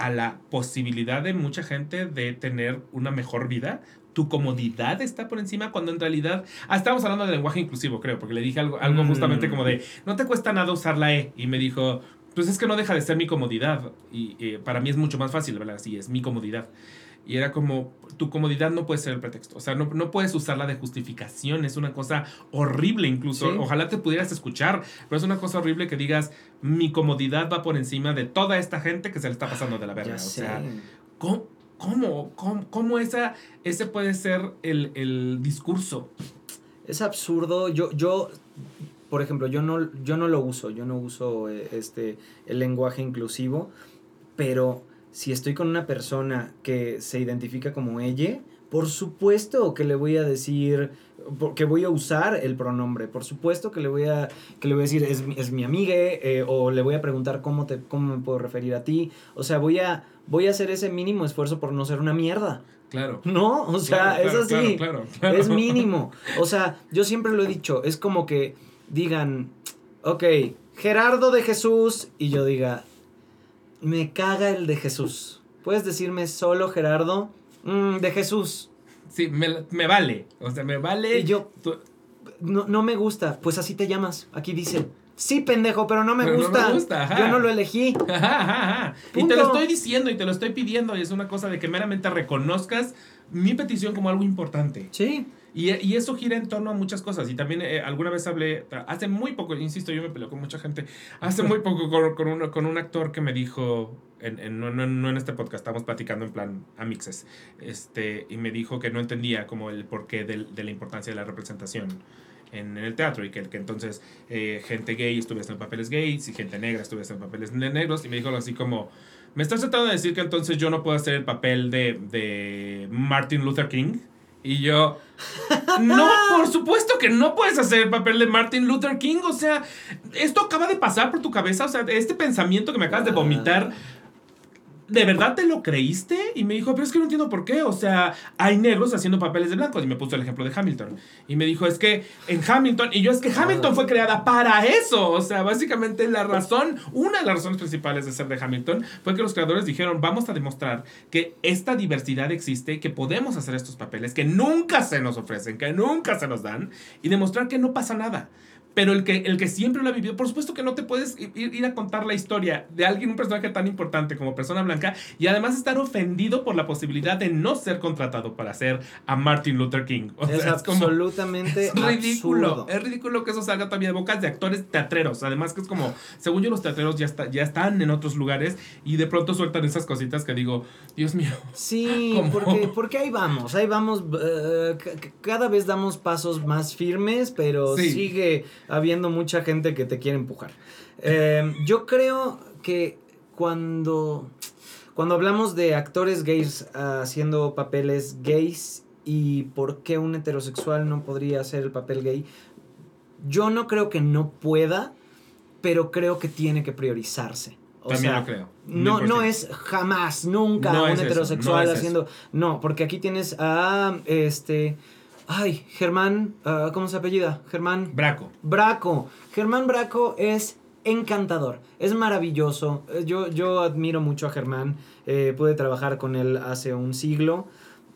a la posibilidad de mucha gente de tener una mejor vida. Tu comodidad está por encima cuando en realidad... Ah, estábamos hablando de lenguaje inclusivo, creo, porque le dije algo, algo Mm. justamente como de, no te cuesta nada usar la E. Y me dijo, pues es que no deja de ser mi comodidad. Y eh, para mí es mucho más fácil, ¿verdad? Así es, mi comodidad. Y era como, tu comodidad no puede ser el pretexto. O sea, no, no puedes usarla de justificación. Es una cosa horrible incluso. Sí. Ojalá te pudieras escuchar. Pero es una cosa horrible que digas, mi comodidad va por encima de toda esta gente que se le está pasando de la verga. O sea, ¿cómo, cómo, cómo, cómo ese puede ser el, el discurso? Es absurdo. Yo, yo, por ejemplo, yo no, yo no lo uso. Yo no uso eh, este, el lenguaje inclusivo. Pero si estoy con una persona que se identifica como ella, por supuesto que le voy a decir que voy a usar el pronombre. Por supuesto que le voy a, que le voy a decir, es, es mi amiga, eh, o le voy a preguntar cómo, te, cómo me puedo referir a ti. O sea, voy a, voy a hacer ese mínimo esfuerzo por no ser una mierda. Claro. No, o sea, es así. Es mínimo. O sea, yo siempre lo he dicho, es como que digan, ok, Gerardo de Jesús, y yo diga, me caga el de Jesús. ¿Puedes decirme solo Gerardo? Mm, de Jesús. Sí, me, vale. O sea, me vale. Y yo, no, no me gusta. Pues así te llamas. Aquí dice, Sí, pendejo, pero no me gusta. No me gusta Yo no lo elegí. y te lo estoy diciendo y te lo estoy pidiendo. Y es una cosa de que meramente reconozcas mi petición como algo importante. Sí. Y, y eso gira en torno a muchas cosas. Y también eh, alguna vez hablé, hace muy poco, insisto, yo me peleo con mucha gente, hace muy poco con, con, un, con un actor que me dijo, en, en, no, no, no, en este podcast, estamos platicando en plan amixes, este, y me dijo que no entendía como el porqué de, de la importancia de la representación en, el teatro y que, que entonces eh, gente gay estuviese en papeles gays y gente negra estuviese en papeles negros y me dijo así como, ¿me estás tratando de decir que entonces yo no puedo hacer el papel de, de Martin Luther King? Y yo, no, por supuesto que no puedes hacer el papel de Martin Luther King. O sea, esto acaba de pasar por tu cabeza. O sea, este pensamiento que me acabas de vomitar ¿de verdad te lo creíste? Y me dijo, pero es que no entiendo por qué. O sea, hay negros haciendo papeles de blancos. Y me puso el ejemplo de Hamilton. Y me dijo, es que en Hamilton, y yo es que Hamilton fue creada para eso. O sea, básicamente la razón, una de las razones principales de ser de Hamilton fue que los creadores dijeron, vamos a demostrar que esta diversidad existe, que podemos hacer estos papeles, que nunca se nos ofrecen, que nunca se nos dan, y demostrar que no pasa nada. Pero el que, el que siempre lo ha vivido, por supuesto que no te puedes ir, a contar la historia de alguien, un personaje tan importante como persona blanca, y además estar ofendido por la posibilidad de no ser contratado para ser a Martin Luther King. es, absolutamente es ridículo. Es ridículo que eso salga también de bocas de actores teatreros. Además que es como, según yo los teatreros ya, está, ya están en otros lugares y de pronto sueltan esas cositas que digo, Dios mío. Sí, porque, porque ahí vamos, ahí vamos, eh, cada vez damos pasos más firmes, pero sigue habiendo mucha gente que te quiere empujar. Em, yo creo que cuando, cuando hablamos de actores gays haciendo papeles gays y por qué un heterosexual no podría hacer el papel gay, yo no creo que no pueda, pero creo que tiene que priorizarse. También lo creo. No, no es jamás, nunca un heterosexual haciendo. No, porque aquí tienes a este Ay, Germán, ah, ¿cómo se apellida? Germán. Braco. Braco. Germán Braco es encantador, es maravilloso. Eh, yo, yo admiro mucho a Germán, eh, pude trabajar con él hace un siglo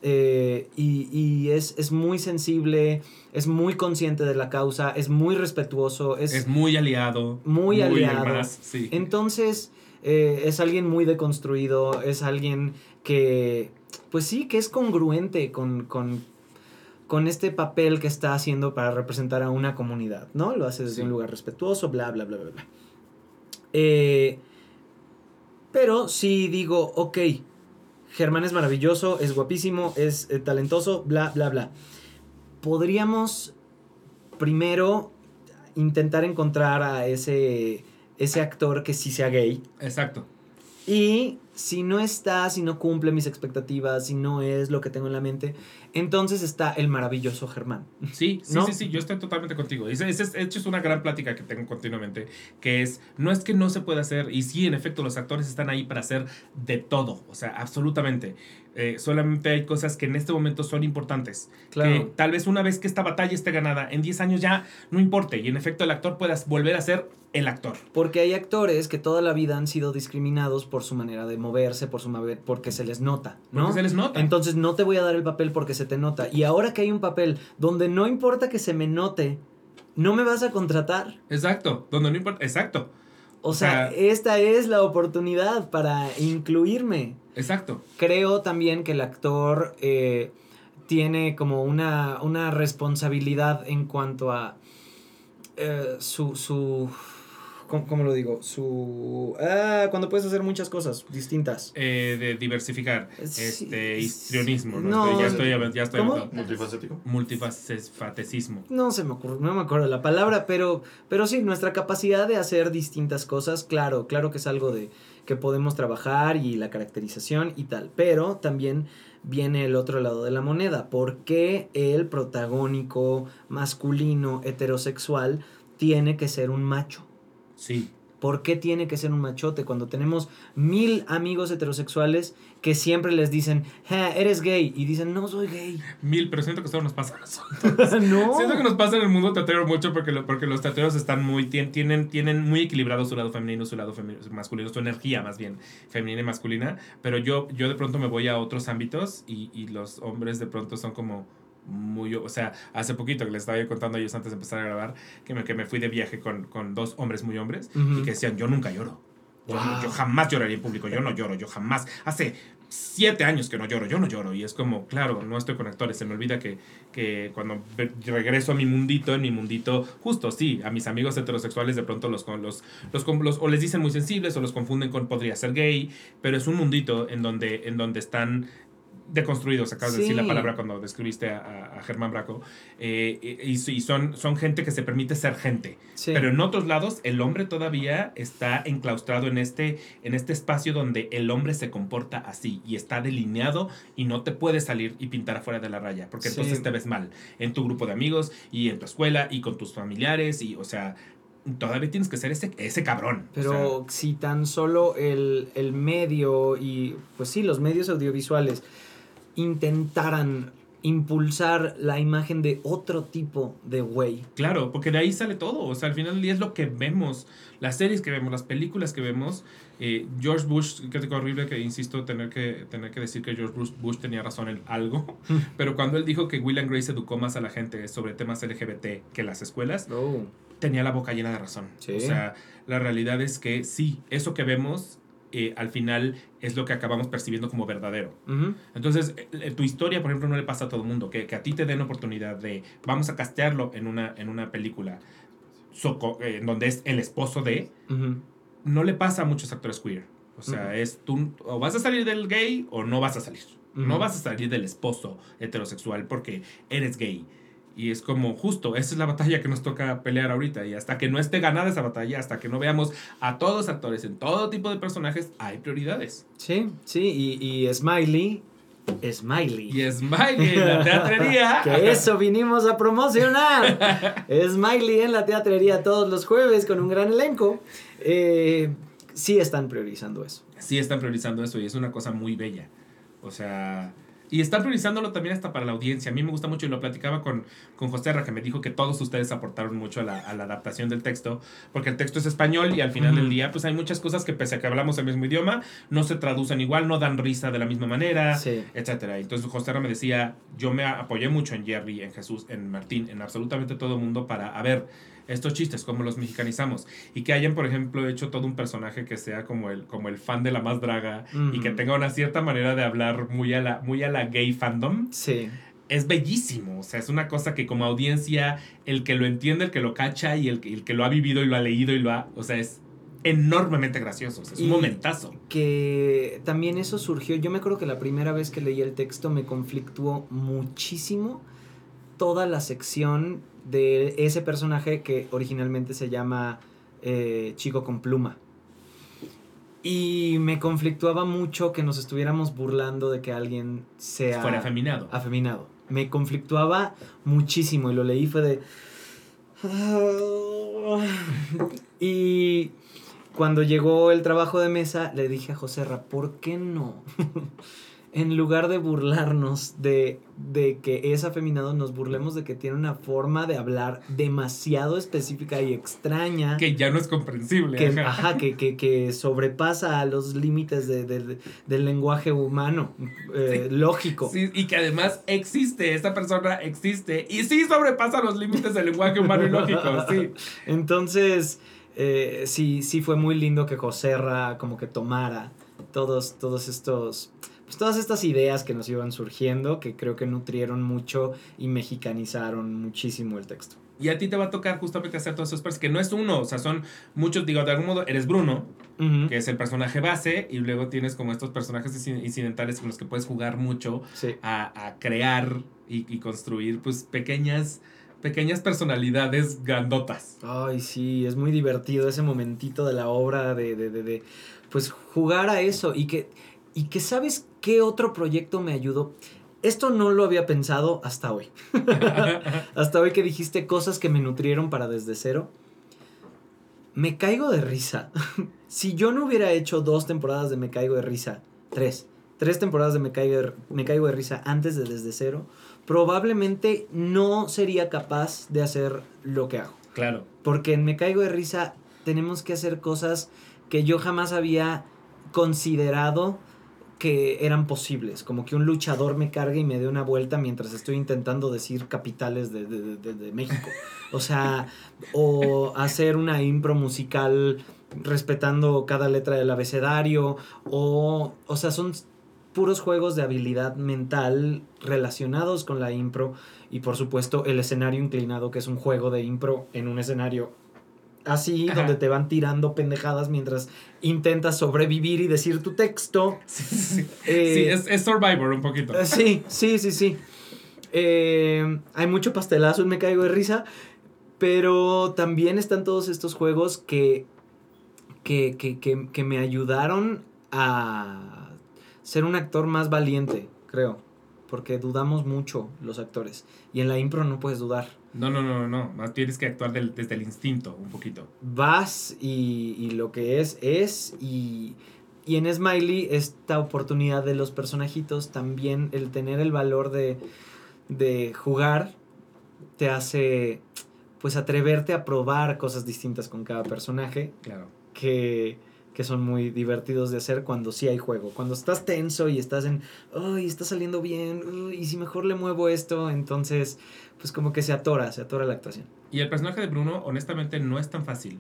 eh, y, es, es, muy sensible, es muy consciente de la causa, es muy respetuoso, es, muy aliado. Muy, aliado. sí. Entonces, es alguien muy deconstruido, es alguien que, pues sí, que es congruente con, con con este papel que está haciendo para representar a una comunidad, ¿no? Lo hace desde un lugar respetuoso, bla, bla, bla, bla, bla. Eh, pero si digo, ok, Germán es maravilloso, es guapísimo, es eh, talentoso, bla, bla, bla. Podríamos primero intentar encontrar a ese, ese actor que sí sea gay. Exacto. Y si no está, si no cumple mis expectativas, si no es lo que tengo en la mente, entonces está el maravilloso Germán. Sí, sí, sí, sí, yo estoy totalmente contigo. Es, es, es, es una gran plática que tengo continuamente, que es, no es que no se pueda hacer, y sí, en efecto, los actores están ahí para hacer de todo, o sea, absolutamente. Eh, solamente hay cosas que en este momento son importantes. Claro. Que tal vez una vez que esta batalla esté ganada, en 10 años ya no importe, y en efecto el actor pueda volver a ser el actor. Porque hay actores que toda la vida han sido discriminados por su manera de moverse, por su porque se les nota, ¿no? Porque se les nota. Entonces no te voy a dar el papel porque se te nota. Y ahora que hay un papel donde no importa que se me note, no me vas a contratar. Exacto, donde no importa, exacto. O, sea, esta es la oportunidad para incluirme. Exacto. Creo también que el actor eh, tiene como una, una responsabilidad en cuanto a eh, su, su ¿cómo, cómo lo digo? Su... Ah, cuando puedes hacer muchas cosas distintas. Eh, de diversificar. Sí, este, sí. histrionismo, ¿no? No, ya estoy, ya estoy. Multifacético. No se me ocurre, no me acuerdo la palabra, pero, pero sí, nuestra capacidad de hacer distintas cosas, claro, claro que es algo de que podemos trabajar y la caracterización y tal, pero también viene el otro lado de la moneda, ¿por qué el protagónico masculino heterosexual tiene que ser un macho? Sí. ¿Por qué tiene que ser un machote cuando tenemos mil amigos heterosexuales que siempre les dicen, "Ja, eres gay? Y dicen, no soy gay. Mil, pero siento que eso nos pasa a nosotros. no. Siento que nos pasa en el mundo teatrero mucho porque, lo- porque los teatreros están muy, tien- tienen, tienen muy equilibrado su lado femenino, su lado femi- masculino, su energía más bien, femenina y masculina. Pero yo, yo de pronto me voy a otros ámbitos y, y los hombres de pronto son como muy... O sea, hace poquito que les estaba yo contando a ellos antes de empezar a grabar que me, que me fui de viaje con, con dos hombres muy hombres y que decían, yo nunca lloro. Yo, Wow. yo jamás lloraría en público, yo no lloro, yo jamás. Hace siete años que no lloro, yo no lloro. Y es como, claro, no estoy con actores. Se me olvida que, que cuando regreso a mi mundito, en mi mundito, justo sí, a mis amigos heterosexuales de pronto los, los, los, los- o les dicen muy sensibles o los confunden con podría ser gay, pero es un mundito en donde, en donde están deconstruidos, acabas de decir la Sí. palabra cuando describiste a, a- Germán Braco, eh, y, y son, son gente que se permite ser gente. Sí. Pero en otros lados, el hombre todavía está enclaustrado en este, en este espacio donde el hombre se comporta así y está delineado y no te puedes salir y pintar afuera de la raya, porque Sí. entonces te ves mal en tu grupo de amigos y en tu escuela y con tus familiares y, o sea, todavía tienes que ser ese, ese cabrón. o Pero si tan solo el, el medio y, pues sí, los medios audiovisuales intentaran impulsar la imagen de otro tipo de güey. Claro, porque de ahí sale todo. O sea, al final del día es lo que vemos. Las series que vemos, las películas que vemos. Eh, George Bush, es horrible que insisto tener que, tener que decir que George Bush, Bush tenía razón en algo. pero cuando él dijo que Will Grace educó más a la gente sobre temas LGBT que las escuelas, Oh. tenía la boca llena de razón. Sí. O sea, la realidad es que sí, eso que vemos eh, al final es lo que acabamos percibiendo como verdadero. Entonces, eh, tu historia, por ejemplo, no le pasa a todo el mundo. Que, que a ti te den oportunidad de, vamos a castearlo en una, en una película eh, donde es el esposo de, no le pasa a muchos actores queer. O sea, es tú, o vas a salir del gay o no vas a salir. No vas a salir del esposo heterosexual porque eres gay. Y es como justo, esa es la batalla que nos toca pelear ahorita. Y hasta que no esté ganada esa batalla, hasta que no veamos a todos los actores en todo tipo de personajes, hay prioridades. Sí, sí, y, y Smiley, Smiley. Y Smiley en la teatrería. que eso vinimos a promocionar. Smiley en la teatrería todos los jueves con un gran elenco. Eh, sí están priorizando eso. sí están priorizando eso y es una cosa muy bella. O sea, y están priorizándolo también hasta para la audiencia. A mí me gusta mucho y lo platicaba con, con José Ra, que me dijo que todos ustedes aportaron mucho a la, a la adaptación del texto, porque el texto es español y al final del día pues hay muchas cosas que pese a que hablamos el mismo idioma, no se traducen igual, no dan risa de la misma manera, Sí. etcétera. Entonces José Ra me decía, yo me apoyé mucho en Jerry, en Jesús, en Martín, en absolutamente todo el mundo para, a ver, estos chistes, cómo los mexicanizamos. Y que hayan, por ejemplo, hecho todo un personaje que sea como el, como el fan de la más draga y que tenga una cierta manera de hablar muy a la, muy a la gay fandom, Sí. es bellísimo. O sea, es una cosa que como audiencia, el que lo entiende, el que lo cacha y el, que- el que lo ha vivido y lo ha leído y lo ha... O sea, es enormemente gracioso. o sea, es un momentazo. que también eso surgió. Yo me acuerdo que la primera vez que leí el texto me conflictuó muchísimo toda la sección de ese personaje que originalmente se llama eh, Chico con Pluma. Y me conflictuaba mucho que nos estuviéramos burlando de que alguien sea Fuera afeminado. afeminado. Me conflictuaba muchísimo y lo leí fue de... Y cuando llegó el trabajo de mesa, le dije a José Ra, ¿por qué no? En lugar de burlarnos de, de que es afeminado, nos burlemos de que tiene una forma de hablar demasiado específica y extraña. Que ya no es comprensible. que, ajá. ajá, que, que, que sobrepasa a los límites de- de- de- del lenguaje humano, eh, lógico. Sí, y que además existe, esta persona existe y sí sobrepasa los límites del lenguaje humano y lógico, sí. Entonces, eh, sí, sí fue muy lindo que Joserra como que tomara todos, todos estos, pues todas estas ideas que nos iban surgiendo, que creo que nutrieron mucho y mexicanizaron muchísimo el texto. Y a ti te va a tocar justamente hacer todos esos personajes, que no es uno, o sea, son muchos, digo, de algún modo eres Bruno, que es el personaje base, y luego tienes como estos personajes inci- incidentales con los que puedes jugar mucho Sí. a, a crear y, y construir, pues, pequeñas, pequeñas personalidades grandotas. Ay, sí, es muy divertido ese momentito de la obra de, de, de, de, pues jugar a eso y que, y que sabes qué otro proyecto me ayudó. Esto no lo había pensado hasta hoy. hasta hoy que dijiste cosas que me nutrieron para desde cero. Me caigo de risa. si yo no hubiera hecho dos temporadas de Me caigo de risa, tres, tres temporadas de Me caigo de, Me caigo de risa antes de desde cero, probablemente no sería capaz de hacer lo que hago. Claro. Porque en Me Caigo de Risa tenemos que hacer cosas que yo jamás había considerado que eran posibles. Como que un luchador me cargue y me dé una vuelta mientras estoy intentando decir capitales de, de- de- México. O sea, o hacer una impro musical respetando cada letra del abecedario. O, o sea, son puros juegos de habilidad mental relacionados con la impro y por supuesto el escenario inclinado que es un juego de impro en un escenario así Ajá. donde te van tirando pendejadas mientras intentas sobrevivir y decir tu texto. Sí, sí. Eh, Sí, es, es Survivor un poquito. eh, Sí, sí, sí, sí. Eh, hay mucho pastelazo y me caigo de risa. Pero también están todos estos juegos que, que, que, que, que me ayudaron a ser un actor más valiente, creo. Porque dudamos mucho los actores. Y en la impro no puedes dudar. No, no, no, no, no. Más Tienes que actuar del- desde el instinto un poquito. Vas y, y lo que es, es. Y, y en Smiley, esta oportunidad de los personajitos, también el tener el valor de, de jugar, te hace pues atreverte a probar cosas distintas con cada personaje Claro. que, que son muy divertidos de hacer cuando sí hay juego. Cuando estás tenso y estás en, ay, está saliendo bien, uy, y si mejor le muevo esto, entonces pues como que se atora, se atora la actuación. Y el personaje de Bruno, honestamente, no es tan fácil.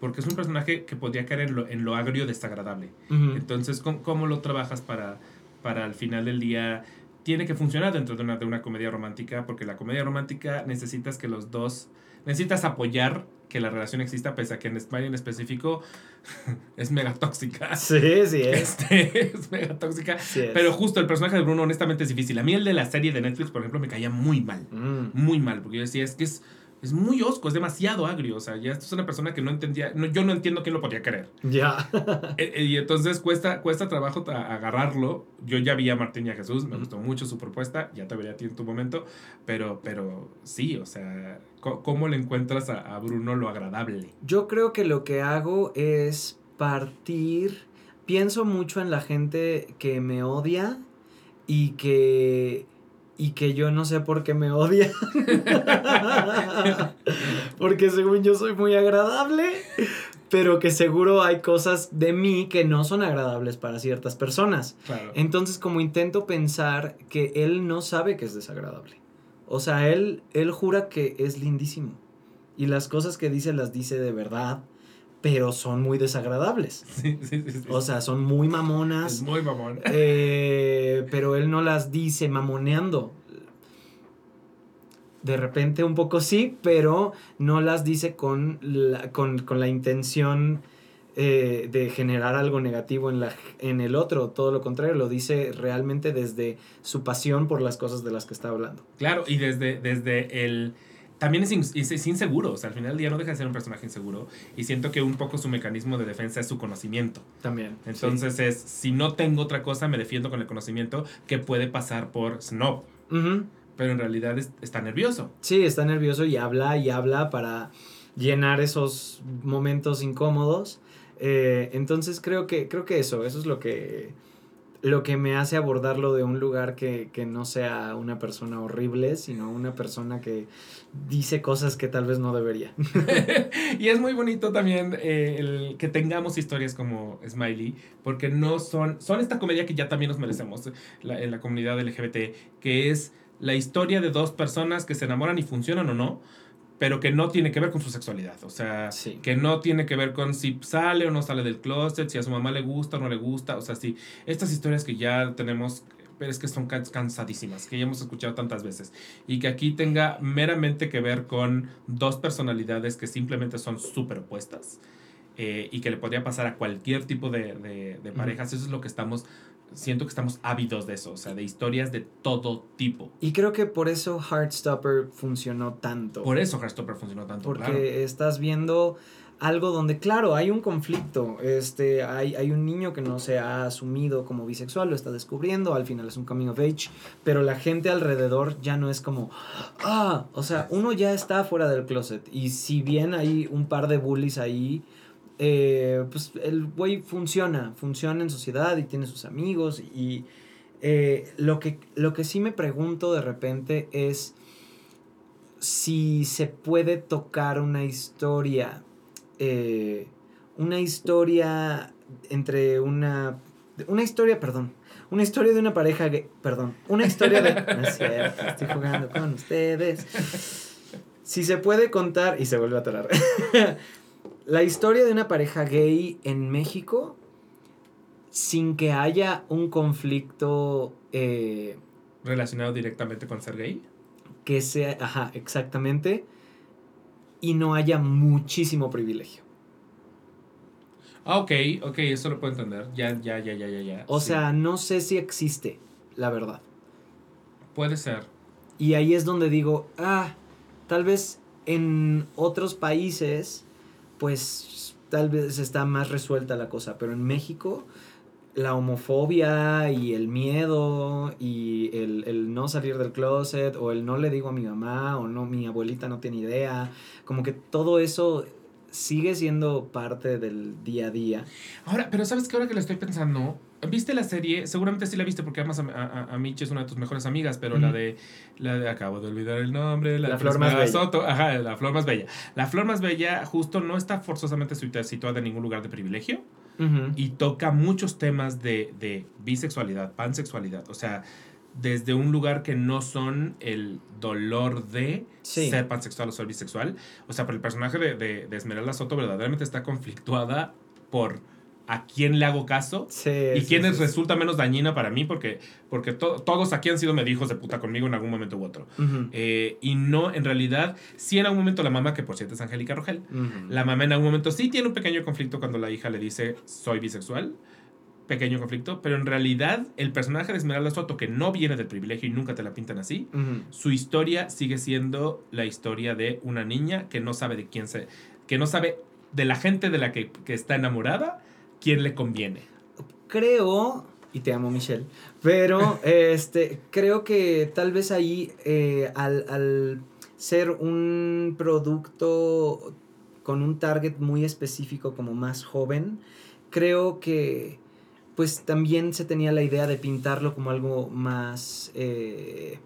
Porque es un personaje que podría caer en lo, en lo agrio desagradable. Entonces, ¿cómo, cómo lo trabajas para, para al final del día? Tiene que funcionar dentro de una, de una comedia romántica, porque la comedia romántica necesitas que los dos, necesitas apoyar que la relación exista, pese a que en Smiley en específico es mega tóxica. Sí, sí es. Este, es mega tóxica. Sí es. Pero justo el personaje de Bruno, honestamente, es difícil. A mí el de la serie de Netflix, por ejemplo, me caía muy mal. Mm. Muy mal, porque yo decía, es que es, es muy osco, es demasiado agrio. O sea, ya esto es una persona que no entendía, no, yo no entiendo quién lo podía querer. Ya. Eh, Y entonces cuesta, cuesta trabajo agarrarlo. Yo ya vi a Martín y a Jesús, me gustó mucho su propuesta, ya te vería a ti en tu momento, pero, pero sí, o sea, ¿cómo le encuentras a, a Bruno lo agradable? Yo creo que lo que hago es partir. Pienso mucho en la gente que me odia y que. Y que yo no sé por qué me odia. Porque según yo soy muy agradable. Pero que seguro hay cosas de mí que no son agradables para ciertas personas. Claro. Entonces, como intento pensar que él no sabe que es desagradable. O sea, él, él jura que es lindísimo. Y las cosas que dice las dice de verdad, pero son muy desagradables. Sí, sí, sí. O sea, son muy es mamonas, muy mamón. eh, pero él no las dice mamoneando. De repente un poco sí, pero no las dice con la, con, con la intención eh, de generar algo negativo en, la, en el otro. Todo lo contrario, lo dice realmente desde su pasión por las cosas de las que está hablando. Claro, y desde, desde el... También es, es- inseguro, o sea, al final del día no deja de ser un personaje inseguro y siento que un poco su mecanismo de defensa es su conocimiento. También. Entonces es, si no tengo otra cosa, me defiendo con el conocimiento que puede pasar por snob, pero en realidad es- está nervioso. Sí, está nervioso y habla y habla para llenar esos momentos incómodos. Eh, entonces creo que, creo que eso, eso es lo que, lo que me hace abordarlo de un lugar que, que no sea una persona horrible, sino una persona que dice cosas que tal vez no debería. y es muy bonito también eh, el que tengamos historias como Smiley, porque no son, son esta comedia que ya también nos merecemos en la comunidad LGBT, que es la historia de dos personas que se enamoran y funcionan o no, pero que no tiene que ver con su sexualidad, o sea, Sí. que no tiene que ver con si sale o no sale del closet, si a su mamá le gusta o no le gusta, o sea, sí, estas historias que ya tenemos pero es que son cansadísimas, que ya hemos escuchado tantas veces. Y que aquí tenga meramente que ver con dos personalidades que simplemente son súper opuestas. Eh, y que le podría pasar a cualquier tipo de, de, parejas. Eso es lo que estamos siento que estamos ávidos de eso, o sea, de historias de todo tipo. Y creo que por eso Heartstopper funcionó tanto. Por eso Heartstopper funcionó tanto. Porque estás viendo algo donde, claro, hay un conflicto. Este, hay, hay un niño que no se ha asumido como bisexual, lo está descubriendo, al final es un coming of age, pero la gente alrededor ya no es como, ah, o sea, uno ya está fuera del closet. Y si bien hay un par de bullies ahí, eh, pues el güey funciona, funciona en sociedad y tiene sus amigos y eh, lo, que, lo que sí me pregunto de repente es si se puede tocar una historia, eh, una historia entre una, una historia, perdón, una historia de una pareja gay, perdón, una historia de... No es cierto, estoy jugando con ustedes. Si se puede contar, y se vuelve a atorar. la historia de una pareja gay en México sin que haya un conflicto eh, relacionado directamente con ser gay. Que sea, ajá, exactamente. Y no haya muchísimo privilegio. Ah, ok, ok, eso lo puedo entender. Ya, ya, ya, ya, ya, ya. O sea, no sé si existe, la verdad. Puede ser. Y ahí es donde digo, ah, tal vez en otros países pues tal vez está más resuelta la cosa, pero en México la homofobia y el miedo y el, no salir del closet o el no le digo a mi mamá o no, mi abuelita no tiene idea, como que todo eso sigue siendo parte del día a día. Ahora, pero sabes que ahora que lo estoy pensando, ¿viste la serie? Seguramente sí la viste porque además a, a, Mitch es una de tus mejores amigas, pero la de la de acabo de olvidar el nombre, la, flor más bella. Soto, ajá, la flor más bella. La flor más bella justo no está forzosamente situada en ningún lugar de privilegio. Y toca muchos temas de, de bisexualidad, pansexualidad. O sea, desde un lugar que no son el dolor de ser pansexual o ser bisexual. O sea, por el personaje de, de, de, Esmeralda Soto verdaderamente está conflictuada por a quién le hago caso y quién resulta menos dañina para mí porque, porque todos aquí han sido medio hijos de puta conmigo en algún momento u otro. Eh, y no, en realidad, sí en algún momento la mamá, que por cierto es Angélica Rogel, la mamá en algún momento sí tiene un pequeño conflicto cuando la hija le dice soy bisexual pequeño conflicto, pero en realidad el personaje de Esmeralda Soto, que no viene del privilegio y nunca te la pintan así, su historia sigue siendo la historia de una niña que no sabe de quién se. que no sabe de la gente de la que, está enamorada, quién le conviene. Creo, y te amo Michelle, pero este, creo que tal vez ahí eh, al, al ser un producto con un target muy específico como más joven, creo que pues también se tenía la idea de pintarlo como algo más, eh,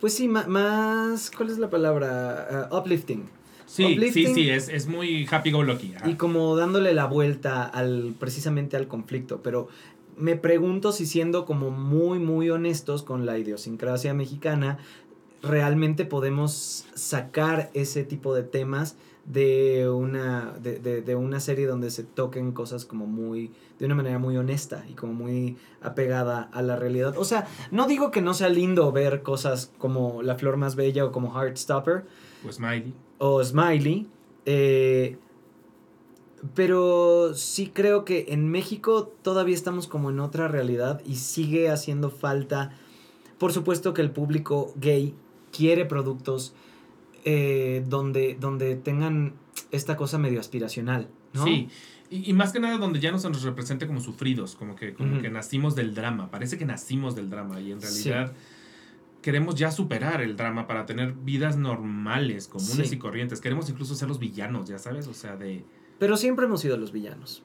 pues sí, más, ¿cuál es la palabra? Uh, uplifting. Sí, sí, sí, es, es, muy happy go lucky. Y como dándole la vuelta al, precisamente al conflicto, pero me pregunto si siendo como muy, muy honestos con la idiosincrasia mexicana, realmente podemos sacar ese tipo de temas de una, de, de, de, una serie donde se toquen cosas como muy, de una manera muy honesta y como muy apegada a la realidad. O sea, no digo que no sea lindo ver cosas como La Flor Más Bella o como Heartstopper. O Smiley. O Smiley. Eh, pero sí creo que en México todavía estamos como en otra realidad y sigue haciendo falta. Por supuesto que el público gay quiere productos eh, donde, donde tengan esta cosa medio aspiracional, ¿no? Sí. Y, más que nada donde ya no se nos represente como sufridos, como que, como que nacimos del drama. Parece que nacimos del drama y en realidad queremos ya superar el drama para tener vidas normales, comunes y corrientes. Queremos incluso ser los villanos, ya sabes, o sea, de... Pero siempre hemos sido los villanos.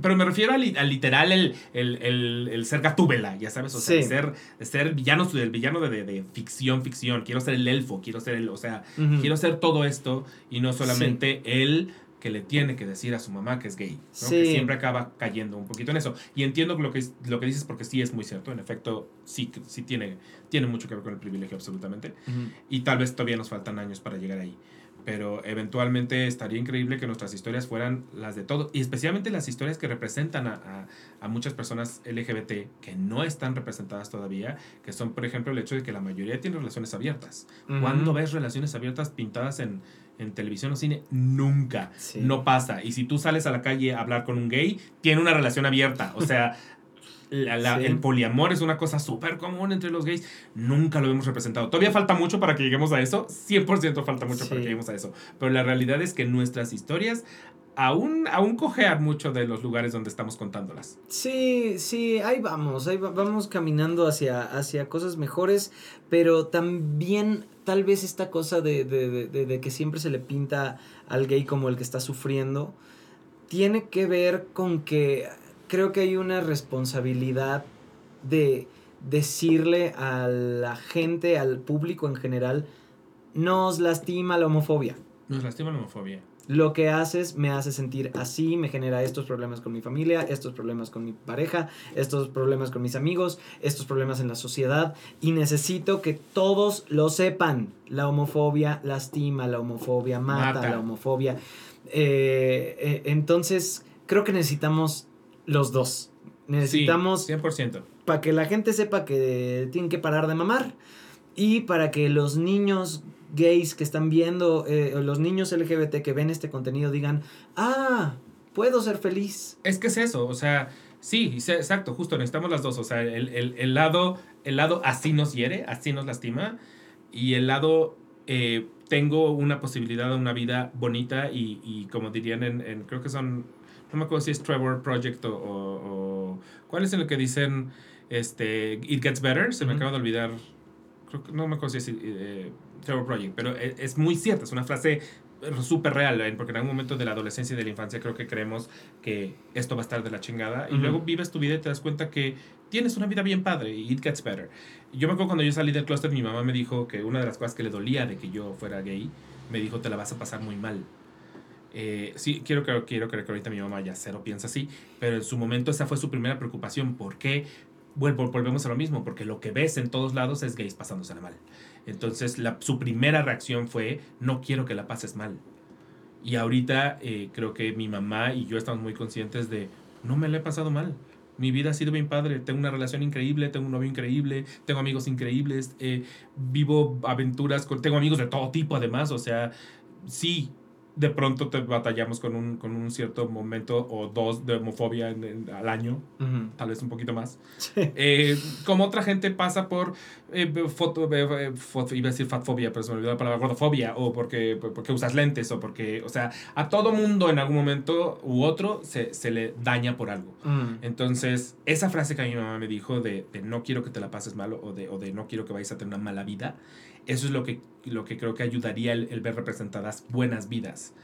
pero me refiero al, literal, el, el, ser gatúbela, ya sabes, o sea, ser, ser villano, el villano de, ficción, ficción. Quiero ser el elfo, quiero ser el, o sea, quiero ser todo esto y no solamente el que le tiene que decir a su mamá que es gay, que siempre acaba cayendo un poquito en eso. Y entiendo lo que, lo que dices porque sí es muy cierto, en efecto, sí, sí tiene, tiene mucho que ver con el privilegio absolutamente. Y tal vez todavía nos faltan años para llegar ahí. pero eventualmente estaría increíble que nuestras historias fueran las de todo, y especialmente las historias que representan a, a, a, muchas personas LGBT que no están representadas todavía, que son, por ejemplo, el hecho de que la mayoría tiene relaciones abiertas. Uh -huh. ¿Cuándo ves relaciones abiertas pintadas en, en televisión o cine? Nunca. Sí. No pasa. Y si tú sales a la calle a hablar con un gay, tiene una relación abierta. O sea... La, la, sí. El poliamor es una cosa súper común entre los gays. Nunca lo hemos representado. Todavía falta mucho para que lleguemos a eso. 100% falta mucho sí. para que lleguemos a eso. Pero la realidad es que nuestras historias aún, aún cojean mucho de los lugares donde estamos contándolas. Sí, sí, ahí vamos. Ahí vamos caminando hacia, hacia cosas mejores. Pero también tal vez esta cosa de, de, de, de que siempre se le pinta al gay como el que está sufriendo. Tiene que ver con que creo que hay una responsabilidad de decirle a la gente, al público en general, nos lastima la homofobia. Nos lastima la homofobia. Lo que haces me hace sentir así, me genera estos problemas con mi familia, estos problemas con mi pareja, estos problemas con mis amigos, estos problemas en la sociedad y necesito que todos lo sepan. La homofobia lastima, la homofobia mata, mata. la homofobia. Eh, eh, entonces, creo que necesitamos los dos. Necesitamos... Sí, 100%. Para que la gente sepa que tienen que parar de mamar y para que los niños gays que están viendo, eh, los niños LGBT que ven este contenido digan, ah, puedo ser feliz. Es que es eso, o sea, sí, exacto, justo, necesitamos las dos, o sea, el, el, el lado, el lado así nos hiere, así nos lastima, y el lado eh, tengo una posibilidad de una vida bonita y, y como dirían en, en, creo que son no me acuerdo si es Trevor Project o, o, o ¿cuál es en el que dicen este It Gets Better? Se me acaba de olvidar. Creo que, no me acuerdo si es eh, Trevor Project, pero es, es, muy cierta, es una frase súper real, ¿eh? porque en algún momento de la adolescencia y de la infancia creo que creemos que esto va a estar de la chingada y uh -huh. luego vives tu vida y te das cuenta que tienes una vida bien padre y it gets better. Yo me acuerdo cuando yo salí del clúster, mi mamá me dijo que una de las cosas que le dolía de que yo fuera gay, me dijo, te la vas a pasar muy mal. Eh, sí, quiero, quiero, quiero creer que ahorita mi mamá ya cero piensa así, pero en su momento esa fue su primera preocupación. ¿Por qué? Bueno, volvemos a lo mismo, porque lo que ves en todos lados es gays pasándosela mal. Entonces, la, su primera reacción fue, no quiero que la pases mal. Y ahorita eh, creo que mi mamá y yo estamos muy conscientes de, no me la he pasado mal. Mi vida ha sido bien padre, tengo una relación increíble, tengo un novio increíble, tengo amigos increíbles, eh, vivo aventuras, con, tengo amigos de todo tipo además, o sea, sí, de pronto te batallamos con un, con un cierto momento o dos de homofobia en, en, al año, uh -huh. tal vez un poquito más. Sí. Eh, como otra gente pasa por eh, foto, eh, foto, iba a decir fatfobia, pero se me olvidó la palabra gordofobia, o porque, porque usas lentes, o porque, o sea, a todo mundo en algún momento u otro se, se le daña por algo. Uh -huh. Entonces, esa frase que a mi mamá me dijo de, de no quiero que te la pases mal o de, o de no quiero que vayas a tener una mala vida, eso es lo que, lo que creo que ayudaría el, el ver representadas buenas vidas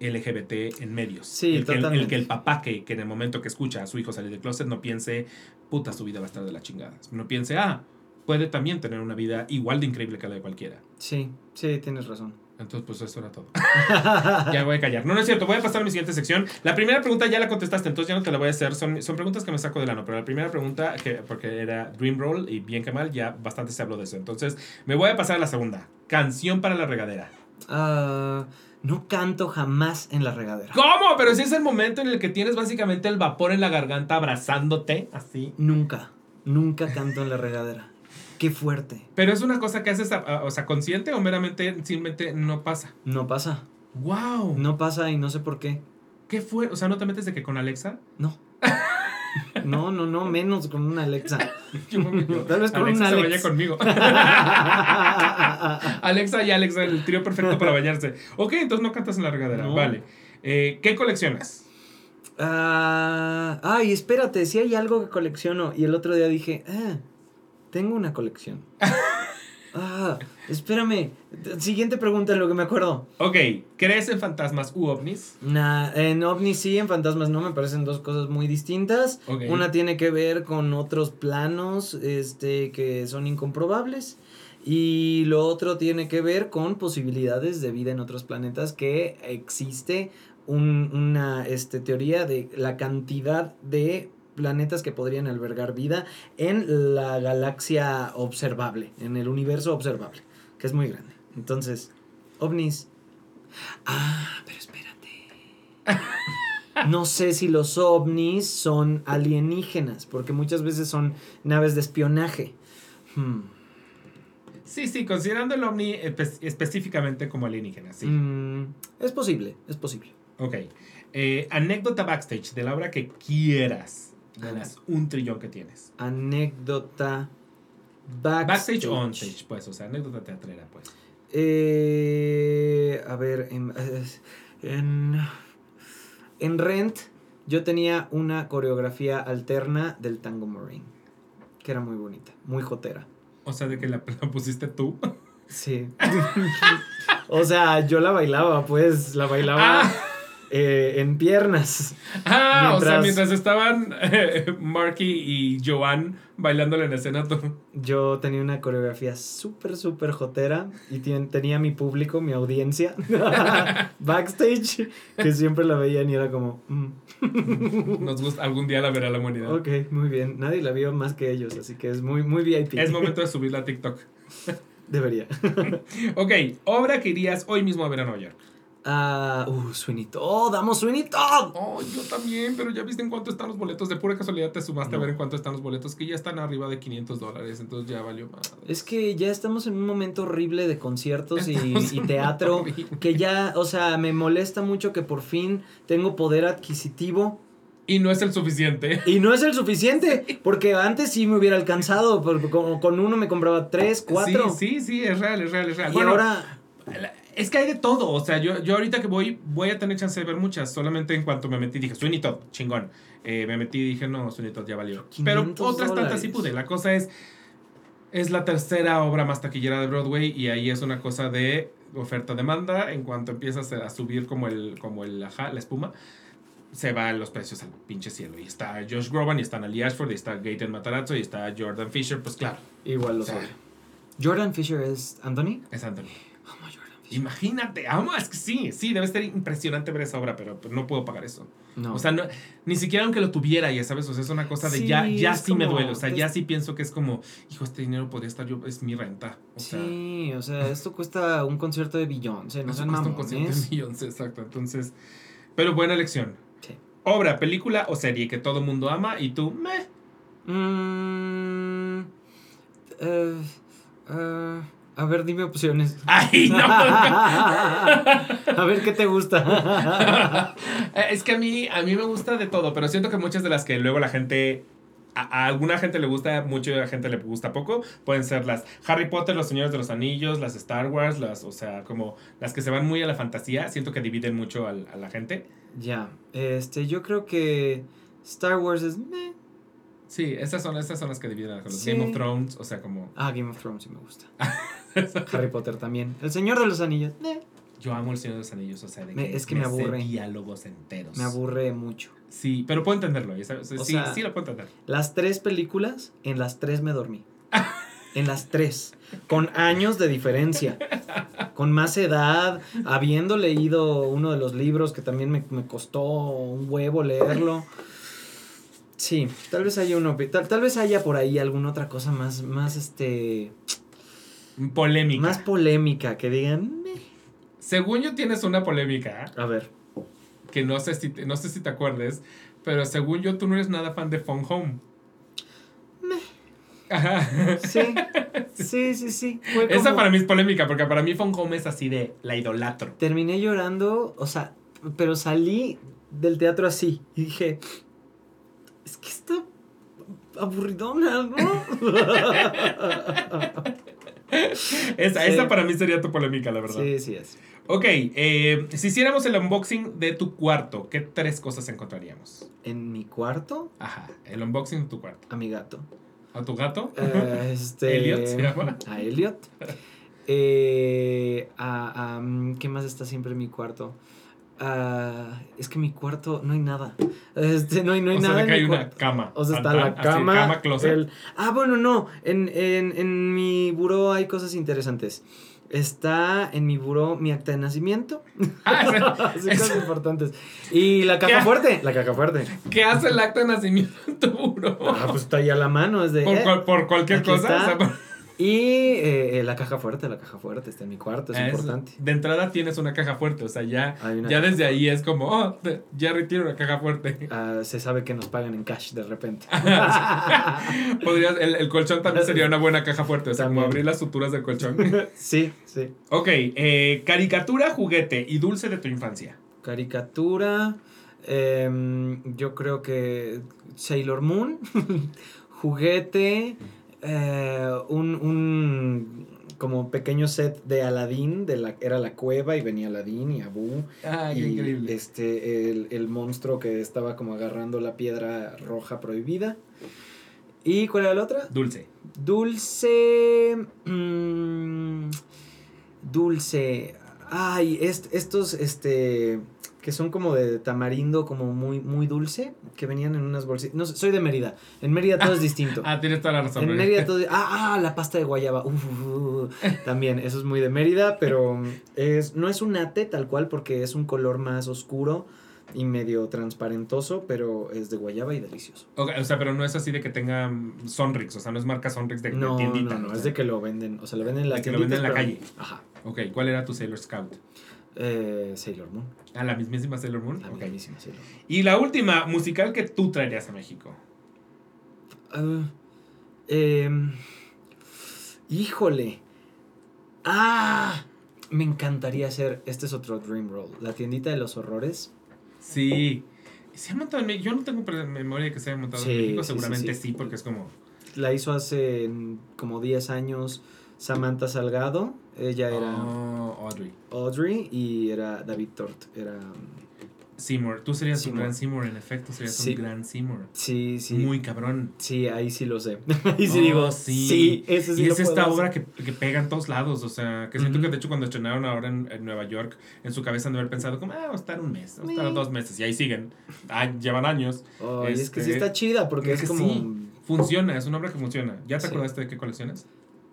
LGBT en medios. Sí, el, que el, el, que el papá que, que en el momento que escucha a su hijo salir del closet no piense, puta, su vida va a estar de la chingada. No piense, ah, puede también tener una vida igual de increíble que la de cualquiera. Sí, sí, tienes razón. Entonces, pues eso era todo. ya voy a callar. No, no es cierto. Voy a pasar a mi siguiente sección. La primera pregunta ya la contestaste, entonces ya no te la voy a hacer. Son, son preguntas que me saco del ano. Pero la primera pregunta, que, porque era Dream Roll y bien que mal, ya bastante se habló de eso. Entonces, me voy a pasar a la segunda. Canción para la regadera. Ah. Uh... No canto jamás en la regadera. ¿Cómo? Pero si es el momento en el que tienes básicamente el vapor en la garganta abrazándote, así. Nunca, nunca canto en la regadera. Qué fuerte. Pero es una cosa que haces, o sea, consciente o meramente simplemente no pasa. No pasa. Wow. No pasa y no sé por qué. ¿Qué fue? O sea, ¿no te metes de que con Alexa? No. No, no, no, menos con una Alexa. Yo Tal vez con Alexa una Alexa. se baña conmigo. Alexa y Alexa, el trío perfecto para bañarse. Ok, entonces no cantas en la regadera. No. Vale. Eh, ¿Qué coleccionas? Uh, ay, espérate, si hay algo que colecciono. Y el otro día dije, ah, tengo una colección. Ah, espérame. Siguiente pregunta en lo que me acuerdo. Ok, ¿crees en fantasmas u ovnis? Nah, en ovnis sí, en fantasmas no, me parecen dos cosas muy distintas. Okay. Una tiene que ver con otros planos este, que son incomprobables. Y lo otro tiene que ver con posibilidades de vida en otros planetas que existe un, una este, teoría de la cantidad de planetas que podrían albergar vida en la galaxia observable, en el universo observable, que es muy grande. Entonces, ovnis, Ah, pero espérate. No sé si los ovnis son alienígenas, porque muchas veces son naves de espionaje. Hmm. Sí, sí, considerando el ovni espe- específicamente como alienígena, sí. Mm, es posible, es posible. Ok. Eh, anécdota backstage de la obra que quieras. De las un trillón que tienes. Anécdota backstage. Backstage o onstage, pues. O sea, anécdota teatrera, pues. Eh, a ver, en, en, en Rent yo tenía una coreografía alterna del tango marine, que era muy bonita, muy jotera. O sea, de que la, la pusiste tú. Sí. o sea, yo la bailaba, pues, la bailaba Ah. Eh, en piernas. Ah, o sea, Mientras- mientras estaban eh, Marky y Joan bailándole en escena. Yo tenía una coreografía súper, súper jotera y tenía mi público, mi audiencia, backstage, que siempre la veían y era como, mm, Nos gusta, algún día la verá la humanidad. ok, muy bien. Nadie la vio más que ellos, así que es muy, muy VIP. Es momento de subirla a TikTok. Debería. Ok, obra que irías hoy mismo a ver a Nueva York. Ah, uh, Sweeney Todd, Sweeney Todd. Oh, yo también, pero ya viste en cuánto están los boletos. De pura casualidad te sumaste a ver en cuánto están los boletos, que ya están arriba de 500 dólares, entonces ya valió más. Es que ya estamos en un momento horrible de conciertos y, teatro. Que ya, o sea, me molesta mucho que por fin tengo poder adquisitivo. Y no es el suficiente. Y no es el suficiente, porque antes sí me hubiera alcanzado. porque Con, con uno me compraba tres, cuatro. Sí, sí, sí, es real, es real, es real. Y Bueno, ahora, la- es que hay de todo. O sea, yo, yo ahorita que voy, voy a tener chance de ver muchas. Solamente en cuanto me metí, dije, Sweeney Todd, chingón. Eh, me metí y dije, no, Sweeney Todd ya valió. Pero 500 otras tantas sí pude. La cosa es, es la tercera obra más taquillera de Broadway y ahí es una cosa de oferta-demanda. En cuanto empiezas a subir como el, como el, ajá, la espuma, se van los precios al pinche cielo. Y está Josh Groban, y está Natalie Ashford, y está Gaten Matarazzo, y está Jordan Fisher. Pues claro, igual lo O sea. Jordan Fisher es Anthony. es Anthony. Amo a Jordan Fisher. Imagínate, amo, es que sí, sí, debe ser impresionante ver esa obra, pero pues, no puedo pagar eso. No. O sea, no, ni siquiera aunque lo tuviera, ya sabes, o sea, es una cosa de Sí, ya, ya sí me duele, o sea, ya sí pienso que es como, hijo, este dinero podría estar yo, es mi renta. O sea, sí, o sea, esto cuesta un concierto de Beyoncé, no eso sean cuesta un concierto de mamones. Beyoncé, exacto. Entonces, pero buena elección. Sí. Obra, película o serie que todo mundo ama y tú, meh. Mm, eh, eh, a ver, dime opciones. Ay, no. a ver qué te gusta. Eh, es que a mí, a mí me gusta de todo, pero siento que muchas de las que luego la gente. A, alguna gente le gusta mucho y a la gente le gusta poco. Pueden ser las Harry Potter, los Señores de los Anillos, las Star Wars, las, o sea, como las que se van muy a la fantasía. Siento que dividen mucho al- a la gente. ya, este, yo creo que Star Wars es. meh. Sí, esas son, esas son las que dividen a los Sí. Game of Thrones, o sea, como. Ah, Game of Thrones sí me gusta. Harry Potter también. El Señor de los Anillos. meh. Yo amo el Señor de los Anillos, o sea, de Me- que, es que me sé aburre. diálogos enteros. Me aburre mucho. Sí, pero puedo entenderlo. O sí, sea- sí lo puedo entender. Las tres películas, en las tres me dormí. En las tres. Con años de diferencia. Con más edad. Habiendo leído uno de los libros que también me, me costó un huevo leerlo. Sí, tal vez haya uno. Tal, tal vez haya por ahí alguna otra cosa más, más este. Polémica. Más polémica. Que digan. Según yo tienes una polémica. A ver. que no sé si te, no sé si te acuerdes, pero según yo tú no eres nada fan de Phone Home. Ajá. Sí. Sí, sí, sí. Esa para mí es polémica, porque para mí Phone Home es así de la idolatro. terminé llorando, o sea, pero salí del teatro así y dije, es que está aburridona, ¿no? Esa, Sí. esa para mí sería tu polémica, la verdad. sí, sí es. Ok, eh, si hiciéramos el unboxing de tu cuarto, ¿qué tres cosas encontraríamos? En mi cuarto, Ajá, el unboxing de tu cuarto. a mi gato. ¿A tu gato? Eh, este, Elliot se llama. A Elliot. Eh, a, a, mm, ¿Qué más está siempre en mi cuarto? Ah, es que en mi cuarto no hay nada. Este, no hay, no hay o sea, nada. de que hay una cuarto. cama. O sea, está la cama. cama, closet. el- Ah, bueno, no. En, en, en mi buró hay cosas interesantes. Está en mi buró mi acta de nacimiento. Ah, cosas importantes. Y la caja fuerte. La caja fuerte. ¿Qué hace el acta de nacimiento en tu buró? Ah, pues está ahí a la mano. Es de. por, eh, cual- por cualquier cosa. o sea, por- Y eh, la caja fuerte, la caja fuerte está en mi cuarto, es, Es- importante. De entrada tienes una caja fuerte, o sea, ya, ya caja desde ahí es como, oh, te- Jerry tiene una caja fuerte. Ah, se sabe que nos pagan en cash de repente. Podrías, el, el colchón también sería una buena caja fuerte, o sea, como abrir las suturas del colchón. sí, sí. ok, eh, caricatura, juguete y dulce de tu infancia. Caricatura. em, yo creo que Sailor Moon. juguete. Eh, un, un como pequeño set de Aladdin. De la, era la cueva y venía Aladdin y Abu. Ah, y increíble. este el, el monstruo que estaba como agarrando la piedra roja prohibida. ¿Y cuál era la otra? Dulce. Dulce. mm, dulce. Ay, est- estos, este. Que son como de tamarindo, como muy, muy dulce. Que venían en unas bolsitas. No sé, soy de Mérida. En Mérida todo es distinto. Ah, tienes toda la razón. En. Mérida todo. Ah, ah, la pasta de guayaba. Uf, uf, uf. También, eso es muy de Mérida, pero es, no es un ate tal cual porque es un color más oscuro y medio transparentoso, pero es de guayaba y delicioso. Ok, o sea, pero no es así de que tenga mm, Sonrix, o sea, no es marca Sonrix de, de No, tiendita. no, no, o es de que lo venden, o sea, lo venden en la De que lo venden en la calle. Ajá. Ok, ¿cuál era tu Sailor Scout? Eh, Sailor Moon. Ah, la mismísima Sailor Moon. La mismísima Sailor Moon. Y la última musical que tú traerías a México. Ah, em, híjole. Ah, me encantaría hacer. Este es otro Dream Roll. La tiendita de los horrores. Sí. ¿Se ha montado en México? Yo no tengo memoria de que se haya montado Sí, en México. sí, Seguramente sí, sí. porque es como. La hizo hace como 10 años Samantha Salgado. Ella era Oh, Audrey. Audrey y era David Tort. Era. mm, Seymour. Tú serías un Seymour. gran Seymour, en efecto. Serías Sí. un gran Seymour. Sí, sí. Muy cabrón. Sí, ahí sí lo sé. ahí sí Oh, digo. sí. Sí, ese sí y lo es esta obra que, que pega en todos lados. O sea, que siento que de hecho cuando estrenaron ahora en, en Nueva York, en su cabeza han de haber pensado como, ah, vamos a estar un mes, vamos a estar dos meses. Y ahí siguen. Ah, llevan años. Ay, es que Este, sí está chida porque es es, que como. sí. Funciona, es una obra que funciona. ¿Ya te acordaste de qué colecciones?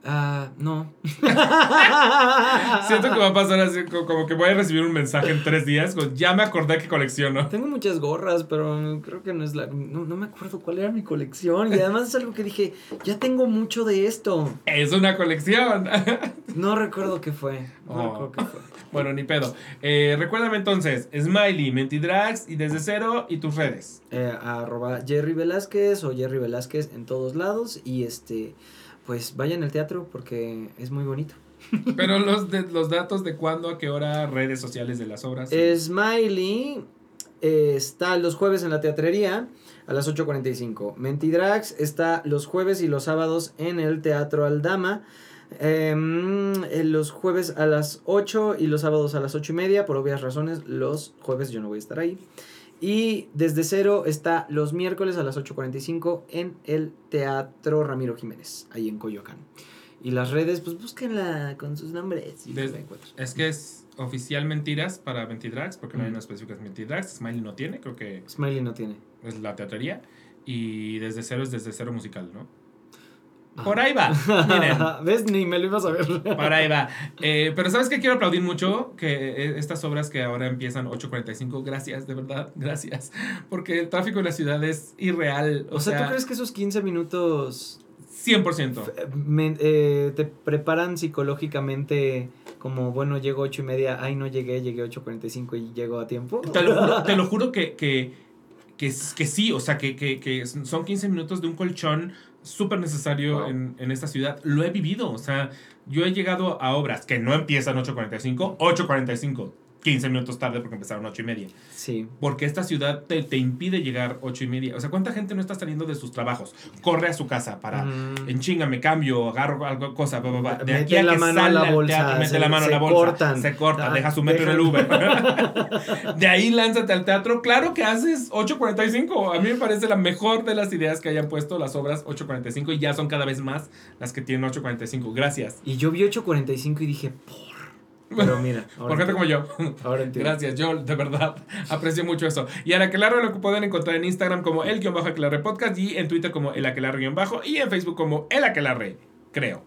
Ah, no. Siento que va a pasar así, co- como que voy a recibir un mensaje en tres días. con, Ya me acordé que colecciono. Tengo muchas gorras, pero creo que no es la. No, no me acuerdo cuál era mi colección. Y además es algo que dije, ya tengo mucho de esto. Es una colección. No recuerdo qué fue. No Oh. recuerdo qué fue. bueno, ni pedo. Eh, recuérdame entonces, Smiley, Mentidrags y desde cero y tus redes. Eh, arroba Jerry Velázquez o Jerry Velázquez en todos lados. Y este, pues vayan al teatro porque es muy bonito. Pero los, de, los datos de cuándo, a qué hora, redes sociales de las obras. Smiley eh, está los jueves en la teatrería a las 8.45. Mentidrags está los jueves y los sábados en el Teatro Aldama. em, eh, los jueves a las 8 y los sábados a las 8 y media. Por obvias razones, los jueves yo no voy a estar ahí. Y desde cero está los miércoles a las 8.45 en el Teatro Ramiro Jiménez, ahí en Coyoacán. Y las redes, pues búsquenla con sus nombres. Y Des- la encuentran. Es que es oficial Mentiras para Mentidrags, porque no hay una específica Mentidrags. Smiley no tiene, creo que Smiley no tiene. es la teatrería. Y desde cero es desde cero musical, ¿no? Por ahí va. Miren. ¿Ves? Ni me lo ibas a ver. Por ahí va. Eh, pero ¿sabes qué? Quiero aplaudir mucho que eh, estas obras que ahora empiezan 8.45, gracias, de verdad, gracias. Porque el tráfico en la ciudad es irreal. O, O sea, sea, ¿tú crees que esos 15 minutos 100%. eh, me- eh, te preparan psicológicamente como, bueno, llego ocho y media, ay, no llegué, llegué 8.45 y llego a tiempo? Te lo juro, te lo juro que, que, que, que sí, o sea, que, que, que son 15 minutos de un colchón súper necesario Wow. en, en esta ciudad. Lo he vivido, o sea, yo he llegado a obras que no empiezan 8.45, 8.45, 15 minutos tarde porque empezaron 8 y media. Sí. Porque esta ciudad te, te impide llegar 8 y media. O sea, ¿cuánta gente no está saliendo de sus trabajos? Corre a su casa para... Mm. En chinga, me cambio, agarro algo, cosa, bla, bla, bla. De Mete aquí a la que mano a sale la bolsa, teatro, mete se- la mano a la bolsa, cortan. se corta, Ah, deja su metro en el Uber. de ahí lánzate al teatro. Claro que haces 8.45. A mí me parece la mejor de las ideas que hayan puesto las obras 8.45 y ya son cada vez más las que tienen 8.45. Gracias. Y yo vi 8.45 y dije, por. Pero mira, Por gente como yo. Ahora entiendo. Gracias, yo de verdad aprecio mucho eso. Y al Aquelarre lo pueden encontrar en Instagram como el guion bajo Aquelarre Podcast y en Twitter como el Aquelarre guion bajo y en Facebook como el Aquelarre, creo.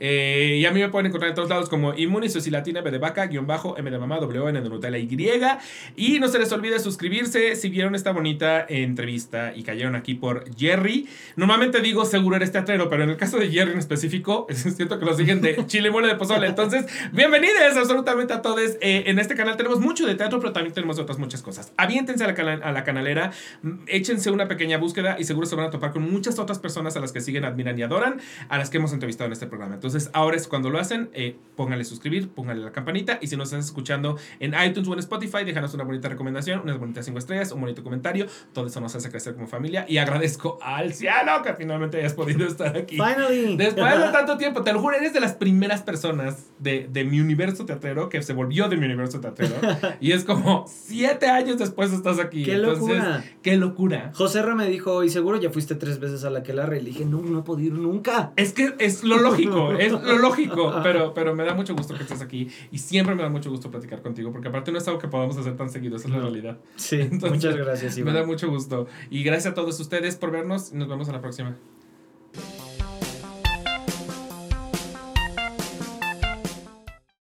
Eh, y a mí me pueden encontrar en todos lados como Inmunisos y Latina, B de vaca, guion bajo, M de mamá, W, N de Nutella Y. Y no se les olvide suscribirse si vieron esta bonita entrevista y cayeron aquí por Jerry. Normalmente digo seguro eres teatrero, pero en el caso de Jerry en específico, siento que lo siguen de chile mole de pozole. Entonces, bienvenidos absolutamente a todos. Eh, en este canal tenemos mucho de teatro, pero también tenemos otras muchas cosas. Aviéntense a la, a la canalera, mm, échense una pequeña búsqueda y seguro se van a topar con muchas otras personas a las que siguen, admiran y adoran, a las que hemos entrevistado en este programa. Entonces, ahora es cuando lo hacen, eh, pónganle suscribir, pónganle la campanita y si nos estás escuchando en iTunes o en Spotify, déjanos una bonita recomendación, unas bonitas cinco estrellas, un bonito comentario. Todo eso nos hace crecer como familia y agradezco al cielo que finalmente hayas podido estar aquí. Finally. Después de tanto tiempo, te lo juro, eres de las primeras personas de, de mi universo teatrero que se volvió de mi universo teatrero. y es como siete años después estás aquí. ¡Qué locura! ¡Qué locura! José R. me dijo, y seguro ya fuiste tres veces a la que la y dije, no, no he podido ir nunca. Es que es lo lógico, es lo lógico, pero, pero me da mucho gusto que estés aquí y siempre me da mucho gusto platicar contigo, porque aparte no es algo que podamos hacer tan seguido, esa es la realidad. Sí, muchas gracias. Me da mucho gusto. Y gracias a todos ustedes por vernos y nos vemos a la próxima.